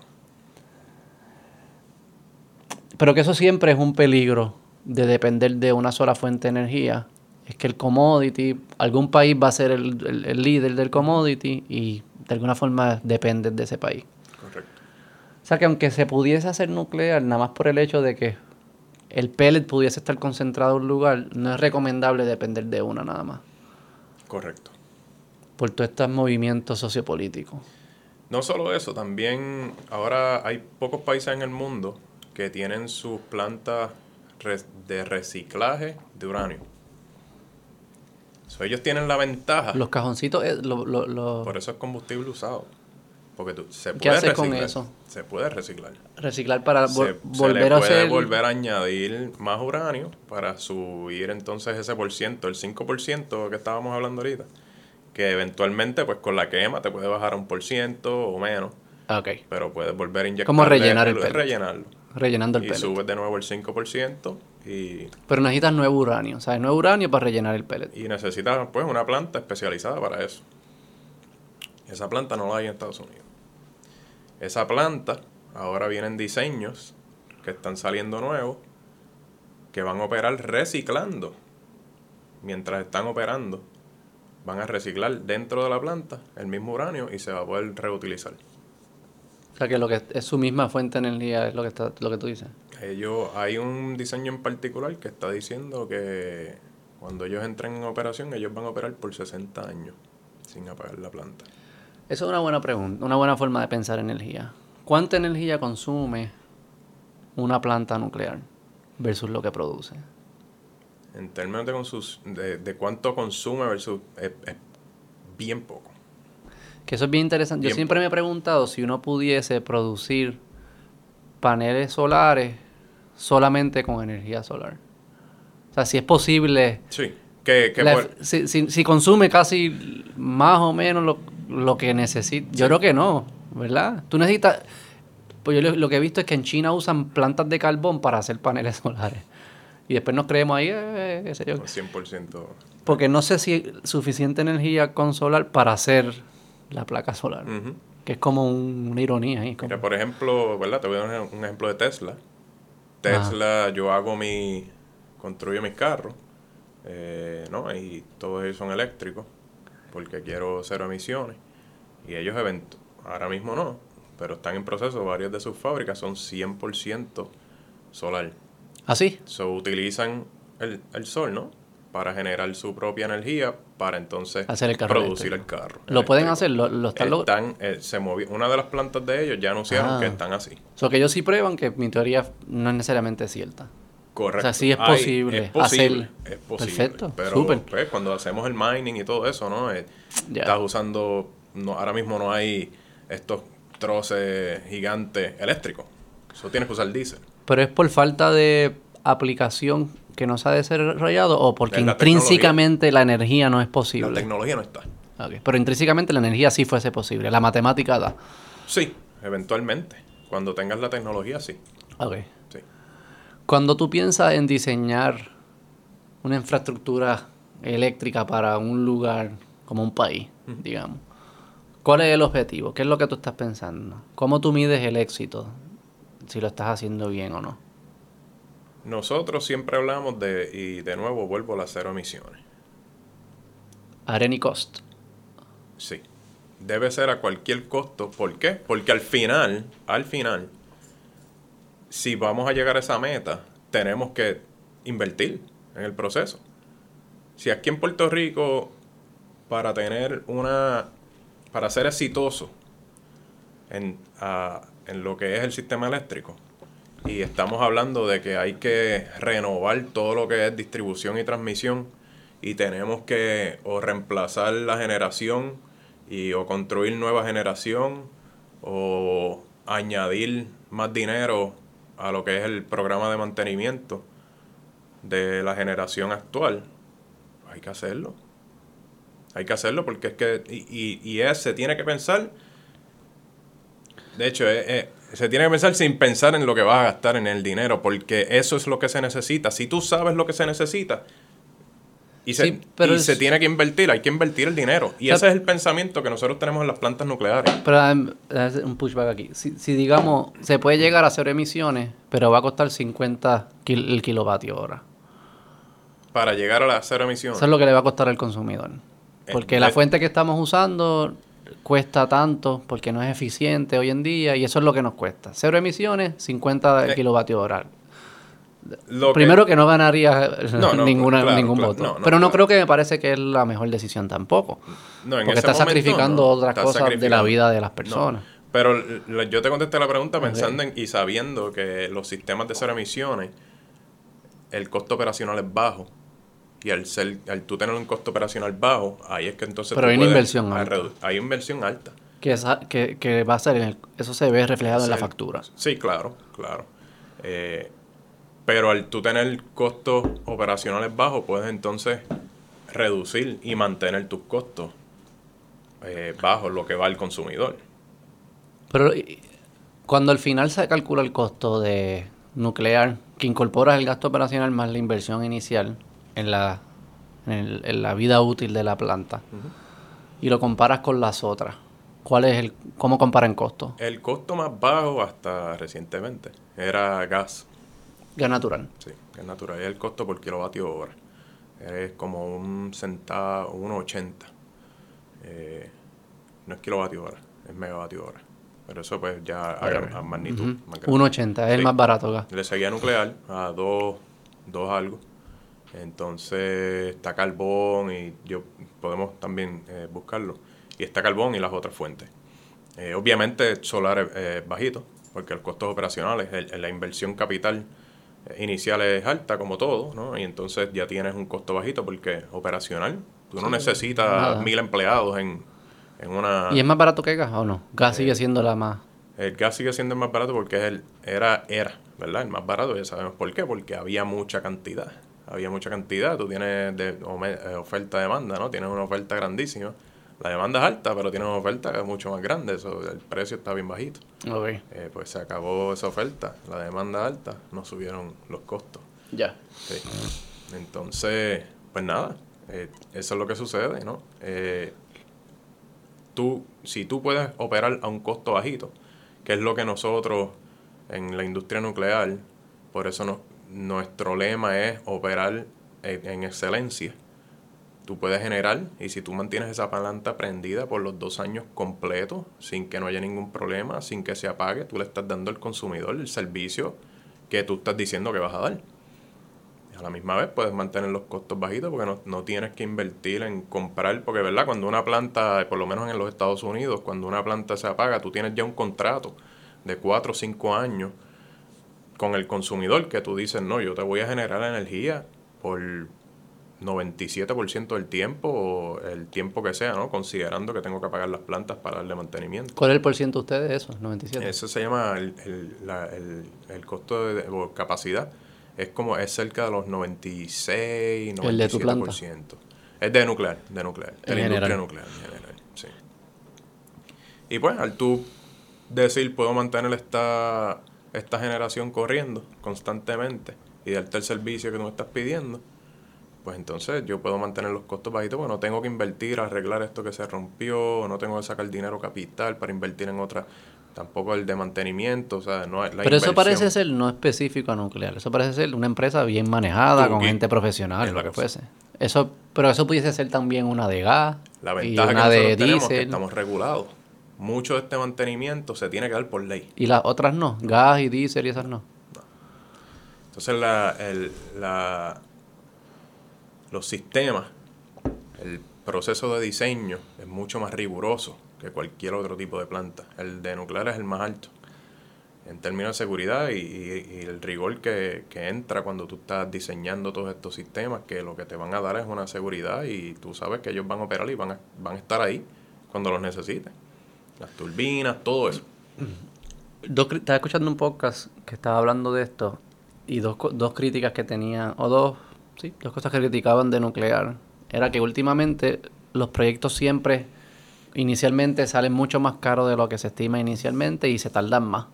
Pero que eso siempre es un peligro de depender de una sola fuente de energía. Es que el commodity, algún país va a ser el, el- el líder del commodity y de alguna forma depende de ese país. Correcto. O sea que aunque se pudiese hacer nuclear, nada más por el hecho de que el pellet pudiese estar concentrado en un lugar, no es recomendable depender de una nada más. Correcto. Por todos estos movimientos sociopolíticos. No solo eso, también ahora hay pocos países en el mundo que tienen sus plantas de reciclaje de uranio. So, ellos tienen la ventaja, Los cajoncitos, eh, lo- lo- lo- por eso es combustible usado. Porque tú, se ¿Qué puede haces con reciclar. eso? Se puede reciclar. reciclar para Se, vol- se volver le a puede hacer... volver a añadir más uranio para subir entonces ese por ciento, el 5% que estábamos hablando ahorita. Que eventualmente, pues con la quema te puede bajar a un por ciento o menos. Ah, Ok, pero puedes volver a inyectar. Como rellenar el pellet. Rellenarlo. rellenando el Y pellet. subes de nuevo el 5% y, Pero necesitas nuevo uranio, o sea, nuevo uranio para rellenar el pellet. y necesitas pues una planta especializada para eso. Esa planta no la hay en Estados Unidos. Esa planta, ahora vienen diseños que están saliendo nuevos que van a operar reciclando. Mientras están operando, van a reciclar dentro de la planta el mismo uranio y se va a poder reutilizar. O sea, que lo que es su misma fuente de energía es lo que, está, lo que tú dices. Ellos, hay un diseño en particular que está diciendo que cuando ellos entren en operación, ellos van a operar por 60 años sin apagar la planta. Eso es una buena pregunta, una buena forma de pensar energía. ¿Cuánta energía consume una planta nuclear versus lo que produce? En términos de, consus- de, de cuánto consume versus es, es bien poco. Que eso es bien interesante. Yo siempre me he preguntado si uno pudiese producir paneles solares solamente con energía solar. O sea, si es posible Sí, que, que La- por- si, si- si consume casi más o menos lo, lo que necesita. Yo creo que no, ¿verdad? Tú necesitas... Pues yo lo, lo que he visto es que en China usan plantas de carbón para hacer paneles solares. Y después nos creemos ahí, eh, qué sé yo. 100%. Porque no sé si hay suficiente energía con solar para hacer la placa solar. Que es como un- una ironía ahí. como- Mira, por ejemplo, ¿verdad? Te voy a dar un ejemplo de Tesla. Tesla, yo hago mi, construyo mis carros, eh, ¿no? Y todos ellos son eléctricos, porque quiero cero emisiones. Y ellos, ahora mismo no, pero están en proceso, varias de sus fábricas son 100% solar. ¿Ah, sí? So, utilizan el, el sol, ¿no? Para generar su propia energía, para entonces Hacer el carro producir eléctrico. el carro. ¿Lo pueden eléctrico. hacer? ¿Lo, lo están Están, eh, se movió, una de las plantas de ellos ya anunciaron Ah. que están así. O sea, que ellos sí prueban que mi teoría no es necesariamente cierta. Correcto. O sea, sí es posible es posible, hacer- es posible. Perfecto, Pero súper. pues, cuando hacemos el mining y todo eso, ¿no? Eh. Estás usando, no, ahora mismo no hay estos troces gigantes eléctricos. Eso tienes que usar diésel. ¿Pero es por falta de aplicación que no se ha desarrollado o porque la intrínsecamente la energía no es La posible? tecnología no está. Ok, Pero intrínsecamente la energía sí fuese posible, la matemática da. Sí, eventualmente. Cuando tengas la tecnología, sí. Ok. sí. Cuando tú piensas en diseñar una infraestructura eléctrica para un lugar como un país, digamos, ¿cuál es el objetivo? ¿Qué es lo que tú estás pensando? ¿Cómo tú mides el éxito? Si lo estás haciendo bien o no. Nosotros siempre hablamos de, y de nuevo vuelvo a las cero emisiones. At any cost. Sí. Debe ser a cualquier costo. ¿Por qué? Porque al final, al final, si vamos a llegar a esa meta, tenemos que invertir en el proceso. Si aquí en Puerto Rico, para tener una, para ser exitoso en, ah, en lo que es el sistema eléctrico, y estamos hablando de que hay que renovar todo lo que es distribución y transmisión, y tenemos que o reemplazar la generación y o construir nueva generación o añadir más dinero a lo que es el programa de mantenimiento de la generación actual, hay que hacerlo. Hay que hacerlo porque es que, y, y, y se tiene que pensar, de hecho, se tiene que pensar sin pensar en lo que vas a gastar en el dinero, porque eso es lo que se necesita. Si tú sabes lo que se necesita, y, se, y se tiene que invertir, hay que invertir el dinero. Y ese es el pensamiento que nosotros tenemos en las plantas nucleares. Pero um, un pushback aquí. Si, si, digamos, se puede llegar a cero emisiones, pero va a costar 50 el kilovatio hora. Para llegar a las cero emisiones. Eso es lo que le va a costar al consumidor. Eh, porque la fuente que estamos usando cuesta tanto porque no es eficiente hoy en día y eso es lo que nos cuesta. Cero emisiones, 50 eh, kilovatios hora. Primero que, no ganaría ninguna, ningún voto. pero no creo que me parece que es la mejor decisión tampoco. porque está sacrificando otras cosas de la vida de las personas. Pero yo te contesté la pregunta pensando en, y sabiendo que los sistemas de cero emisiones, el costo operacional es bajo. Y al, ser, al tú tener un costo operacional bajo, ahí es que entonces... Pero hay una inversión alta. Hay inversión alta. Que, que, que, va a ser, en el, eso se ve reflejado en la factura. Sí, claro, claro. Eh, pero al tú tener costos operacionales bajos, puedes entonces reducir y mantener tus costos eh, bajos, lo que va al consumidor. Pero cuando al final se calcula el costo de nuclear, que incorporas el gasto operacional más la inversión inicial en la, en, la vida útil de la planta, y lo comparas con las otras, ¿cuál es el, ¿cómo comparan costos? El costo más bajo hasta recientemente era gas Gas natural. Sí, gas natural. Es el costo por kilovatio hora. Es como un centavo, 1,80. Eh, no es kilovatio hora, es megavatio hora. Pero eso pues ya a, magnitud. 1,80 es el más barato gas. Le seguía nuclear a 2, 2 algo. Entonces está carbón y yo podemos también eh, buscarlo. Y está carbón y las otras fuentes. Eh, obviamente solar es bajito, porque el costo operacional es la inversión capital inicial es alta, como todo, ¿no? Y entonces ya tienes un costo bajito porque operacional. Tú no necesitas mil empleados en, una... ¿Y es más barato que gas o no? Gas sigue eh, siendo la más... El gas sigue siendo el más barato porque el, era, era, ¿verdad? El más barato, ya sabemos por qué, porque había mucha cantidad. Había mucha cantidad, tú tienes de, eh, oferta-demanda, ¿no? Tienes una oferta grandísima la demanda es alta, pero tiene una oferta mucho más grande, eso, el precio está bien bajito. Eh, pues se acabó esa oferta, la demanda alta, no subieron los costos. Ya. Entonces, pues nada, eh, eso es lo que sucede, ¿no? Eh, tú, si tú puedes operar a un costo bajito, que es lo que nosotros en la industria nuclear, por eso no, nuestro lema es operar en excelencia tú puedes generar y si tú mantienes esa planta prendida por los dos años completos sin que no haya ningún problema, sin que se apague, tú le estás dando al consumidor el servicio que tú estás diciendo que vas a dar. a la misma vez puedes mantener los costos bajitos porque no, no tienes que invertir en comprar, porque verdad, cuando una planta, por lo menos en los Estados Unidos, cuando una planta se apaga, tú tienes ya un contrato de cuatro o cinco años con el consumidor que tú dices, no, yo te voy a generar energía por 97% del tiempo o el tiempo que sea, ¿no? Considerando que tengo que pagar las plantas para darle mantenimiento. ¿Cuál es el por ciento de ustedes de eso? 97. Eso se llama el, el, costo de, capacidad. Es como, es cerca de los 96, 97%. ¿El de tu planta? Es de nuclear, de nuclear. de la industria nuclear en general, sí. Y pues, al tú decir, puedo mantener esta, esta generación corriendo constantemente y darte el servicio que tú me estás pidiendo, pues entonces yo puedo mantener los costos bajitos, porque no tengo que invertir, arreglar esto que se rompió, no tengo que sacar dinero capital para invertir en otra tampoco el de mantenimiento, o sea, no la Pero eso parece ser no específico a nuclear. Eso parece ser una empresa bien manejada, con gente profesional, lo que fuese. Eso, pero eso pudiese ser también una de gas La y ventaja que una de tenemos es que diésel. estamos regulados. Mucho de este mantenimiento se tiene que dar por ley. Y las otras no, gas y diésel y esas no. Entonces la, el- la- los sistemas, el proceso de diseño es mucho más riguroso que cualquier otro tipo de planta. El de nuclear es el más alto en términos de seguridad y, y- y el rigor que, que entra cuando tú estás diseñando todos estos sistemas, que lo que te van a dar es una seguridad y tú sabes que ellos van a operar y van a, van a estar ahí cuando los necesiten. Las turbinas, todo eso. Dos, estaba escuchando un podcast que estaba hablando de esto y dos, dos críticas que tenía, o dos, sí, dos cosas que criticaban de nuclear. Era que últimamente los proyectos siempre, inicialmente, salen mucho más caros de lo que se estima inicialmente y se tardan más.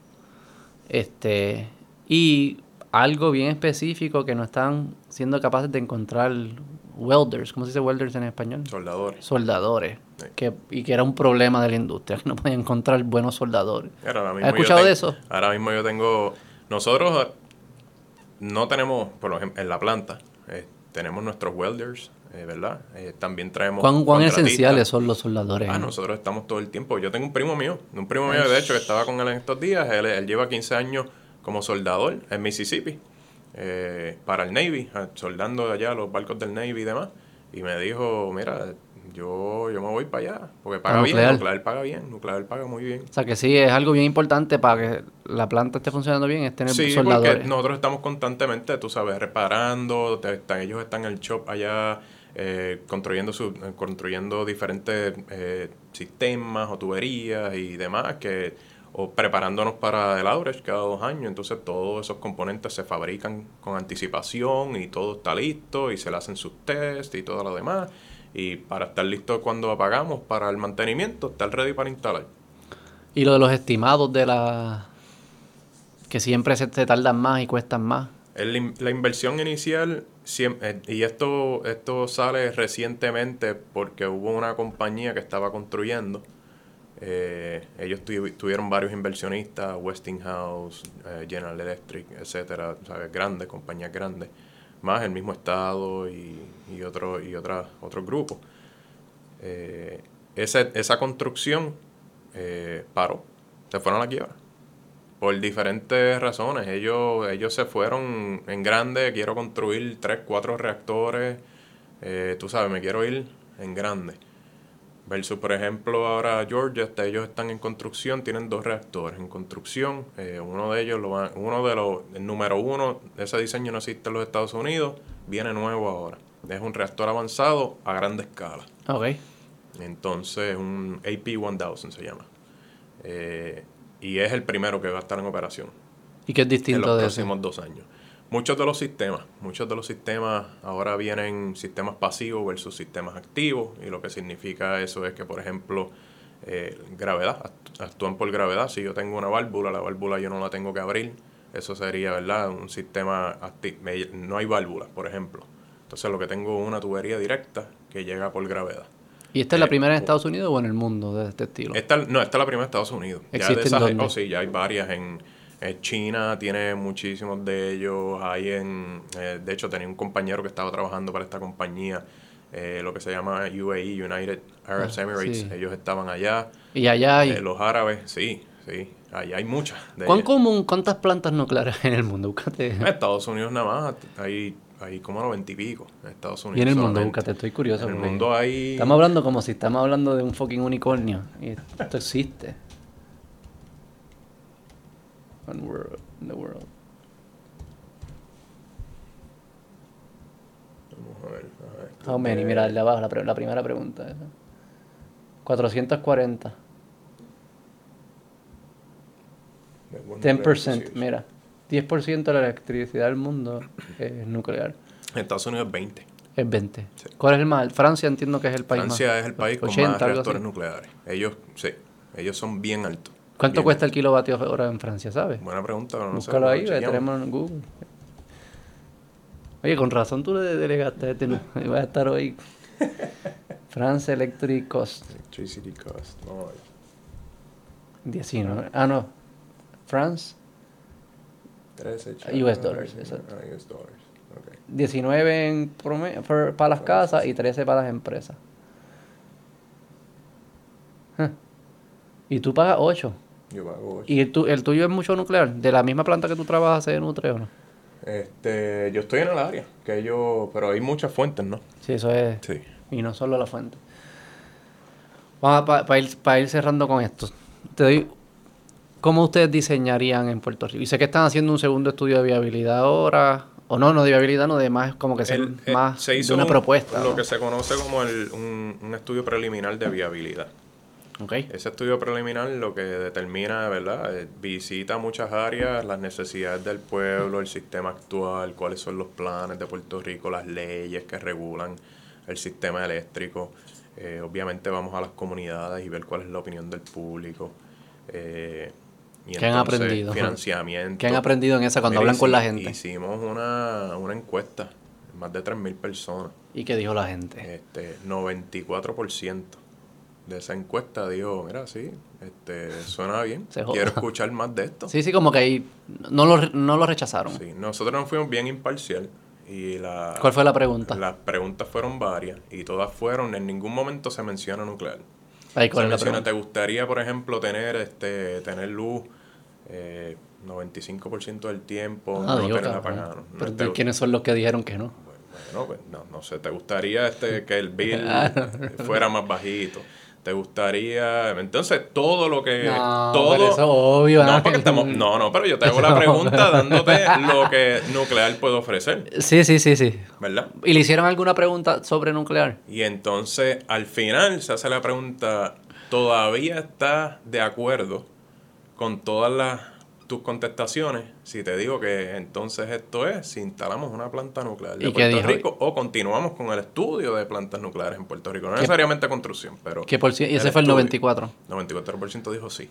Este, y algo bien específico que no están siendo capaces de encontrar welders, ¿cómo se dice welders en español? Soldadores. Soldadores. Sí. Que, y que era un problema de la industria, que no podían encontrar buenos soldadores. ¿Has escuchado de eso? Ahora mismo yo tengo. Nosotros eh, no tenemos, por ejemplo, en la planta, eh, tenemos nuestros welders, eh, ¿verdad? Eh, también traemos. ¿Cuán, cuán esenciales son los soldadores? Ah, nosotros estamos todo el tiempo. Yo tengo un primo mío, un primo mío de hecho que estaba con él en estos días. Él, él lleva 15 años como soldador en Mississippi eh, para el Navy, ah, soldando allá los barcos del Navy y demás. Y me dijo, mira, yo, yo me voy para allá, porque paga ¿Para bien, nuclear? nuclear paga bien, nuclear paga muy bien. O sea que sí, es algo bien importante para que la planta esté funcionando bien, es tener Sí, soldadores. porque nosotros estamos constantemente, tú sabes, reparando, te- están- ellos están en el shop allá eh, construyendo, su, eh, construyendo diferentes eh, sistemas o tuberías y demás, que o preparándonos para el outage cada dos años, entonces todos esos componentes se fabrican con anticipación y todo está listo y se le hacen sus tests y todo lo demás. Y para estar listo cuando apagamos para el mantenimiento, estar ready para instalar. Y lo de los estimados de la... que siempre se, se tardan más y cuestan más. El la inversión inicial, eh, y esto, esto sale recientemente porque hubo una compañía que estaba construyendo. eh, ellos tuvi- tuvieron varios inversionistas, Westinghouse, eh, General Electric, etcétera, ¿sabes? grandes, compañías grandes, más el mismo estado y, y otro, y otra, otros grupos. Eh, esa, esa construcción eh, paró, se fueron a la quiebra por diferentes razones. Ellos, ellos se fueron en grande, quiero construir tres, cuatro reactores, eh, tú sabes, me quiero ir en grande. Versus, por ejemplo, ahora Georgia, hasta ellos están en construcción, tienen dos reactores en construcción. eh, uno de ellos, lo van- uno de los, el número uno, ese diseño no existe en los Estados Unidos, viene nuevo ahora. Es un reactor avanzado a grande escala. Ok. Entonces, un AP1000 se llama. Eh, y es el primero que va a estar en operación ¿Y qué es en distinto los de eso? próximos dos años. Muchos de los sistemas, muchos de los sistemas ahora vienen sistemas pasivos versus sistemas activos y lo que significa eso es que, por ejemplo, eh, gravedad, act- actúan por gravedad. Si yo tengo una válvula, la válvula yo no la tengo que abrir. Eso sería, ¿verdad? Un sistema activo. No hay válvula, por ejemplo. Entonces lo que tengo es una tubería directa que llega por gravedad. ¿Y esta es la eh, primera en Estados Unidos o en el mundo de este estilo? Esta, no, esta es la primera de Estados Unidos. Ya de ¿Existen esas- oh, sí, ya hay varias en, en China, tiene muchísimos de ellos. Hay en, eh, de hecho, tenía un compañero que estaba trabajando para esta compañía, eh, lo que se llama UAE, United Arab Ah, Emirates. sí. Ellos estaban allá. Y allá hay... Eh, los árabes, sí, sí. Allá hay muchas. De ¿Cuán ellas. común, cuántas plantas nucleares hay en el mundo? Búscate. En Estados Unidos nada más, hay, hay como noventa y pico. En Estados Unidos Y en el mundo, búscate, estoy curioso. En el porque mundo hay... Estamos hablando como si estamos hablando de un fucking unicornio. Y esto existe. One world, in the world. Vamos a ver, a ver. How many? Mira, el de abajo, la, pre- la primera pregunta. esa. 440. De World Nuclear 10%, Association. mira. 10% de la electricidad del mundo es nuclear. En Estados Unidos es 20. Es 20. Sí. ¿Cuál es el más? Francia entiendo que es el país Francia más. es el país con 80, más algo reactores nucleares. Ellos, sí, ellos son bien altos. ¿Cuánto Bien cuesta el kilovatio hora en Francia, sabes? Buena pregunta, no sé. Búscalo lo ahí, chequeamos. tenemos en Google. Oye, con razón tú le delegaste a este, no. Va a estar hoy. France Electric Cost. Electricity cost. Vamos a ver. 19. Ah, no. France. 13 US dollars, exacto. Ah, US dollars. ok. 19 en prome- por- para las casas y 13 para las empresas. Huh. Y tú pagas 8. Yo pago. ¿Y el, tu- el tuyo es mucho nuclear? ¿De la misma planta que tú trabajas se nutre o no? Este, yo estoy en el área, que yo, pero hay muchas fuentes, ¿no? Sí, eso es. Sí. Y no solo la fuente. Vamos para ir, pa ir cerrando con esto. Te doy. ¿Cómo ustedes diseñarían en Puerto Rico? Y sé que están haciendo un segundo estudio de viabilidad ahora. O no, no de viabilidad, no de más, como que El- eh, más se hizo de una un- propuesta. lo ¿no? que se conoce como el- un, un estudio preliminar de viabilidad. Ese estudio preliminar lo que determina, ¿verdad? Eh, visita muchas áreas, las necesidades del pueblo, el sistema actual, cuáles son los planes de Puerto Rico, las leyes que regulan el sistema eléctrico. Eh, obviamente vamos a las comunidades y ver cuál es la opinión del público. Eh, y ¿Qué han aprendido? Financiamiento. ¿Qué han aprendido en esa cuando Mira, hablan con la gente? Hicimos una, una encuesta, más de 3.000 personas. ¿Y qué dijo la gente? Este, 94% de esa encuesta dijo, mira, sí, este, suena bien, Se quiero escuchar más de esto. Sí, sí, como que ahí no lo, no lo rechazaron. Sí, nosotros nos fuimos bien imparcial y la, ¿Cuál fue la pregunta? las preguntas fueron varias y todas fueron, en ningún momento se menciona nuclear. Ahí, Se ¿cuál es la menciona? ¿te gustaría, por ejemplo, tener este tener luz eh, 95% del tiempo, Ah, no digo, tener apagado? No Pero te- ¿de ¿quiénes son los que dijeron que no? Bueno, pues no, no sé, ¿te gustaría este que el bill Ah. fuera más bajito? ¿Te gustaría? Entonces, todo lo que... No, todo, pero eso es obvio, No, ¿no? porque estamos... No, no, pero yo te hago la pregunta dándote lo que nuclear puede ofrecer, Sí, sí, sí, sí. ¿verdad? ¿Y le hicieron alguna pregunta sobre nuclear? Y entonces, al final, se hace la pregunta, ¿todavía estás de acuerdo con todas las tus contestaciones si te digo que entonces esto es si instalamos una planta nuclear de ¿Y qué Puerto dijo? Rico o continuamos con el estudio de plantas nucleares en Puerto Rico? No necesariamente construcción, pero... ¿Qué por? Y ese el fue el estudio. 94. 94% dijo sí.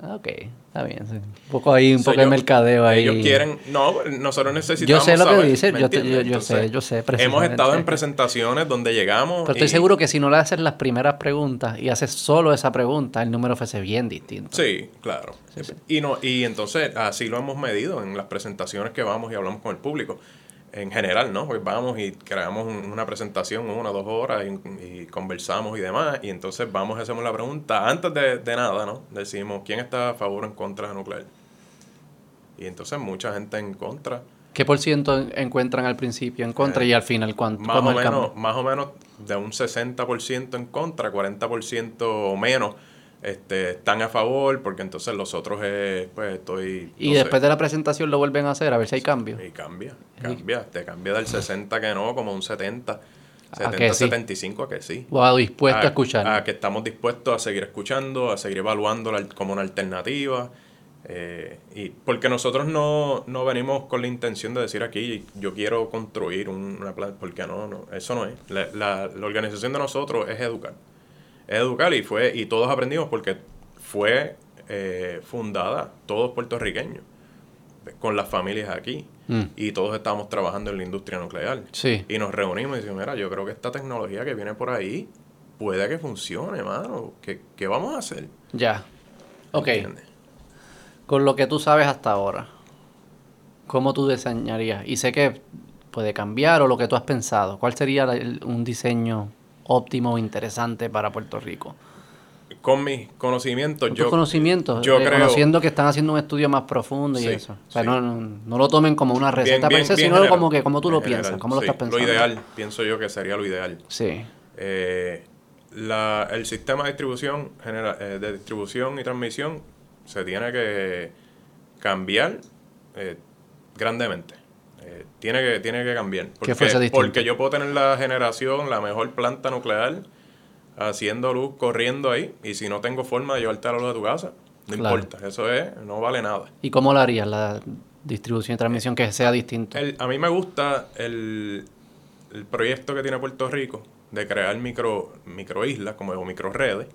Ah, ok, está bien. sí. Un poco ahí, un poco de yo- mercadeo ahí. Ellos quieren... No, nosotros necesitamos Yo sé lo que saber, dice, ¿me yo te- yo- yo sé, yo sé, Hemos estado en presentaciones donde llegamos... Pero estoy y- seguro que si no le haces las primeras preguntas y haces solo esa pregunta, el número fuese bien distinto. Sí, claro. Sí, sí. Y no y entonces así lo hemos medido en las presentaciones que vamos y hablamos con el público. En general, ¿no? Pues vamos y creamos un- una presentación una o dos horas y, y conversamos y demás. Y entonces vamos y hacemos la pregunta. Antes de, de nada, ¿no? Decimos, ¿quién está a favor o en contra de nuclear? Y entonces mucha gente en contra. ¿Qué por ciento en- encuentran al principio en contra y al final cuánto? Eh, Más ¿Cómo o, menos, más o menos de un 60% en contra, 40% o menos este, están a favor, porque entonces los otros, eh, pues estoy... Y no sé. después de la presentación lo vuelven a hacer, a ver si hay cambio. Y cambia, cambia. Te cambia del 60 que no, como un 70. ¿A 70, que sí? 75 a que sí. O dispuesto a, escuchar. A que estamos dispuestos a seguir escuchando, a seguir evaluándola como una alternativa. eh, y porque nosotros no, no venimos con la intención de decir aquí, yo quiero construir un- una planta, porque no, no, eso no es. La, la- la organización de nosotros es educar. Es educar y fue, y todos aprendimos porque fue eh, fundada, todos puertorriqueños, con las familias aquí. Mm. Y todos estábamos trabajando en la industria nuclear. Sí. Y nos reunimos y decimos, mira, yo creo que esta tecnología que viene por ahí puede que funcione, mano. ¿Qué, qué vamos a hacer? Ya. Ok. ¿Entiendes? Con lo que tú sabes hasta ahora, ¿cómo tú diseñarías? Y sé que puede cambiar o lo que tú has pensado. ¿Cuál sería el- un diseño óptimo o interesante para Puerto Rico? Con mis conocimientos, Con yo... tus conocimientos, yo creo- reconociendo que están haciendo un estudio más profundo y Sí, eso. O sea, sí. no, no, no lo tomen como una receta per se, sino general, como que como tú lo en piensas, general, cómo lo sí. estás pensando. Lo ideal, pienso yo que sería lo ideal. Sí. Eh, la- el sistema de distribución, genera- eh, de distribución y transmisión se tiene que cambiar eh, grandemente. Eh, tiene, que, tiene que cambiar. Porque, porque yo puedo tener la generación, la mejor planta nuclear, haciendo luz, corriendo ahí, y si no tengo forma de llevarte a la luz a tu casa, no Claro. importa. Eso es, no vale nada. ¿Y cómo lo harías la distribución y transmisión que sea distinto? El- a mí me gusta el, el proyecto que tiene Puerto Rico de crear micro microislas como o microredes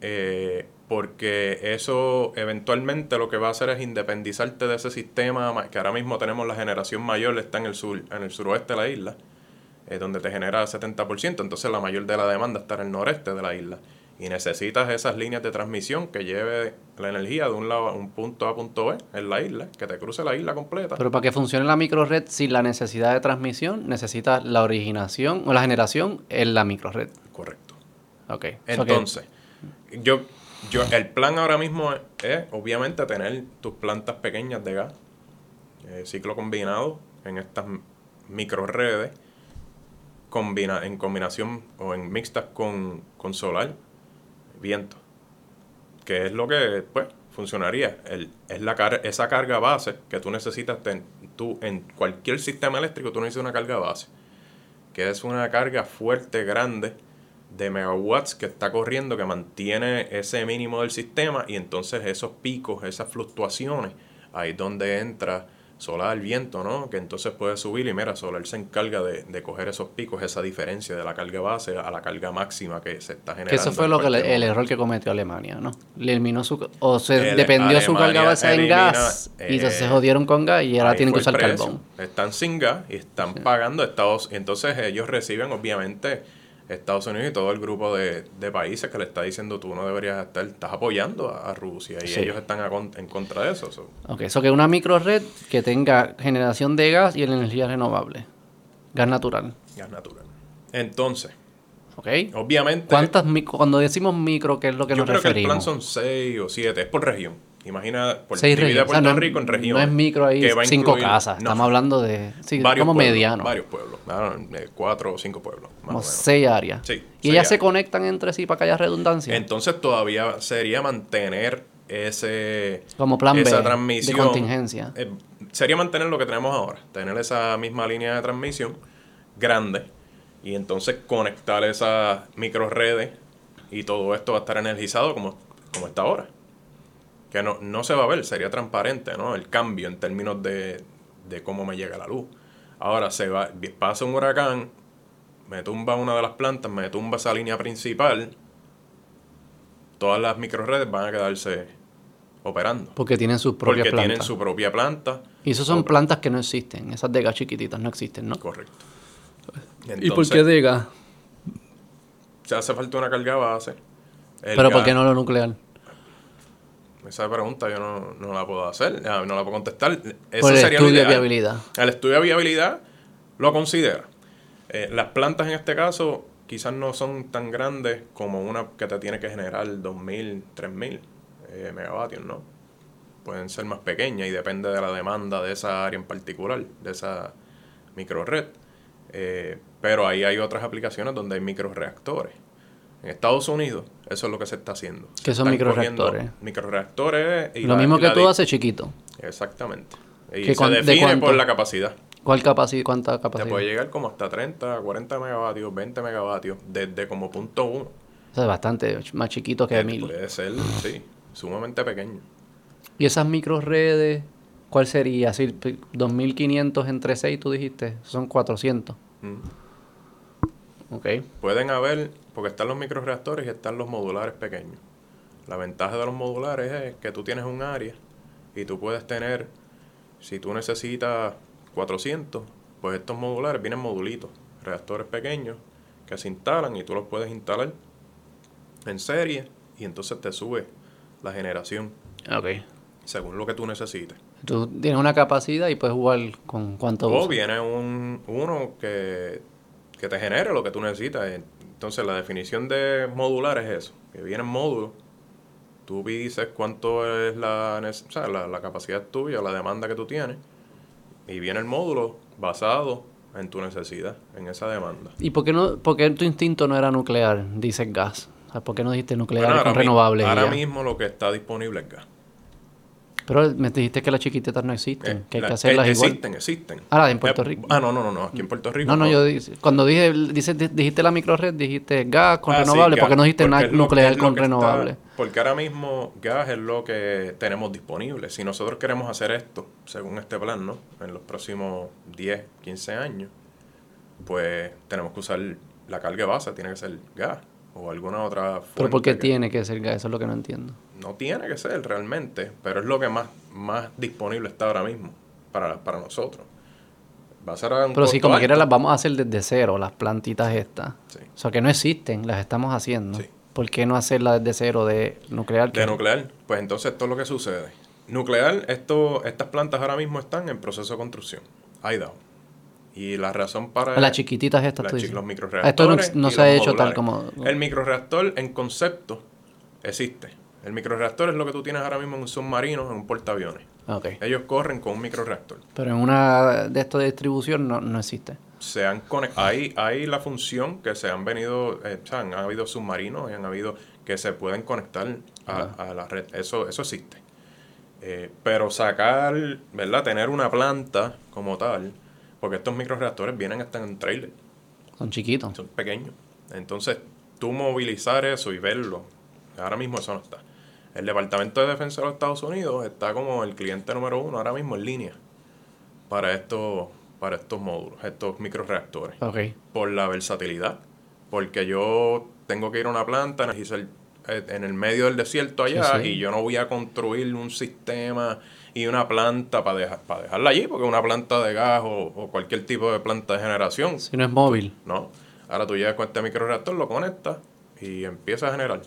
eh, porque eso eventualmente lo que va a hacer es independizarte de ese sistema ma- que ahora mismo tenemos la generación mayor está en el sur en el suroeste de la isla eh, donde te genera 70% entonces la mayor de la demanda está en el noreste de la isla Y necesitas esas líneas de transmisión que lleve la energía de un lado a un punto A a punto B en la isla, que te cruce la isla completa. Pero para que funcione la microred sin la necesidad de transmisión, necesita la originación o la generación en la microred. Correcto. Ok. So que- Entonces, yo, yo, el plan ahora mismo es, obviamente tener tus plantas pequeñas de gas, eh, ciclo combinado en estas microredes, combina, en combinación o en mixtas con, con solar, viento, que es lo que pues funcionaría. El, es la car- esa carga base que tú necesitas, ten- tú, en cualquier sistema eléctrico tú necesitas una carga base, que es una carga fuerte, grande, de megawatts que está corriendo, que mantiene ese mínimo del sistema y entonces esos picos, esas fluctuaciones, ahí es donde entra solar, viento, ¿no? Que entonces puede subir y mira, solar se encarga de, de coger esos picos, esa diferencia de la carga base a la carga máxima que se está generando. Que eso fue lo que le- el error que cometió Alemania, ¿no? Le eliminó su... O se El- dependió su carga base en gas y eh, entonces se jodieron con gas y ahora tienen que usar carbón. Están sin gas y están pagando Estados Entonces ellos reciben, obviamente, Estados Unidos y todo el grupo de, de países que le está diciendo tú no deberías estar, estás apoyando a, a Rusia y Sí. ellos están a en contra de eso. so. Ok, eso que una microred que tenga generación de gas y energía renovable. Gas natural. gas natural. Entonces, ¿Ok? obviamente, ¿Cuántas micro, cuando decimos micro, qué es lo que yo nos creo que el referimos? plan son seis o siete, es por región. Imagina, por, Seis divide regiones. O sea, Puerto no, Rico en no regiones. es micro ahí, que va a cinco casas. no, Estamos hablando de. Sí, varios como pueblos, mediano. Varios pueblos, ah, eh, cuatro o cinco pueblos. Más como o menos. seis áreas. Sí, y ellas se conectan entre sí para que haya redundancia. Entonces todavía sería mantener ese Como plan B esa de transmisión. contingencia. Eh, sería mantener lo que tenemos ahora, tener esa misma línea de transmisión grande y entonces conectar esas micro redes y todo esto va a estar energizado como, como está ahora. Que no, no se va a ver, sería transparente, ¿no? El cambio en términos de, de cómo me llega la luz. Ahora se va, pasa un huracán, me tumba una de las plantas, me tumba esa línea principal, todas las microredes van a quedarse operando. Porque tienen sus propias Porque plantas. tienen su propia planta. Y esas son plantas que no existen. Esas de gas chiquititas no existen, ¿no? Correcto. ¿Y por qué de gas? Se hace falta una carga base. El Pero ¿por gas- qué no lo nuclear? Esa pregunta yo no, no la puedo hacer, ah, no la puedo contestar. Eso Por el sería estudio de viabilidad. El estudio de viabilidad lo considera. Eh, las plantas en este caso quizás no son tan grandes como una que te tiene que generar 2.000, 3.000 eh, megavatios, ¿no? Pueden ser más pequeñas y depende de la demanda de esa área en particular, de esa microred. Eh, pero ahí hay otras aplicaciones donde hay microreactores. En Estados Unidos, eso es lo que se está haciendo. ¿Qué Se son microreactores? Microreactores. y Lo la- mismo que tú haces chiquito. Exactamente. Y ¿Qué se de define por la capacidad. ¿Cuál capacidad? ¿Cuánta Te capacidad? puede llegar como hasta 30, 40 megavatios, 20 megavatios, desde como punto uno. Eso es bastante más chiquito que Eh, mil. Puede ser, sí, sumamente pequeño. ¿Y esas microredes? ¿Cuál sería? Si 2500 entre 6 tú dijiste, son 400. Mm. Ok. Pueden haber, porque están los microreactores y están los modulares pequeños. La ventaja de los modulares es que tú tienes un área y tú puedes tener, si tú necesitas 400, pues estos modulares vienen modulitos, reactores pequeños que se instalan y tú los puedes instalar en serie y entonces te sube la generación Ok. según lo que tú necesites. Tú tienes una capacidad y puedes jugar con cuánto O viene un, uno que, que te genere lo que tú necesitas. Entonces la definición de modular es eso, que viene en módulo. Tú dices cuánto es la, o sea, la, la capacidad tuya, la demanda que tú tienes. Y viene el módulo basado en tu necesidad, en esa demanda. ¿Y por qué, no, por qué tu instinto no era nuclear? Dices gas. O sea, ¿Por qué no dijiste nuclear Bueno, con mi- renovables? Ahora ya? mismo lo que está disponible es gas. Pero me dijiste que las chiquititas no existen, Eh, que hay la- que hacerlas eh, igual. Existen, existen. Ah, en Puerto Eh, Rico. Ah, no, no, no, no, aquí en Puerto Rico. No, no, yo di- cuando dije, dice- dijiste la microred, dijiste gas con Ah, sí, renovable, gas, ¿por qué no dijiste porque na- es lo- nuclear con está- renovable? porque ahora mismo gas es lo que tenemos disponible. Si nosotros queremos hacer esto, según este plan, ¿no? En los próximos 10, 15 años, pues tenemos que usar la carga base, tiene que ser gas o alguna otra fuente. Pero ¿por qué que- tiene que ser gas? Eso es lo que no entiendo. No tiene que ser realmente, pero es lo que más, más disponible está ahora mismo para, para nosotros. Va a ser a un Pero si como quiera las vamos a hacer desde cero, las plantitas estas. Sí. O sea, que no existen, las estamos haciendo. Sí. ¿por qué no hacerla desde cero de nuclear? De nuclear. Pues entonces esto es lo que sucede. Nuclear, esto, estas plantas ahora mismo están en proceso de construcción. IDAO. Y la razón para... Las chiquititas estas, las tú dices. los Esto no, microreactores. no y se ha hecho tal como... El microreactor en concepto existe. El microreactor es lo que tú tienes ahora mismo en un submarino, en un portaaviones. Ok. Ellos corren con un microreactor. Pero en una de esto de distribución no, no existe. Se han conec- hay, hay la función que se han venido, eh, o sea, han habido submarinos y han habido que se pueden conectar a, a la red. Eso, eso existe. Eh, pero sacar, ¿verdad? Tener una planta como tal, porque estos microreactores vienen hasta en trailer, Son chiquitos. son pequeños. Entonces, tú movilizar eso y verlo, ahora mismo eso no está. El Departamento de Defensa de los Estados Unidos está como el cliente número uno ahora mismo en línea para estos, para estos módulos, estos microreactores Ok. por la versatilidad. Porque yo tengo que ir a una planta, eh, en el medio del desierto allá Sí, sí. y yo no voy a construir un sistema y una planta para, dejar, para dejarla allí, porque una planta de gas o, o cualquier tipo de planta de generación, Si no es móvil. no. Ahora tú llegas con este microreactor, lo conectas y empieza a generar.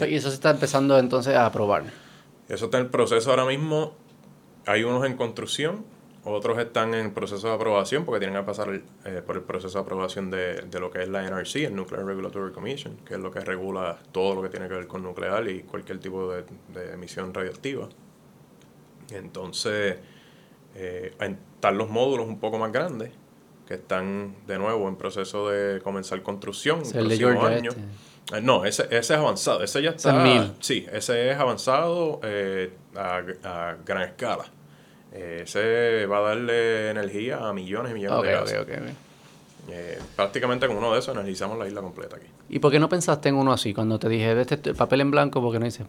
O y eso se está empezando entonces a probar. Eso está en el proceso ahora mismo. Hay unos en construcción, otros están en proceso de aprobación porque tienen que pasar el, eh, por el proceso de aprobación de, de lo que es la NRC, el Nuclear Regulatory Commission, que es lo que regula todo lo que tiene que ver con nuclear y cualquier tipo de, de emisión radioactiva. Entonces, eh, están los módulos un poco más grandes, que están de nuevo en proceso de comenzar construcción. Es el próximo año. este. Eh, No, ese, ese es avanzado. Ese ya es está. mil. Sí, ese es avanzado eh, a, a gran escala. Eh, ese va a darle energía a millones y millones de ok, casas. ok. ok. Eh, prácticamente con uno de esos energizamos la isla completa aquí. ¿Y por qué no pensaste en uno así? Cuando te dije, este t- papel en blanco, porque no dices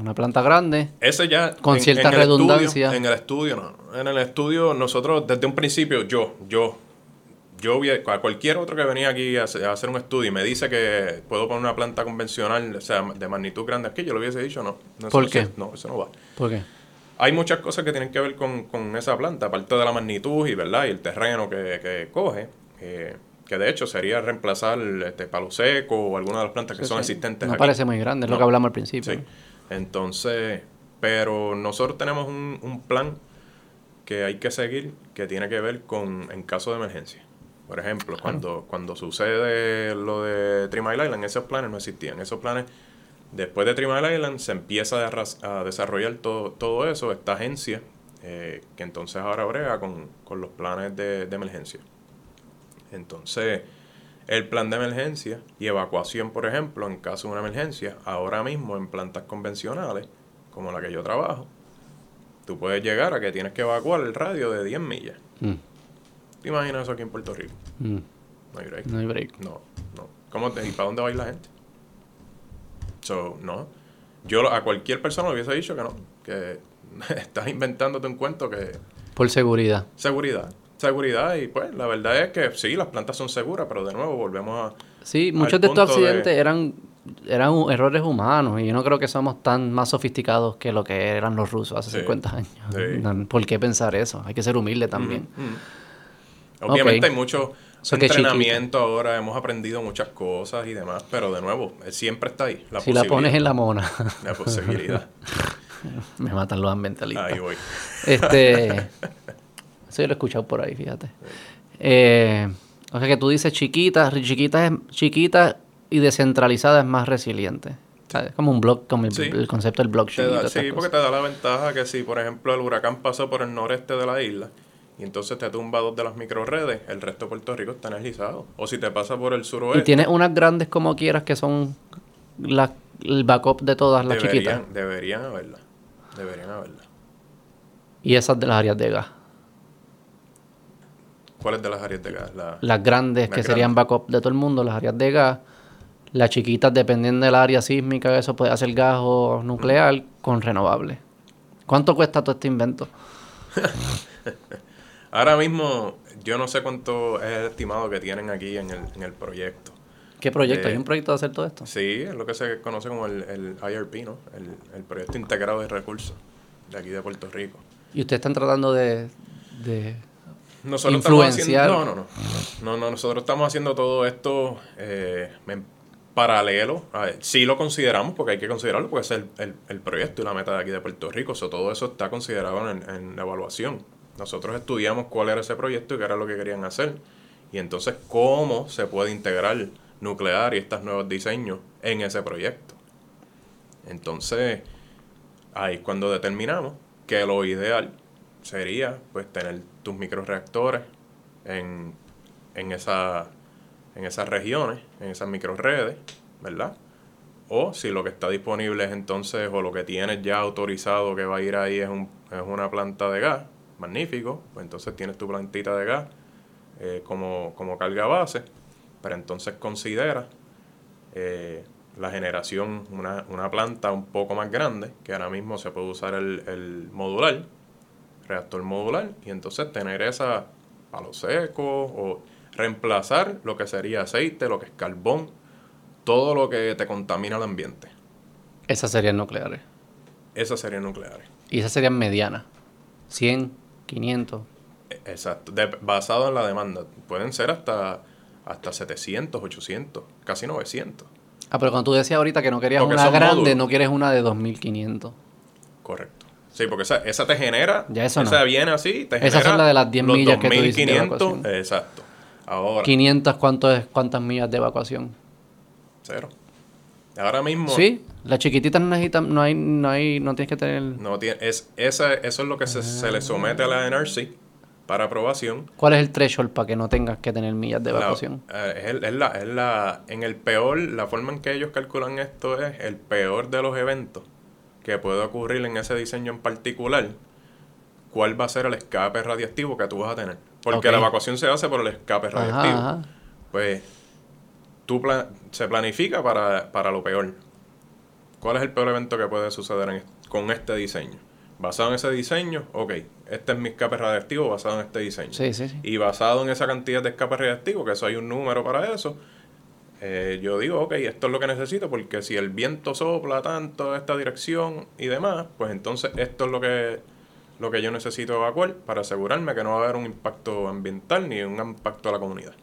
una planta grande? Ese ya. Con cierta el redundancia. estudio- en el estudio, no. En el estudio, nosotros desde un principio, yo, yo, yo a cualquier otro que venía aquí a hacer, un estudio y me dice que puedo poner una planta convencional, o sea, de magnitud grande aquí, yo lo hubiese dicho, no. no ¿Por eso- qué? No, eso no va. ¿Por qué? Hay muchas cosas que tienen que ver con, con esa planta, aparte de la magnitud y, ¿verdad? y el terreno que, que coge, eh, que de hecho sería reemplazar este palo seco o alguna de las plantas que son Sí, existentes No aquí. parece muy grande, es lo que hablamos al principio. Sí. Entonces, pero nosotros tenemos un, un plan que hay que seguir que tiene que ver con en caso de emergencia. Por ejemplo, cuando, cuando sucede lo de Three Mile Island, esos planes no existían. Esos planes, después de Three Mile Island, se empieza a desarrollar todo, todo eso, esta agencia, eh, que entonces ahora brega con, con los planes de, de emergencia. Entonces, el plan de emergencia y evacuación, por ejemplo, en caso de una emergencia, ahora mismo en plantas convencionales, como la que yo trabajo, tú puedes llegar a que tienes que evacuar el radio de 10 millas. Mm, ¿Te imaginas eso aquí en Puerto Rico? mm, No hay break. no hay break. No, no. ¿Cómo te- ¿Y para dónde va a ir la gente? So, no. Yo a cualquier persona le hubiese dicho que no, que estás inventándote un cuento que Por seguridad. seguridad, seguridad y pues la verdad es que sí, las plantas son seguras, pero de nuevo volvemos a Sí, muchos de estos de- accidentes eran, eran errores humanos y yo no creo que somos tan más sofisticados que lo que eran los rusos hace Sí, 50 años. sí. ¿Por qué pensar eso? Hay que ser humilde también. Mm. Obviamente Ok. hay mucho que entrenamiento ahora, hemos aprendido muchas cosas y demás, pero de nuevo, siempre está ahí la si la pones en la mona, la posibilidad. me matan los ambientalistas. Ahí voy. Este. Eso yo lo he escuchado por ahí, fíjate. Eh, o sea que tú dices chiquita, chiquita es chiquita y descentralizada es más resiliente. Es como un blog, como el, Sí. el concepto del estas sí, porque cosas. te da la ventaja que si, por ejemplo, el huracán pasó por el noreste de la isla y entonces te tumba dos de las microredes, el resto de Puerto Rico está energizado. O si te pasa por el Y suroeste, tienes unas grandes como quieras que son la- el backup de todas las chiquitas. deberían, deberían haberla. Deberían haberla. Y esas de las áreas de gas. ¿Cuáles de las áreas de gas? La- Las grandes Las que serían backup de todo el mundo, las áreas de gas. Las chiquitas, dependiendo del área sísmica, eso puede hacer gas o nuclear con renovables. ¿Cuánto cuesta todo este invento? Ahora mismo, yo no sé cuánto es el estimado que tienen aquí en el, en el proyecto. ¿Qué proyecto? Eh, ¿Hay un proyecto de hacer todo esto? Sí, es lo que se conoce como el, el IRP, ¿no? El, el Proyecto Integrado de Recursos de aquí de Puerto Rico. Y ustedes están tratando de... de- Nosotros Influenciar. Estamos haciendo, no, no, no, no. No, no, nosotros estamos haciendo todo esto eh, en paralelo, a, sí lo consideramos porque hay que considerarlo porque es el, el, el proyecto y la meta de aquí de Puerto Rico. Todo eso está considerado en, en la evaluación. Nosotros estudiamos cuál era ese proyecto y qué era lo que querían hacer. Y entonces cómo se puede integrar nuclear y estos nuevos diseños en ese proyecto. Entonces, ahí es cuando determinamos que lo ideal sería pues tener tus microreactores en, en, esa, en esas regiones, en esas microredes, ¿verdad? O si lo que está disponible es entonces, o lo que tienes ya autorizado que va a ir ahí es, un, es una planta de gas, magnífico, pues entonces tienes tu plantita de gas eh, como, como carga base, pero entonces considera eh, la generación, una, una, planta un poco más grande, que ahora mismo se puede usar el, el modular, reactor modular, y entonces tener esa palo seco o reemplazar lo que sería aceite, lo que es carbón, todo lo que te contamina el ambiente. Esas serían nucleares. Esas serían nucleares. Y esas serían medianas. 100, 500. Exacto. De, basado en la demanda. Pueden ser hasta, hasta 700, 800, casi 900. Ah, pero cuando tú decías ahorita que no querías porque una grande, módulos. no quieres una de 2500. Correcto. Sí, porque esa, esa te genera. Ya eso esa no. viene así. Te Esas son las de las 10 los millas que tú dices. de 2500, evacuación. exacto. Ahora, 500, ¿cuánto es, ¿cuántas millas de evacuación? cero. Ahora mismo. Sí, las chiquititas no necesitan, no hay, no hay, no tienes que tener. No tiene, es, esa, eso es lo que se, se le somete a la NRC para aprobación. ¿Cuál es el threshold para que no tengas que tener millas de La- evacuación? eh, es, el- es la, es la, en el peor, la forma en que ellos calculan esto es el peor de los eventos que puede ocurrir en ese diseño en particular. ¿Cuál va a ser el escape radiactivo que tú vas a tener? Porque la evacuación se hace por el escape radiactivo. ajá. Pues tú pla- se planifica para, para lo peor. ¿Cuál es el peor evento que puede suceder en con este diseño? Basado en ese diseño, ok, este es mi escape radiactivo basado en este diseño. Sí, sí, sí. Y basado en esa cantidad de escape radiactivo, que eso hay un número para eso, eh, yo digo, ok, esto es lo que necesito porque si el viento sopla tanto en esta dirección y demás, pues entonces esto es lo que, lo que yo necesito evacuar para asegurarme que no va a haber un impacto ambiental ni un impacto a la comunidad.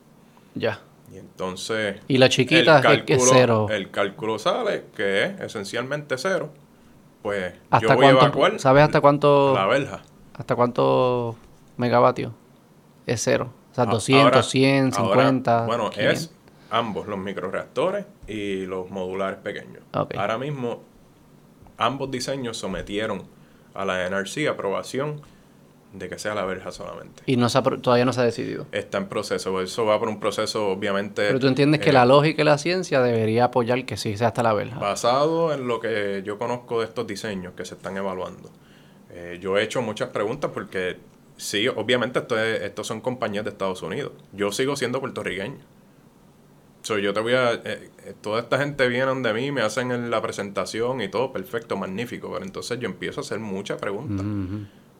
Ya. Y entonces... Y la chiquita el es cero. El cálculo sale que es esencialmente cero. Pues ¿Hasta yo voy a cuánto? evacuar ¿Sabes hasta cuánto? la verja. ¿Hasta cuántos megavatios? Es cero. O sea, A- 200, ahora- 100, ahora, 50. bueno, 500. es ambos, los microreactores y los modulares pequeños. Ok. Ahora mismo, ambos diseños sometieron a la NRC aprobación de que sea la verja solamente. Y no se ha todavía no se ha decidido. Está en proceso, eso va por un proceso obviamente... Pero tú entiendes que eh, la lógica y la ciencia debería apoyar que sí sea hasta la verja. Basado en lo que yo conozco de estos diseños que se están evaluando, eh, yo he hecho muchas preguntas porque sí, obviamente esto es- estos son compañías de Estados Unidos. Yo sigo siendo puertorriqueño. So, yo te voy a... eh, toda esta gente viene de mí, me hacen en la presentación y todo, perfecto, magnífico. Pero entonces yo empiezo a hacer muchas preguntas.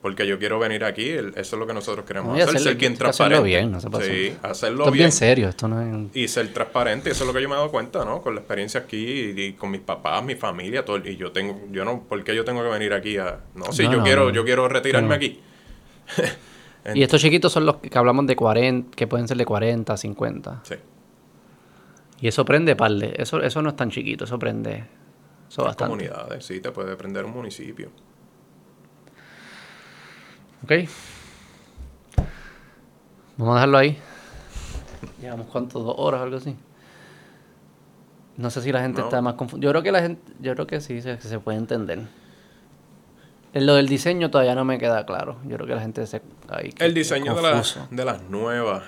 Porque yo quiero venir aquí, el- eso es lo que nosotros queremos No, hacer, hacerlo- ser quien que hacerlo transparente. bien, no se pasa. Sí, hacerlo Esto es bien bien serio, esto no es... y ser transparente, eso es lo que yo me he dado cuenta, ¿no? Con la experiencia aquí y, y con mis papás, mi familia, todo, y yo tengo, yo no, ¿por qué yo tengo que venir aquí a, no, No, yo no, quiero, yo quiero retirarme aquí. Y estos chiquitos son los que hablamos de 40, que pueden ser de 40, 50. Sí, Y eso prende par de... Eso, eso no es tan chiquito, eso prende... Eso las bastante. comunidades, sí, te puede prender un municipio. Ok. Vamos a dejarlo ahí. Llevamos cuánto, dos horas o algo así. No sé si la gente No. está más confundida. Yo creo que la gente, yo creo que sí se, se puede entender. En lo del diseño todavía no me queda claro. Yo creo que la gente se ahí que- El diseño de las, confuso. de las nuevas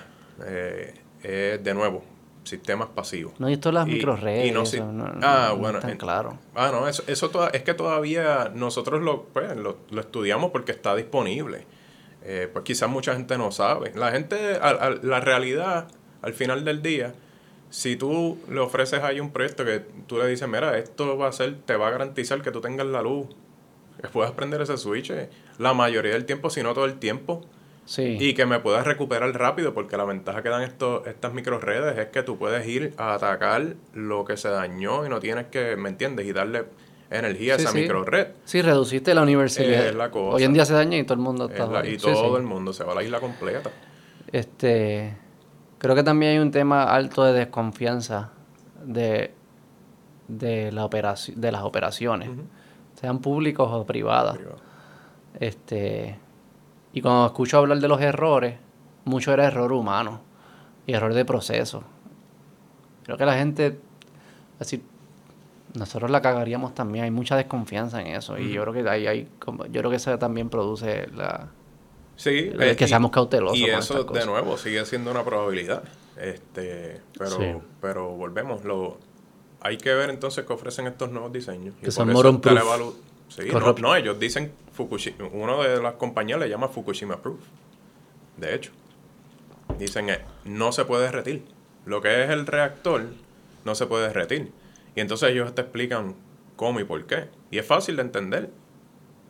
eh, es, de nuevo, sistemas pasivos. No, y esto las microredes. no si- no, no- ah, no bueno, tan en- claro. Ah, no, eso, eso toda- es que todavía nosotros lo, pues, lo, lo estudiamos porque está disponible. Eh, pues quizás mucha gente no sabe. La gente, al- al- la realidad, al final del día, si tú le ofreces ahí un proyecto que tú le dices, mira, esto va a ser, te va a garantizar que tú tengas la luz, que puedas prender ese switch eh, la mayoría del tiempo, si no todo el tiempo, Sí. y que me puedas recuperar rápido, porque la ventaja que dan estos, estas microredes es que tú puedes ir a atacar lo que se dañó y no tienes que, ¿me entiendes? Y darle energía Sí, a esa sí. microred. Sí, reduciste la universidad. Es la cosa. Hoy en día se daña y todo el mundo Es está. la- jodido. y todo el mundo se va a la isla completa. Este, creo que también hay un tema alto de desconfianza de de, la las operaciones, sean públicos o privadas. Privado. Este, y cuando escucho hablar de los errores, mucho era error humano y error de proceso. Creo que la gente, así, nosotros la cagaríamos también, hay mucha desconfianza en eso y yo creo que ahí hay, como, yo creo que eso también produce la, Sí, El que y- seamos cautelosos Y con eso, de nuevo, sigue siendo una probabilidad. Este, pero, Sí. pero volvemos, lo, hay que ver entonces qué ofrecen estos nuevos diseños. Y Que son por eso evalu- Sí, no, no, ellos dicen Fukushima, uno de las compañías le llama Fukushima Proof. De hecho, dicen eh, no se puede derretir. Lo que es el reactor no se puede derretir. Y entonces ellos te explican cómo y por qué. Y es fácil de entender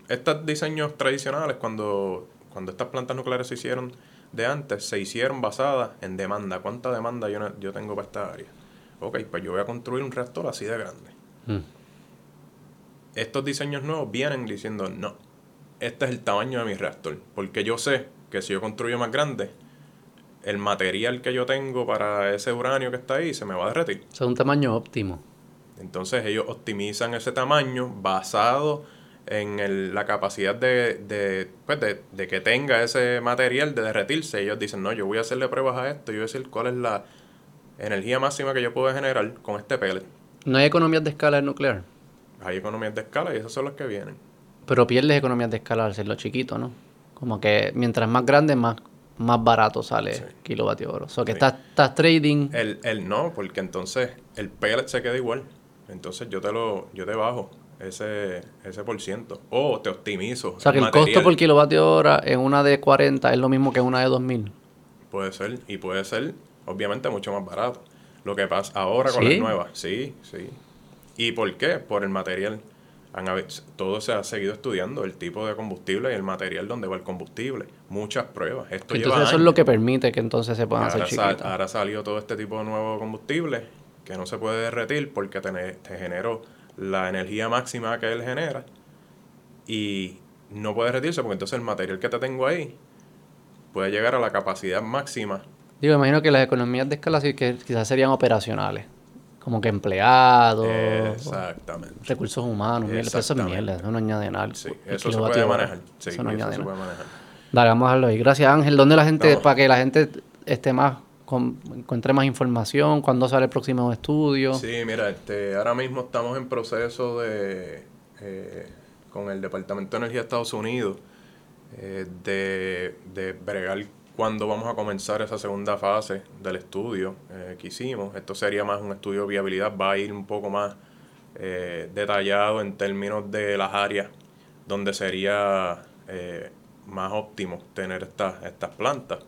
estos diseños tradicionales, cuando, cuando estas plantas nucleares se hicieron de antes, se hicieron basadas en demanda. ¿Cuánta demanda yo, yo tengo para esta área? Ok, pues yo voy a construir un reactor así de grande. Mm. Estos diseños nuevos vienen diciendo, no, este es el tamaño de mi reactor. Porque yo sé que si yo construyo más grande, el material que yo tengo para ese uranio que está ahí se me va a derretir. Eso es un tamaño óptimo. Entonces ellos optimizan ese tamaño basado en el- la capacidad de, de, pues, de, de que tenga ese material de derretirse. Ellos dicen, no, yo voy a hacerle pruebas a esto, yo voy a decir cuál es la energía máxima que yo puedo generar con este pellet. No hay economías de escala en nuclear, Hay economías de escala y esas son las que vienen. pero pierdes economías de escala al serlo chiquito, ¿no? Como que mientras más grande, más, más barato sale Sí. kilovatio hora. O sea, que Sí. estás, estás trading. El, el no, porque entonces el pellet se queda igual. Entonces yo te lo, yo te bajo ese, ese por ciento. O te optimizo. O sea, que el costo por kilovatio hora en una de 40 es lo mismo que en una de 2000. Puede ser, y puede ser, obviamente, mucho más barato. Lo que pasa ahora con ¿Sí? las nuevas, sí, sí. ¿Y por qué? Por el material. Han todo se ha seguido estudiando, el tipo de combustible y el material donde va el combustible. Muchas pruebas. Esto Entonces lleva eso es lo que permite que entonces se puedan hacer ahora, sal- chiquitas. ahora salió todo este tipo de nuevo combustible que no se puede derretir porque te, te generó la energía máxima que él genera y no puede derretirse porque entonces el material que te tengo ahí puede llegar a la capacidad máxima Digo, imagino que las economías de escala sí que quizás serían operacionales. Como que empleados, Exactamente. recursos humanos, mierda, pero eso es mierda, eso no añade nada. Sí, eso se puede manejar. Sí, eso no eso añade se nada. puede manejar. Dale, vamos a dejarlo ahí. Gracias, Ángel. ¿Dónde la gente, para que la gente esté más, con- encuentre más información? ¿Cuándo sale el próximo estudio? Sí, mira, este, ahora mismo estamos en proceso de, eh, con el Departamento de Energía de Estados Unidos, eh, de, de bregar cuándo vamos a comenzar esa segunda fase del estudio eh, que hicimos. Esto sería más un estudio de viabilidad, va a ir un poco más eh, detallado en términos de las áreas donde sería eh, más óptimo tener estas, estas plantas.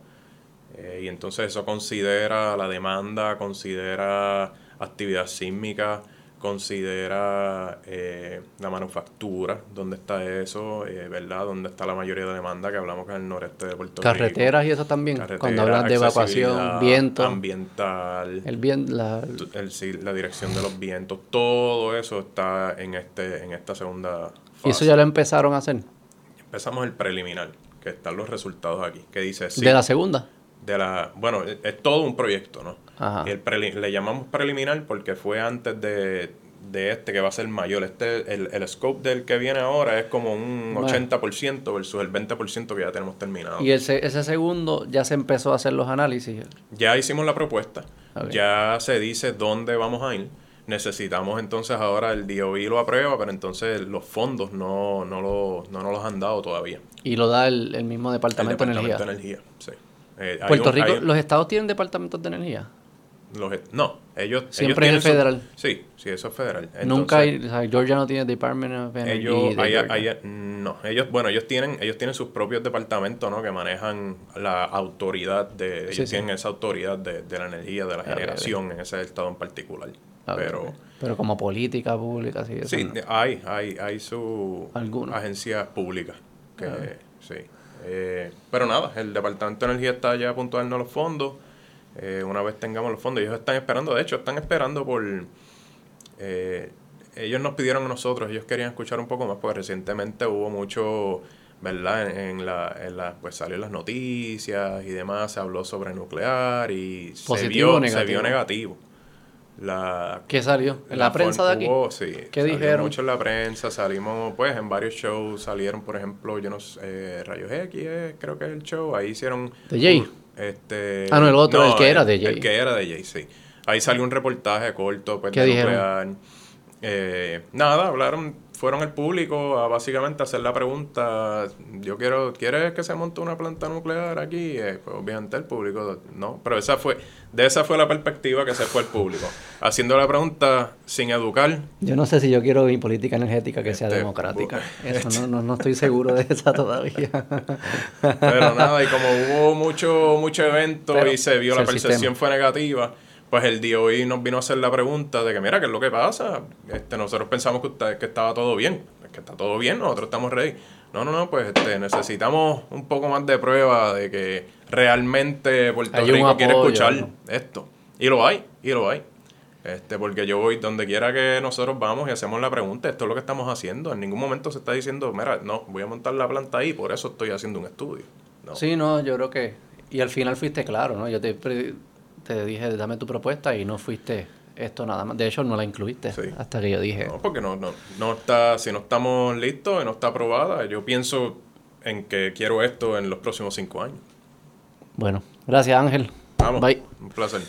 Y entonces eso considera la demanda, considera actividad sísmica, considera eh, la manufactura, dónde está eso, eh, ¿verdad? Dónde está la mayoría de la demanda que hablamos que es el noreste de Puerto Rico. Carreteras y eso también. Carretera, Cuando hablan de evacuación, viento, ambiental, el viento, la, el sí, la dirección de los vientos, todo eso está en este en esta segunda fase. y eso ya lo empezaron a hacer. Empezamos el preliminar, que están los resultados aquí, que dice sí, De la segunda. de la bueno, es todo un proyecto, ¿no? Ajá. Y el le llamamos preliminar porque fue antes de, de este que va a ser mayor. Este el, el scope del que viene ahora es como un Bueno. 80% versus el 20% que ya tenemos terminado. Y ese, ese segundo ya se empezó a hacer los análisis. Ya hicimos la propuesta, ya se dice dónde vamos a ir. Necesitamos entonces ahora el DOI lo aprueba, pero entonces los fondos no, no, lo, no nos los han dado todavía. Y lo da el, el mismo El departamento, de Energía. de Energía, sí. Eh, Puerto un- Rico, hay- los estados tienen departamentos de energía. Los- no, ellos... Siempre ellos es el su- federal. sí, sí, eso es federal. Nunca hay, o sea, Georgia no tiene Department of Energy. Ellos, hay- hay- no, ellos, bueno, ellos tienen, ellos tienen sus propios departamentos, ¿no? Que manejan la autoridad de, ellos Sí, sí. tienen esa autoridad de, de la energía, de la generación en ese estado en particular. Pero. Pero como política pública, sí. eso sí, no. hay, hay, hay su Algunos. agencias públicas que sí. Eh, pero nada, el departamento de energía está ya a punto de darnos los fondos. Eh, una vez tengamos los fondos, ellos están esperando, de hecho, están esperando por eh, ellos nos pidieron a nosotros, ellos querían escuchar un poco más, porque recientemente hubo mucho, ¿verdad? En, en la, en la, pues salió las noticias y demás, se habló sobre nuclear y se ¿Positivo o vio, se negativo? vio negativo. la ¿Qué salió? ¿En la, prensa de aquí? Hubo, sí. ¿Qué dijeron? mucho en la prensa, salimos pues en varios shows, salieron por ejemplo, yo no sé, eh, Rayos X, eh, creo que es el show, ahí hicieron... ¿De Jay? Este, Ah, no, el otro, el que era de Jay. El que era de Jay, sí. Ahí salió un reportaje corto, pues, ¿Qué de nuclear. Eh, nada, hablaron, fueron al público a básicamente hacer la pregunta, yo quiero, ¿quieres que se monte una planta nuclear aquí? Eh, pues obviamente el público, no, pero esa fue, de esa fue la perspectiva que se fue el público, haciendo la pregunta sin educar, Yo no sé si yo quiero mi política energética que sea Este, democrática. Eso no, no, no estoy seguro de esa todavía. Pero nada, y como hubo mucho, mucho evento Pero, y se vio la percepción sistema. fue negativa, pues el DOI nos vino a hacer la pregunta de que, mira, ¿qué es lo que pasa? Este, nosotros pensamos que, usted- que estaba todo bien. Que está todo bien, nosotros estamos ready. No, no, no, pues este, necesitamos un poco más de prueba de que realmente Puerto Rico quiere escuchar ¿no? esto. Y lo hay, y lo hay. Este, porque yo voy donde quiera que nosotros vamos y hacemos la pregunta, esto es lo que estamos haciendo. En ningún momento se está diciendo, mira, no, voy a montar la planta ahí, por eso estoy haciendo un estudio. No. Sí, no, yo creo que... Y al final fuiste claro, ¿no? Yo te, te dije, dame tu propuesta y no fuiste esto nada más. De hecho, no la incluiste Sí. hasta que yo dije... No, porque no, no, no está, si no estamos listos y no está aprobada, yo pienso en que quiero esto en los próximos cinco años. Bueno, gracias Ángel. Vamos, Bye. un placer.